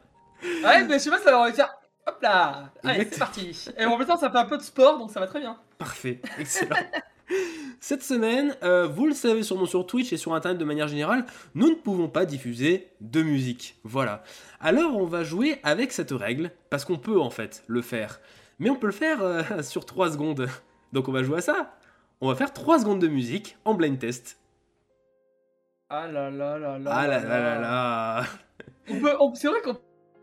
Ouais, mais je sais pas, ça va faire. Hop là Allez, c'est parti. Et en même temps, ça fait un peu de sport, donc ça va très bien. Parfait, excellent. <laughs> Cette semaine, euh, vous le savez sûrement sur Twitch et sur Internet de manière générale, nous ne pouvons pas diffuser de musique. Voilà. Alors on va jouer avec cette règle, parce qu'on peut en fait le faire. Mais on peut le faire euh, <laughs> sur 3 secondes. Donc on va jouer à ça. On va faire 3 secondes de musique en blind test. Ah là là là là. Ah là là là là. On peut, on- c'est vrai qu'on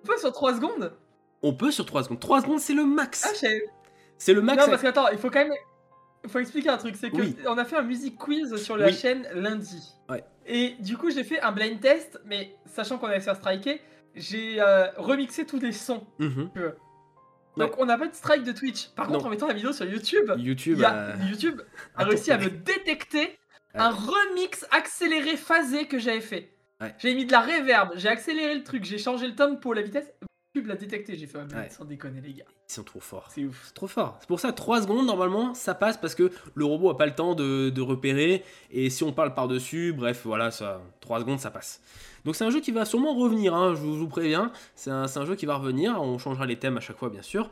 peut sur 3 secondes On peut sur 3 secondes. 3 secondes c'est le max. Ah, C'est le max. Non, parce qu'attends, il faut quand même. Il faut expliquer un truc, c'est que Oui. on a fait un music quiz sur la Oui. chaîne lundi. Ouais. Et du coup, j'ai fait un blind test, mais sachant qu'on allait se faire striker, j'ai euh, remixé tous les sons. Mhm. Donc on n'a pas de strike de Twitch. Par Non. contre, en mettant la vidéo sur YouTube, YouTube, y a- euh, YouTube a attends, réussi à me détecter un remix accéléré phasé que j'avais fait. Ouais. J'ai mis de la reverb, j'ai accéléré le truc, j'ai changé le tempo, la vitesse. YouTube l'a détecté, j'ai fait un Ouais. sans déconner les gars. Ils sont trop forts. C'est ouf. C'est trop fort. C'est pour ça, 3 secondes, normalement, ça passe parce que le robot a pas le temps de, de repérer. Et si on parle par-dessus, bref, voilà, ça, 3 secondes, ça passe. Donc c'est un jeu qui va sûrement revenir, hein, je, vous, je vous préviens. C'est un, c'est un jeu qui va revenir. On changera les thèmes à chaque fois, bien sûr.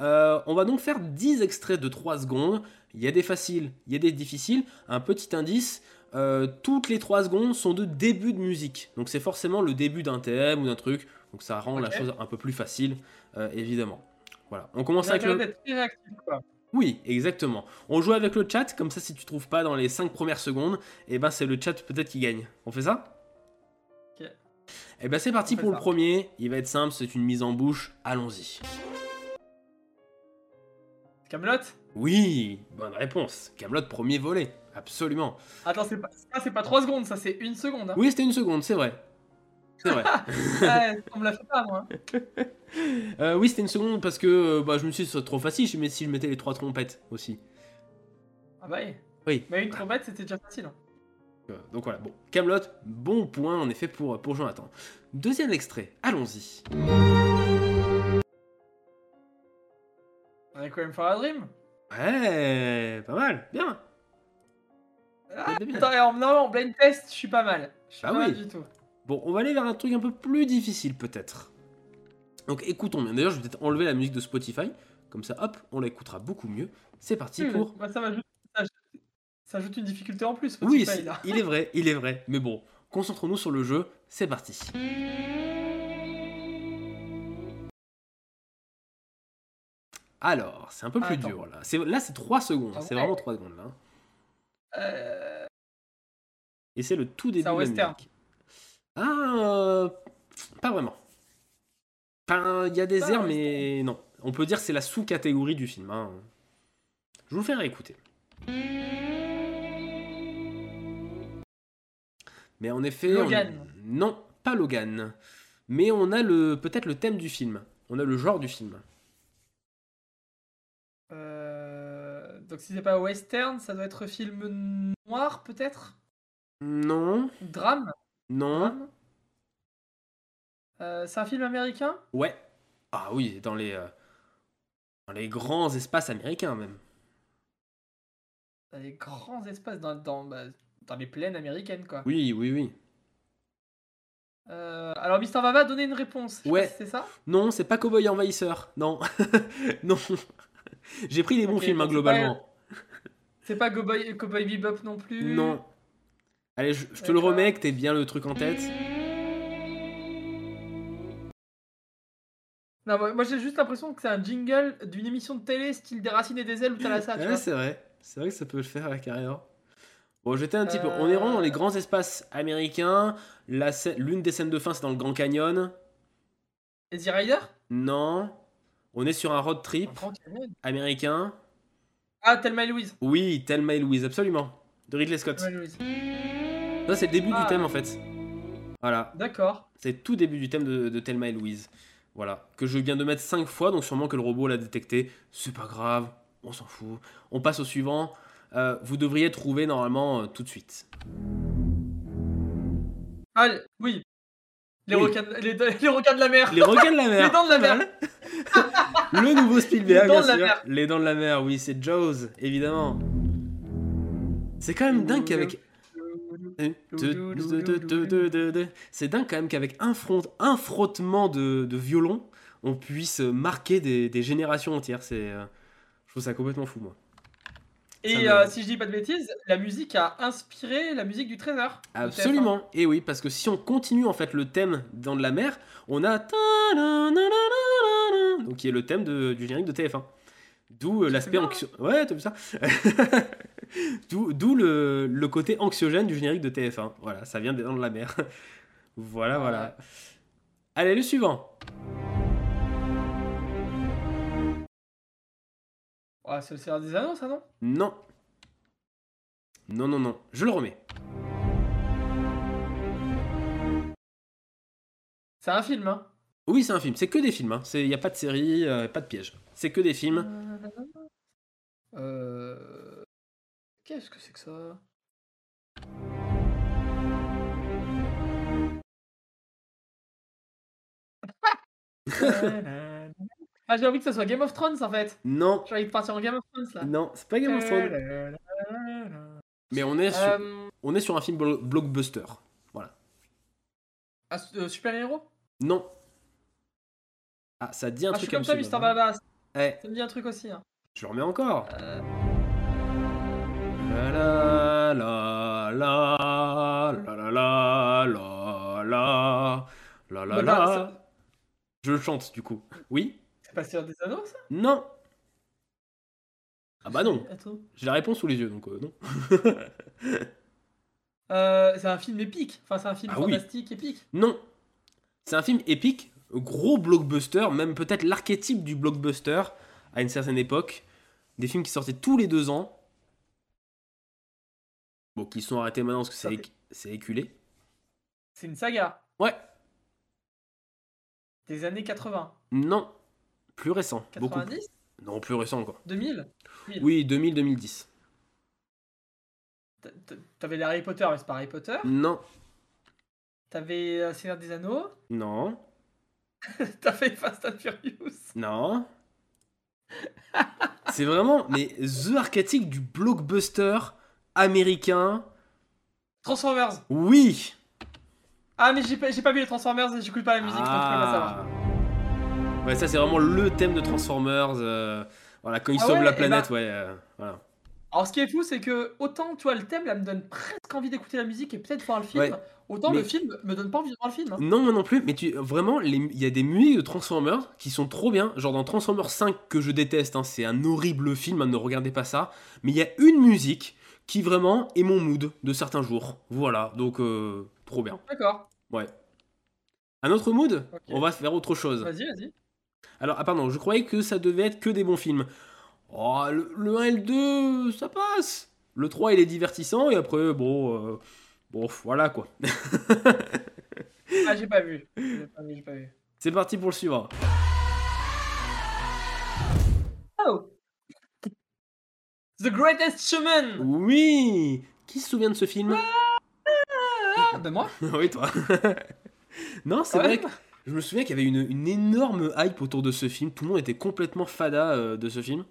Euh, on va donc faire 10 extraits de 3 secondes. Il y a des faciles, il y a des difficiles. Un petit indice. euh, toutes les 3 secondes sont de début de musique. Donc c'est forcément le début d'un thème ou d'un truc. Donc ça rend la chose un peu plus facile, euh, évidemment. Voilà. On commence avec le... réactif, quoi. Oui, exactement. On joue avec le chat, comme ça si tu trouves pas dans les 5 premières secondes, et ben c'est le chat peut-être qui gagne. On fait ça? Ok. Et ben c'est parti pour le premier, il va être simple, c'est une mise en bouche, allons-y. Camelot? Oui, bonne réponse. Camelot premier volet, absolument. Attends, c'est pas, ça c'est pas 3 secondes, ça c'est une seconde. Hein. Oui, c'était une seconde, c'est vrai. C'est vrai. <laughs> Ouais, on me l'a fait pas, moi. <laughs> Euh, oui, c'était une seconde parce que euh, bah, je me suis dit, c'est trop facile mais si je mettais les trois trompettes aussi. Ah bah oui. Oui. Mais une trompette, c'était déjà facile. hein. Euh, donc voilà, bon. Camelot, bon point en effet pour, pour Jonathan. Deuxième extrait, allons-y. On est quand même for a Dream. Ouais, pas mal, bien. Ah, bien. attends, et en, non, en blind test, je suis pas mal. Je suis Bah pas mal oui. du tout. Bon, on va aller vers un truc un peu plus difficile peut-être. Donc écoutons bien. D'ailleurs, je vais peut-être enlever la musique de Spotify. Comme ça, hop, on l'écoutera beaucoup mieux. C'est parti Oui, pour... bah, ça, ajoute une difficulté en plus. Oui, Spotify, là. il est vrai, il est vrai. Mais bon, concentrons-nous sur le jeu. C'est parti. Alors, c'est un peu plus Attends. dur là. C'est- Là, c'est 3 secondes. Ah C'est ouais. vraiment 3 secondes là. Euh, Et c'est le tout début C'est un de western. musique. Ah, euh, pas vraiment. Enfin, il y a des Pas airs, mais non. On peut dire que c'est la sous-catégorie du film. hein. Je vous le fais réécouter. Mais en effet, on- Logan. non, pas Logan. Mais on a le peut-être le thème du film. On a le genre du film. euh, Donc si c'est pas western, ça doit être film noir peut-être? Non, Drame non, Drame Euh, C'est un film américain? Ouais. Ah oui, dans les euh, dans les grands espaces américains même. Dans les grands espaces, dans, dans, bah, dans les plaines américaines quoi. Oui, oui, oui. Euh, alors Mister Vava, donnez une réponse. Je Ouais. si c'est ça? Non, c'est pas Cowboy Envahisseur. Non. <laughs> non. J'ai pris les bons films, hein, globalement. C'est pas Cowboy, Cowboy Bebop non plus? Non. Allez, je, je te le remets, que t'aies bien le truc en tête. Non, moi, moi, j'ai juste l'impression que c'est un jingle d'une émission de télé style des racines et des ailes ou la tu Ouais, c'est vrai. C'est vrai que ça peut le faire à carrière. Bon, j'étais un petit peu. On est vraiment dans les Euh. grands espaces américains. La L'une des scènes de fin, c'est dans le Grand Canyon. Easy Rider? Non. On est sur un road trip américain. Ah, Thelma et Louise. Oui, Thelma et Louise, absolument. De Ridley Scott. Ça, c'est le début Ah. du thème en fait. Voilà. D'accord. C'est le tout début du thème de, de Thelma et Louise. Voilà. Que je viens de mettre 5 fois, donc sûrement que le robot l'a détecté. C'est pas grave, on s'en fout. On passe au suivant. Euh, vous devriez trouver normalement euh, tout de suite. Ah, oui. Les, Oui. requins, les, les requins de la mer. Les requins de la mer. <laughs> Les dents de la mer. <laughs> Le nouveau Spielberg, Les dents bien de la sûr. mer. Les dents de la mer, oui, c'est Jaws, évidemment. C'est quand même dingue qu'avec. C'est dingue quand même qu'avec un, front, un frottement de, de violon, on puisse marquer des, des générations entières. C'est, euh, je trouve ça complètement fou, moi. Et euh, si je dis pas de bêtises, la musique a inspiré la musique du trésor. de TF1. Absolument. Et oui, parce que si on continue en fait le thème dans de la mer, on a donc qui est le thème de- du générique de TF1. D'où euh, l'aspect bien. anxio... Ouais, t'as vu ça? <laughs> D'où d'où le, le côté anxiogène du générique de TF1. Voilà, ça vient des dents de la mer. <laughs> voilà, voilà. Allez, le suivant. Ouais, c'est le Seigneur des Anneaux, ça, non? Non. Non, non, non. Je le remets. C'est un film, hein? Oui, c'est un film. C'est que des films. Il n'y a pas de série, euh, pas de piège. C'est que des films. Euh... Qu'est-ce que c'est que ça? <laughs> Ah, j'ai envie que ce soit Game of Thrones en fait. Non. J'ai envie de partir en Game of Thrones là. Non, c'est pas Game of Thrones. Mais on est sur, Euh, on est sur un film blo- blockbuster. Voilà. ah, euh, super héros Non. Ah, ça dit un Ah, je suis truc comme toi. Mister Baba. Ouais, Ça me dit un truc aussi. Hein. je le remets encore. Euh, La la la la la la la la la la la la. Je chante du coup. Oui C'est pas Seigneur des Anneaux ça? Non Ah bah non, Attends. j'ai la réponse sous les yeux, donc euh, non. <laughs> Euh, c'est un film épique. Enfin, c'est un film Ah oui. fantastique épique. Non. C'est un film épique, gros blockbuster, même peut-être l'archétype du blockbuster à une certaine époque. Des films qui sortaient tous les deux ans. Bon, qui sont arrêtés maintenant parce que c'est c'est éculé. C'est une saga Ouais, des années 80. non. Plus récent. Beaucoup. 90 Non, plus récent encore. 2000 2000. Oui, 2000-2010. T- t- T'avais les Harry Potter, mais c'est pas Harry Potter? Non, T'avais euh, Seigneur des Anneaux? non, <laughs> T'avais Fast and Furious? non. c'est vraiment mais the archétype du blockbuster américain. Transformers? Oui. Ah, mais j'ai pas, vu les Transformers et j'écoute pas la musique, donc je peux pas savoir. Ouais, ça c'est vraiment le thème de Transformers. euh, voilà, quand ils Ah sauvent ouais, la planète, bah- ouais. euh, voilà. Alors, ce qui est fou, c'est que autant, tu vois, le thème là me donne presque envie d'écouter la musique et peut-être voir le film, Ouais. autant Mais- le film me donne pas envie de voir le film. hein. Non, moi non plus, mais tu, vraiment, il y a des musiques de Transformers qui sont trop bien. Genre dans Transformers 5, que je déteste, hein, c'est un horrible film, hein, ne regardez pas ça. Mais il y a une musique qui vraiment est mon mood de certains jours. Voilà, donc euh, trop bien. D'accord. Ouais. Un autre mood? On va faire autre chose. Vas-y, vas-y. Alors, ah pardon, je croyais que ça devait être que des bons films. Oh, le, le 1 et le 2, ça passe. Le 3, il est divertissant, et après, bon, euh, bon, voilà quoi. Ah, j'ai pas vu. <laughs> J'ai pas vu, j'ai pas vu. C'est parti pour le suivant. Oh The Greatest Showman Oui Qui se souvient de ce film? <laughs> Ah, ben moi <laughs> Oui, toi. non, c'est Ouais. vrai que je me souviens qu'il y avait une, une énorme hype autour de ce film. Tout le monde était complètement fada euh, de ce film.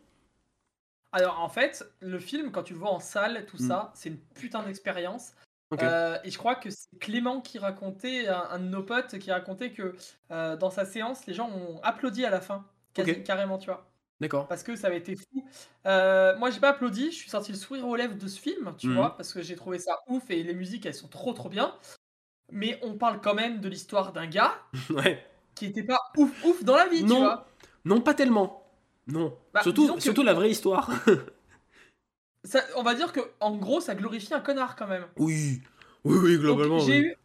Alors, en fait, le film, quand tu le vois en salle, tout Mm. ça, c'est une putain d'expérience. Euh, et je crois que c'est Clément qui racontait, un, un de nos potes, qui racontait que euh, dans sa séance, les gens ont applaudi à la fin. Quasi-. Carrément, tu vois. D'accord. Parce que ça avait été fou. Euh, moi, j'ai pas applaudi, je suis sorti le sourire aux lèvres de ce film, tu Mhm. vois, parce que j'ai trouvé ça ouf et les musiques, elles sont trop trop bien. Mais on parle quand même de l'histoire d'un gars <laughs> ouais. qui était pas ouf ouf dans la vie, tu Non. vois. Non, pas tellement. Non. Bah, surtout, que- surtout la vraie histoire. <laughs> Ça, on va dire que en gros, ça glorifie un connard quand même. oui. Oui, oui, globalement. Donc, j'ai oui. eu.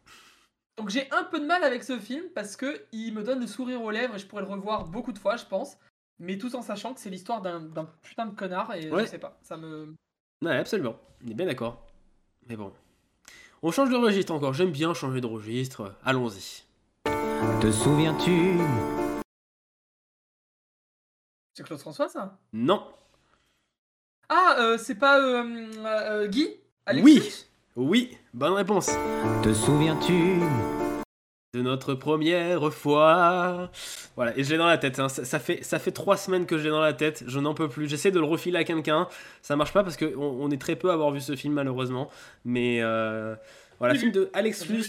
Donc j'ai un peu de mal avec ce film parce que il me donne le sourire aux lèvres et je pourrais le revoir beaucoup de fois, je pense. Mais tout en sachant que c'est l'histoire d'un d'un putain de connard et Ouais. je sais pas, ça me. Ouais, absolument. On est bien d'accord. Mais bon. On change de registre encore. J'aime bien changer de registre. Allons-y. Te souviens-tu? C'est Claude François ça? Non. Ah, euh, c'est pas euh, euh, Guy? Oui. Oui. Bonne réponse. Te souviens-tu? Notre première fois. Voilà, et je l'ai dans la tête. hein. Ça, ça fait, ça fait trois semaines que je l'ai dans la tête. Je n'en peux plus. J'essaie de le refiler à quelqu'un. Ça marche pas parce qu'on on est très peu à avoir vu ce film, malheureusement. Mais euh, voilà, Oui, film de Alex vu.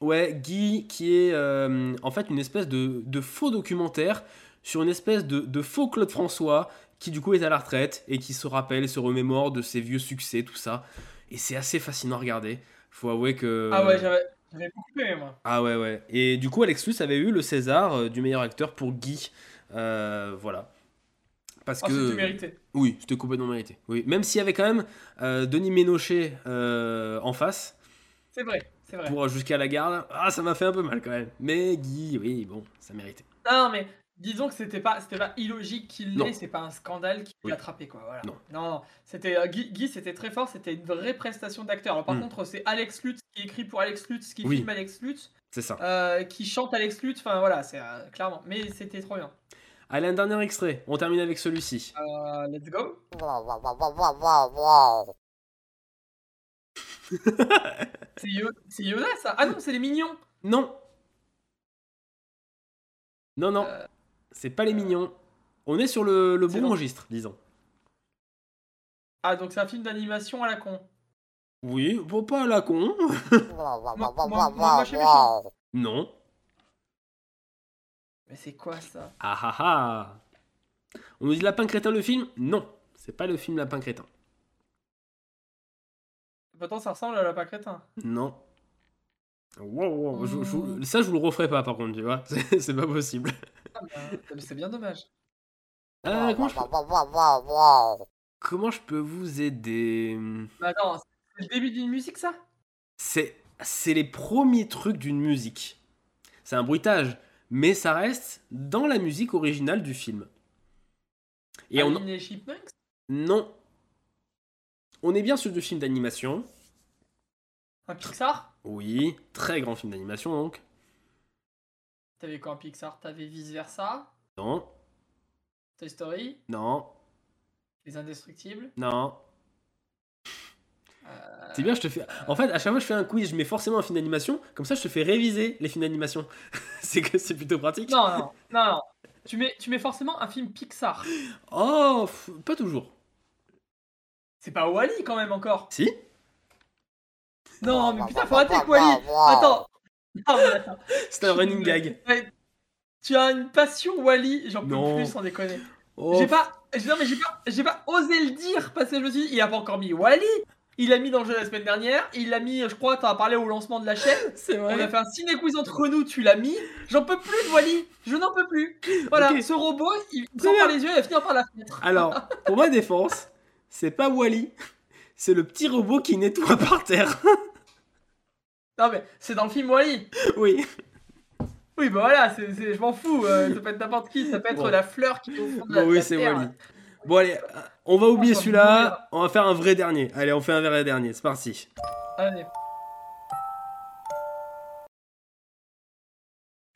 Ouais, Guy, qui est euh, en fait une espèce de, de faux documentaire sur une espèce de, de faux Claude François qui du coup est à la retraite et qui se rappelle, se remémore de ses vieux succès, tout ça. Et c'est assez fascinant à regarder. Faut avouer que. Ah ouais, j'avais j'avais beaucoup aimé moi. Ah ouais, ouais. Et du coup, Alex avait eu le César euh, du meilleur acteur pour Guy. Euh, voilà. Parce Ah, que. c'était mérité. Oui, c'était complètement mérité. Oui. Même s'il y avait quand même euh, Denis Ménochet euh, en face, C'est vrai, c'est vrai. pour jusqu'à la garde, ah, ça m'a fait un peu mal quand même. Mais Guy, oui, bon, ça méritait. Non, mais disons que c'était pas, c'était pas illogique qu'il Non. l'ait, c'est pas un scandale qui Oui. l'a attrapé, quoi. Voilà. Non. non, c'était euh, Guy, Guy, c'était très fort, c'était une vraie prestation d'acteur. Alors par Mm. contre, c'est Alex Lutz qui écrit pour Alex Lutz, qui Oui. filme Alex Lutz, C'est ça. euh, qui chante Alex Lutz. Enfin voilà, c'est euh, clairement. Mais c'était trop bien. Allez, un dernier extrait. On termine avec celui-ci. Let's go. <laughs> C'est Yo- c'est Yoda, ça? Ah non, c'est les mignons. Non. Non, non. Euh, C'est pas les mignons. On est sur le, bon registre, disons. Ah donc c'est un film d'animation à la con. Oui, bon, pas à la con. Moi, moi, moi, moi, je suis <laughs> méchant. non. Mais c'est quoi ça? Ah ah ah On nous dit Lapin Crétin le film? Non, c'est pas le film Lapin Crétin. Pourtant ça ressemble à Lapin Crétin. Non. Wow, wow, je- je- ça, je vous le referai pas par contre, tu vois. <laughs> C'est c'est pas possible. Ah, bah, c'est bien dommage. Euh, comment je peux- Comment je peux vous aider Bah attends, c'est le début d'une musique ça? C'est c'est les premiers trucs d'une musique. C'est un bruitage, mais ça reste dans la musique originale du film. Et on Non. On est bien sur du film d'animation. Un Pixar? Oui, très grand film d'animation donc. T'avais quoi un Pixar? T'avais Vice Versa? Non. Toy Story? Non. Les Indestructibles? Non. C'est bien, je te fais. En fait, à chaque fois, je fais un quiz, je mets forcément un film d'animation, comme ça, je te fais réviser les films d'animation. <laughs> c'est que c'est plutôt pratique. Non, non, non, non. Tu mets, tu mets forcément un film Pixar. Oh, pas toujours. C'est pas Wally quand même encore. Si. Non, mais putain, faut arrêter avec Wally. Attends. C'est un running gag. Tu as une passion Wally, j'en peux plus sans déconner. Oh. J'ai pas, non mais j'ai pas, j'ai pas osé le dire parce que je me suis dit, il a pas encore mis Wally. Il l'a mis dans le jeu la semaine dernière. Il l'a mis, je crois, t'en as parlé au lancement de la chaîne. <laughs> C'est vrai. On a fait un ciné quiz entre nous, tu l'as mis. J'en peux plus de Wally. Je n'en peux plus. Voilà, ce robot, il prend par les yeux et il va finir par la fenêtre. Alors, <laughs> pour ma défense, c'est pas Wally. C'est le petit robot qui nettoie par terre. Non mais c'est dans le film Wally. Oui. Oui, bah voilà, c'est, je m'en fous. Euh, ça peut être n'importe qui. Ça peut être la fleur qui est au fond de la, bon, oui, c'est Wally. Bon allez, on va oublier celui-là, on va faire un vrai dernier. Allez, on fait un vrai dernier, c'est parti. Allez.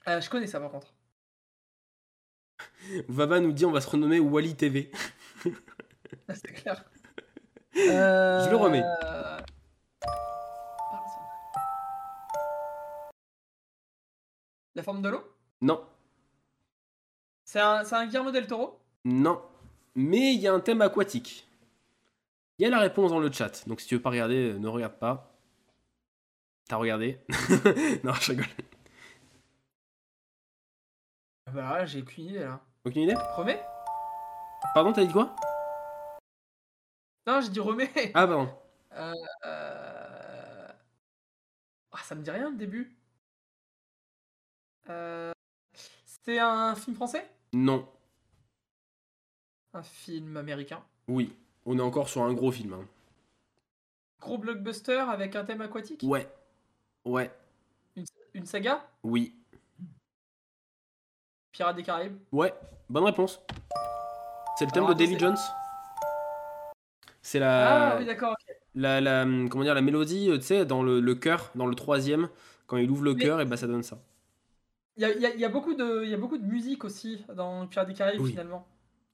Euh, je connais ça par contre. <laughs> Vava nous dit on va se renommer Wally TV. <laughs> c'est clair. <laughs> Je le remets. La forme de l'eau? Non. C'est un, c'est un Guillermo del Toro? Non. Mais il y a un thème aquatique. Il y a la réponse dans le chat, donc si tu veux pas regarder, ne regarde pas. T'as regardé? <laughs> Non, je rigole. Bah j'ai aucune idée là. Aucune idée? Remets Pardon, t'as dit quoi? Non, j'ai dit remets. Ah pardon. Euh, euh... Ah, ça me dit rien le début. Euh... C'était un film français? Non. Un film américain? Oui, on est encore sur un gros film. Hein. Gros blockbuster avec un thème aquatique? Ouais. Ouais. Une, saga? Oui. Pirates des Caraïbes? Ouais, bonne réponse. C'est le thème Alors, de Davy c'est- Jones? C'est la, Ah oui, d'accord, ok. la, la, comment dire, la mélodie, euh, tu sais, dans le, le cœur, dans le troisième, quand il ouvre le cœur, et bah ça donne ça. Il y a, y a- il y a beaucoup de, il y a beaucoup de musique aussi dans Pirates des Caraïbes Oui. finalement.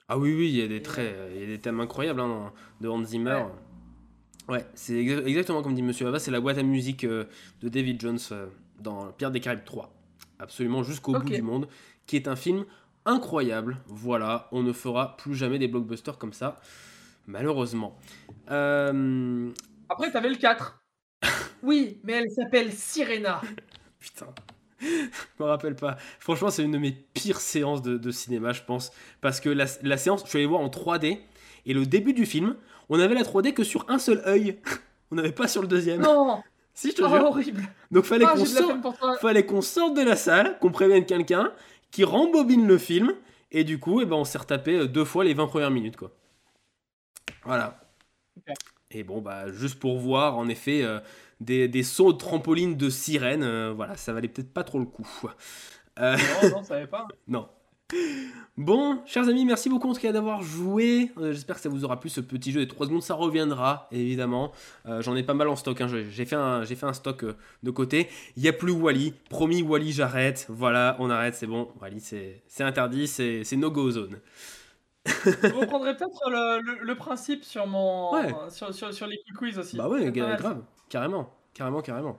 Ah oui, oui, il y a des traits, il y a des thèmes incroyables hein, dans- de Hans Zimmer. Ouais, c'est exa- exactement comme dit Monsieur Ava, c'est la boîte à musique euh, de David Jones euh, dans Pierre des Caraïbes 3. Absolument jusqu'au bout du monde, qui est un film incroyable. Voilà, on ne fera plus jamais des blockbusters comme ça, malheureusement. Euh, Après, t'avais le 4. <laughs> oui, mais elle s'appelle Sirena. Putain. <laughs> Je me rappelle pas. Franchement, c'est une de mes pires séances de, de cinéma, je pense. Parce que la, la séance, je suis allé voir en 3D. Et le début du film, on avait la 3D que sur un seul œil. <laughs> On n'avait pas sur le deuxième. Non <laughs> Si, je te Oh, jure. horrible Donc fallait Ah, qu'on sorte, sorte de la salle, qu'on prévienne quelqu'un, qui rembobine le film. Et du coup, eh ben, on s'est retapé euh, deux fois les 20 premières minutes. quoi. Voilà. Et bon, bah, juste pour voir, en effet, euh, des, des sauts de trampoline de sirène, euh, voilà, ça valait peut-être pas trop le coup. Euh, Non, non, ça savait pas. <laughs> non. Bon, chers amis, merci beaucoup en tout cas d'avoir joué. Euh, J'espère que ça vous aura plu ce petit jeu des 3 secondes. Ça reviendra, évidemment. Euh, J'en ai pas mal en stock. hein. J'ai fait, un- j'ai fait un stock euh, de côté. Il n'y a plus Wally. Promis, Wally, j'arrête. Voilà, on arrête, c'est bon. Wally, c'est c'est interdit, c'est c'est no-go zone. Je reprendrai peut-être le, le- le principe sur mon Ouais. sur, sur, sur les quiz aussi. Bah ouais, grave, carrément, carrément, carrément.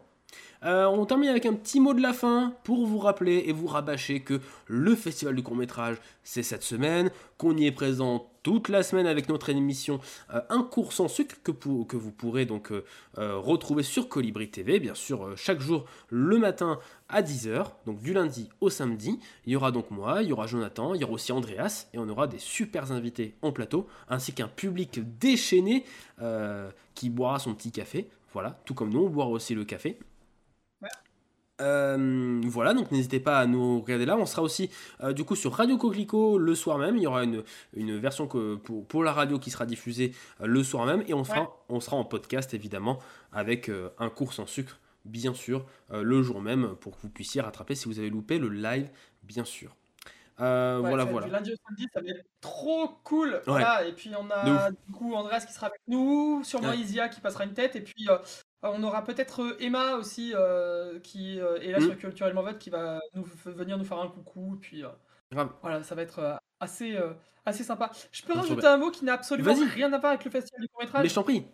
Euh, on termine avec un petit mot de la fin pour vous rappeler et vous rabâcher que le festival du court métrage c'est cette semaine, qu'on y est présent toute la semaine avec notre émission euh, Un cours sans sucre que, vous pourrez donc euh, retrouver sur Colibri TV, bien sûr chaque jour le matin à 10h, donc du lundi au samedi. Il y aura donc moi, il y aura Jonathan, il y aura aussi Andreas et on aura des super invités en plateau ainsi qu'un public déchaîné qui boira son petit café. Voilà, tout comme nous, on boira aussi le café. Euh, voilà, donc n'hésitez pas à nous regarder là. On sera aussi euh, du coup sur Radio Coquelicot le soir même. Il y aura une, une version que, pour, pour la radio qui sera diffusée euh, le soir même. Et on Ouais. on sera en podcast évidemment avec un cours sans sucre, bien sûr, le jour même pour que vous puissiez rattraper si vous avez loupé le live, bien sûr. Euh, Ouais, voilà, ça- voilà. Du lundi au samedi, ça va être trop cool. Voilà. Et puis on De a du coup Andreas qui sera avec nous, sûrement Ouais. Isia qui passera une tête, et puis euh, on aura peut-être euh, Emma aussi euh, qui euh, est là Mm. sur Culturellement Vote qui va nous f- venir nous faire un coucou. Et puis euh, Grave. voilà, ça va être euh, assez, euh, assez sympa. Je peux Trop rajouter bien. un mot qui n'a absolument Vas-y. rien à voir avec le festival du court métrage. Mais je t'en prie.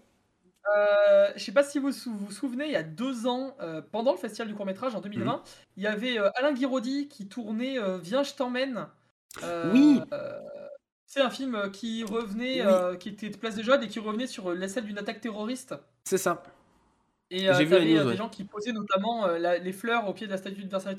Euh, je sais pas si vous vous souvenez, il y a deux ans, euh, pendant le festival du court métrage en 2020, Mhm. il y avait euh, Alain Guiraudy qui tournait euh, Viens, je t'emmène. Oui. c'est un film qui revenait, Oui. qui était de Place de Jade et qui revenait sur la scène d'une attaque terroriste. C'est ça. Et J'ai vu la t'avais, news, ouais. des gens qui posaient notamment la- les fleurs au pied de la statue de Versailles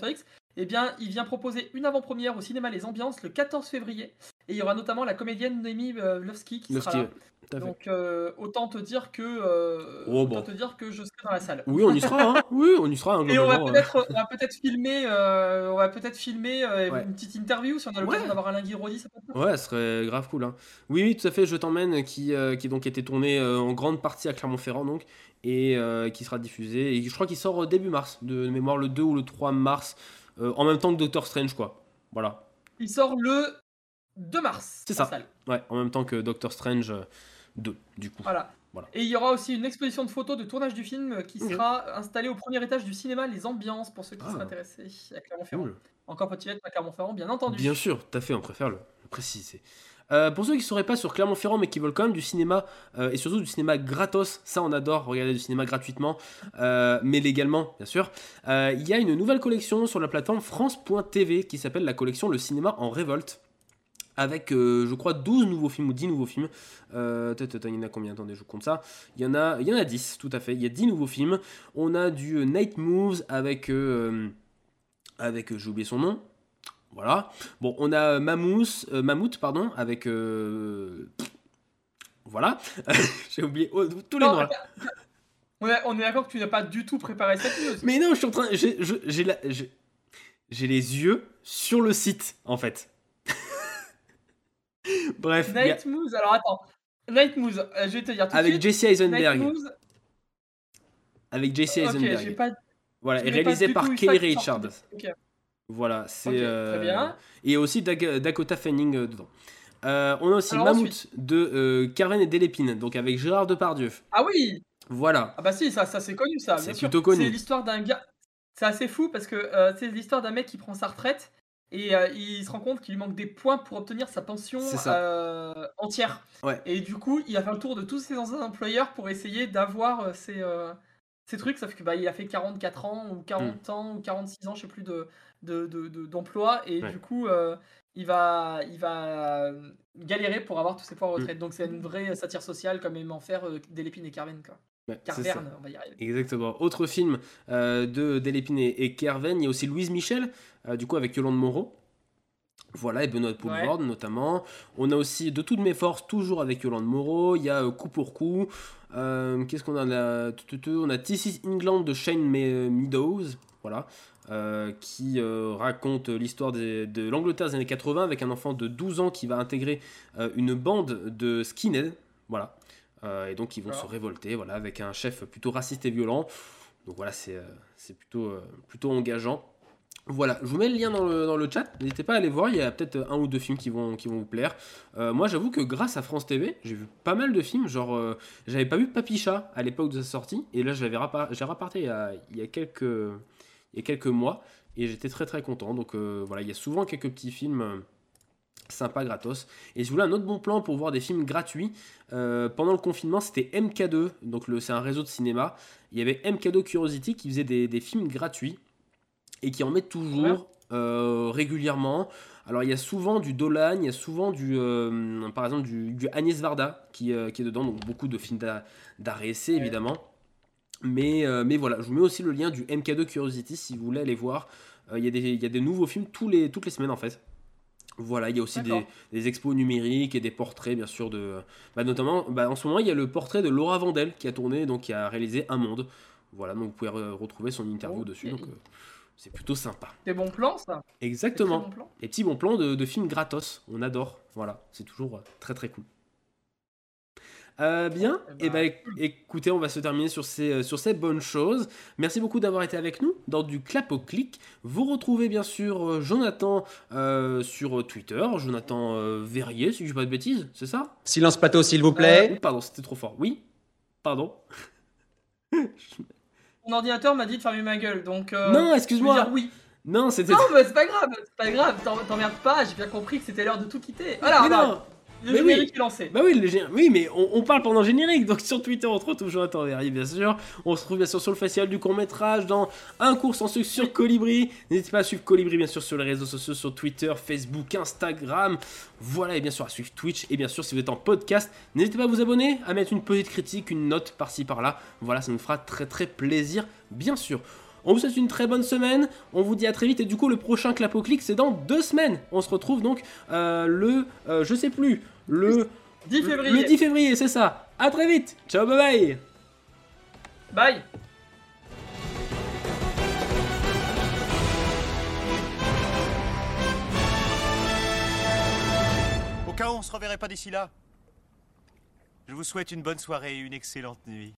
Eh bien, il vient proposer une avant-première au cinéma Les Ambiances le 14 février. Et il y aura notamment la comédienne Noémie euh, Lovski qui Lovski, sera là. ouais, tout à fait. Donc, euh, autant te dire que euh, Oh, autant bon. te dire que je serai dans la salle. Oui, on y sera. Hein. Oui, on y sera. hein, Et on va globalement, peut-être, on va peut-être filmer, euh, on va peut-être filmer Ouais. une petite interview si on a l'occasion Ouais. d'avoir Alain Guiraudy. Ça peut être Ouais, ce serait grave cool. hein. Oui, oui, tout à fait. Je t'emmène, qui, qui donc été tourné en grande partie à Clermont-Ferrand, donc, et qui sera diffusé. Et je crois qu'il sort début mars, de mémoire le 2 ou le 3 mars, en même temps que Doctor Strange, quoi. Voilà. Il sort le 2 mars. C'est ça. salle. Ouais, en même temps que Doctor Strange euh, 2, du coup. Voilà. Voilà. Et il y aura aussi une exposition de photos de tournage du film euh, qui Ok. sera installée au premier étage du cinéma Les Ambiances pour ceux qui Ah. seraient intéressés à Clermont-Ferrand. Cool. Encore peut-il être à Clermont-Ferrand, bien entendu. Bien sûr, tout à fait, on préfère le, le préciser. Euh, pour ceux qui ne seraient pas sur Clermont-Ferrand mais qui veulent quand même du cinéma euh, et surtout du cinéma gratos, ça on adore regarder du cinéma gratuitement, euh, mais légalement bien sûr. euh, Il y a une nouvelle collection sur la plateforme France.tv qui s'appelle la collection Le cinéma en révolte. Avec, euh, je crois, 12 nouveaux films ou 10 nouveaux films. Euh, il y en a combien? Attendez, je vous compte ça. Il y, en a, il y en a 10, tout à fait. Il y a 10 nouveaux films. On a du euh, Night Moves avec. euh, avec, euh, j'ai oublié son nom. Voilà. Bon, on a euh, Mammouth, pardon, avec. Voilà. <laughs> j'ai oublié oh, tous les noms. là. On est, on est d'accord que tu n'as pas du tout préparé cette news. Mais non, je suis en train. J'ai les yeux sur le site, en fait. Bref. Night Moves, alors attends. Night Moves, euh, je vais te dire tout de Avec suite. Jesse Eisenberg. Night Moves, Avec Jesse Eisenberg. j'ai pas. Voilà, et réalisé par Kelly Richards. sortait. Ok. Voilà, c'est. Ok, très euh, bien. Et aussi Dak- Dakota Fanning euh, dedans. Euh, on a aussi Alors Mammouth ensuite. de euh, Carven et Delépine, donc avec Gérard Depardieu. Ah oui Voilà. Ah bah si, ça, ça c'est connu ça, C'est plutôt connu. C'est l'histoire d'un gars. C'est assez fou parce que euh, c'est l'histoire d'un mec qui prend sa retraite et euh, il se rend compte qu'il lui manque des points pour obtenir sa pension euh, entière. Ouais. Et du coup, il a fait le tour de tous ses anciens employeurs pour essayer d'avoir ces, euh, ces trucs, sauf que bah, il a fait 44 ans ou 40 ans ou 46 ans, je sais plus de de- de- de- d'emploi et Ouais. du coup il va il va galérer pour avoir tous ses points Mm. retraite. Donc c'est une vraie satire sociale comme aiment en faire Delépine et Carven quoi. Ouais, ça. Carverne, on va y arriver. Exactement. Autre film de Delépine et, Kerven, il y a aussi Louise Michel, du coup avec Yolande Moreau. Voilà, et Benoît Poulvord notamment. On a aussi De toutes mes forces, toujours avec Yolande Moreau. Il y a euh, Coup pour coup. Euh, Qu'est-ce qu'on a là On a This is England de Shane Me- Meadows. Voilà. euh, qui euh, raconte l'histoire de l'Angleterre des années 80 avec un enfant de 12 ans qui va intégrer euh, une bande de skinheads. Voilà. Euh, et donc ils vont se révolter voilà, avec un chef plutôt raciste et violent. Donc voilà, c'est euh, plutôt, euh, plutôt engageant. Voilà, je vous mets le lien dans le, dans le chat. N'hésitez pas à aller voir. Il y a peut-être un ou deux films qui vont, vous plaire. Euh, moi, j'avoue que grâce à France TV, j'ai vu pas mal de films. Genre, euh, j'avais pas vu Papy Chat à l'époque de sa sortie. Et là, je l'avais rapa- j'ai il y, a, quelques, mois. Et j'étais très très content. Donc euh, voilà, il y a souvent quelques petits films euh, sympas gratos. Et si vous voulez un autre bon plan pour voir des films gratuits, euh, pendant le confinement, c'était MK2. Donc c'est un réseau de cinéma. Il y avait MK2 Curiosity qui faisait des films gratuits et qui en met toujours euh, régulièrement. Alors il y a souvent du Dolan, il y a souvent du, euh, par exemple du, du Agnès Varda qui, euh, qui est dedans, donc beaucoup de films d'a- d'art et essai évidemment. Mais, euh, mais voilà, je vous mets aussi le lien du MK2 Curiosity si vous voulez aller voir. Il, y a des, il y a des nouveaux films tous les, toutes les semaines en fait. Voilà, il y a aussi des, des expos numériques et des portraits bien sûr de... Bah, notamment, bah, en ce moment il y a le portrait de Laura Vandel qui a tourné, donc qui a réalisé Un Monde. Voilà, donc vous pouvez re- retrouver son interview dessus. Donc, C'est plutôt sympa. Des bons plans, ça Exactement. Des très bons plans. Les petits bons plans de, de films gratos. On adore. Voilà, c'est toujours euh, très très cool. Euh, bien, et ben, écoutez, on va se terminer sur ces, euh, sur ces bonnes choses. Merci beaucoup d'avoir été avec nous dans du clap au clic. Vous retrouvez bien sûr Jonathan euh, sur Twitter, Jonathan euh, Verrier, si je dis pas de bêtises, c'est ça? Silence plateau, s'il vous plaît. Euh, pardon, c'était trop fort. Oui, pardon. <laughs> Mon ordinateur m'a dit de fermer ma gueule, donc. euh, non, excuse-moi. oui. Non, c'était. Non, mais c'est pas grave, c'est pas grave, t'en- t'emmerdes pas, j'ai bien compris que c'était l'heure de tout quitter. Voilà, Mais voilà. non. Le Mais générique oui. est lancé. Bah oui, le gé- oui mais on, on parle pendant le générique, donc sur Twitter on se retrouve Jonathan Verrier bien sûr, on se retrouve bien sûr sur le festival du court métrage, dans un cours sans sucre sur Colibri, n'hésitez pas à suivre Colibri bien sûr sur les réseaux sociaux, sur Twitter, Facebook, Instagram, voilà et bien sûr à suivre Twitch, et bien sûr si vous êtes en podcast, n'hésitez pas à vous abonner, à mettre une petite critique, une note par-ci par-là, voilà ça nous fera très très plaisir bien sûr. On vous souhaite une très bonne semaine. On vous dit à très vite. Et du coup, le prochain clap au clic, c'est dans deux semaines. On se retrouve donc euh, le, euh, je sais plus, le 10 le- février. Le 10 février, c'est ça. À très vite. Ciao, bye bye. Bye. Au cas où on se reverrait pas d'ici là, je vous souhaite une bonne soirée et une excellente nuit.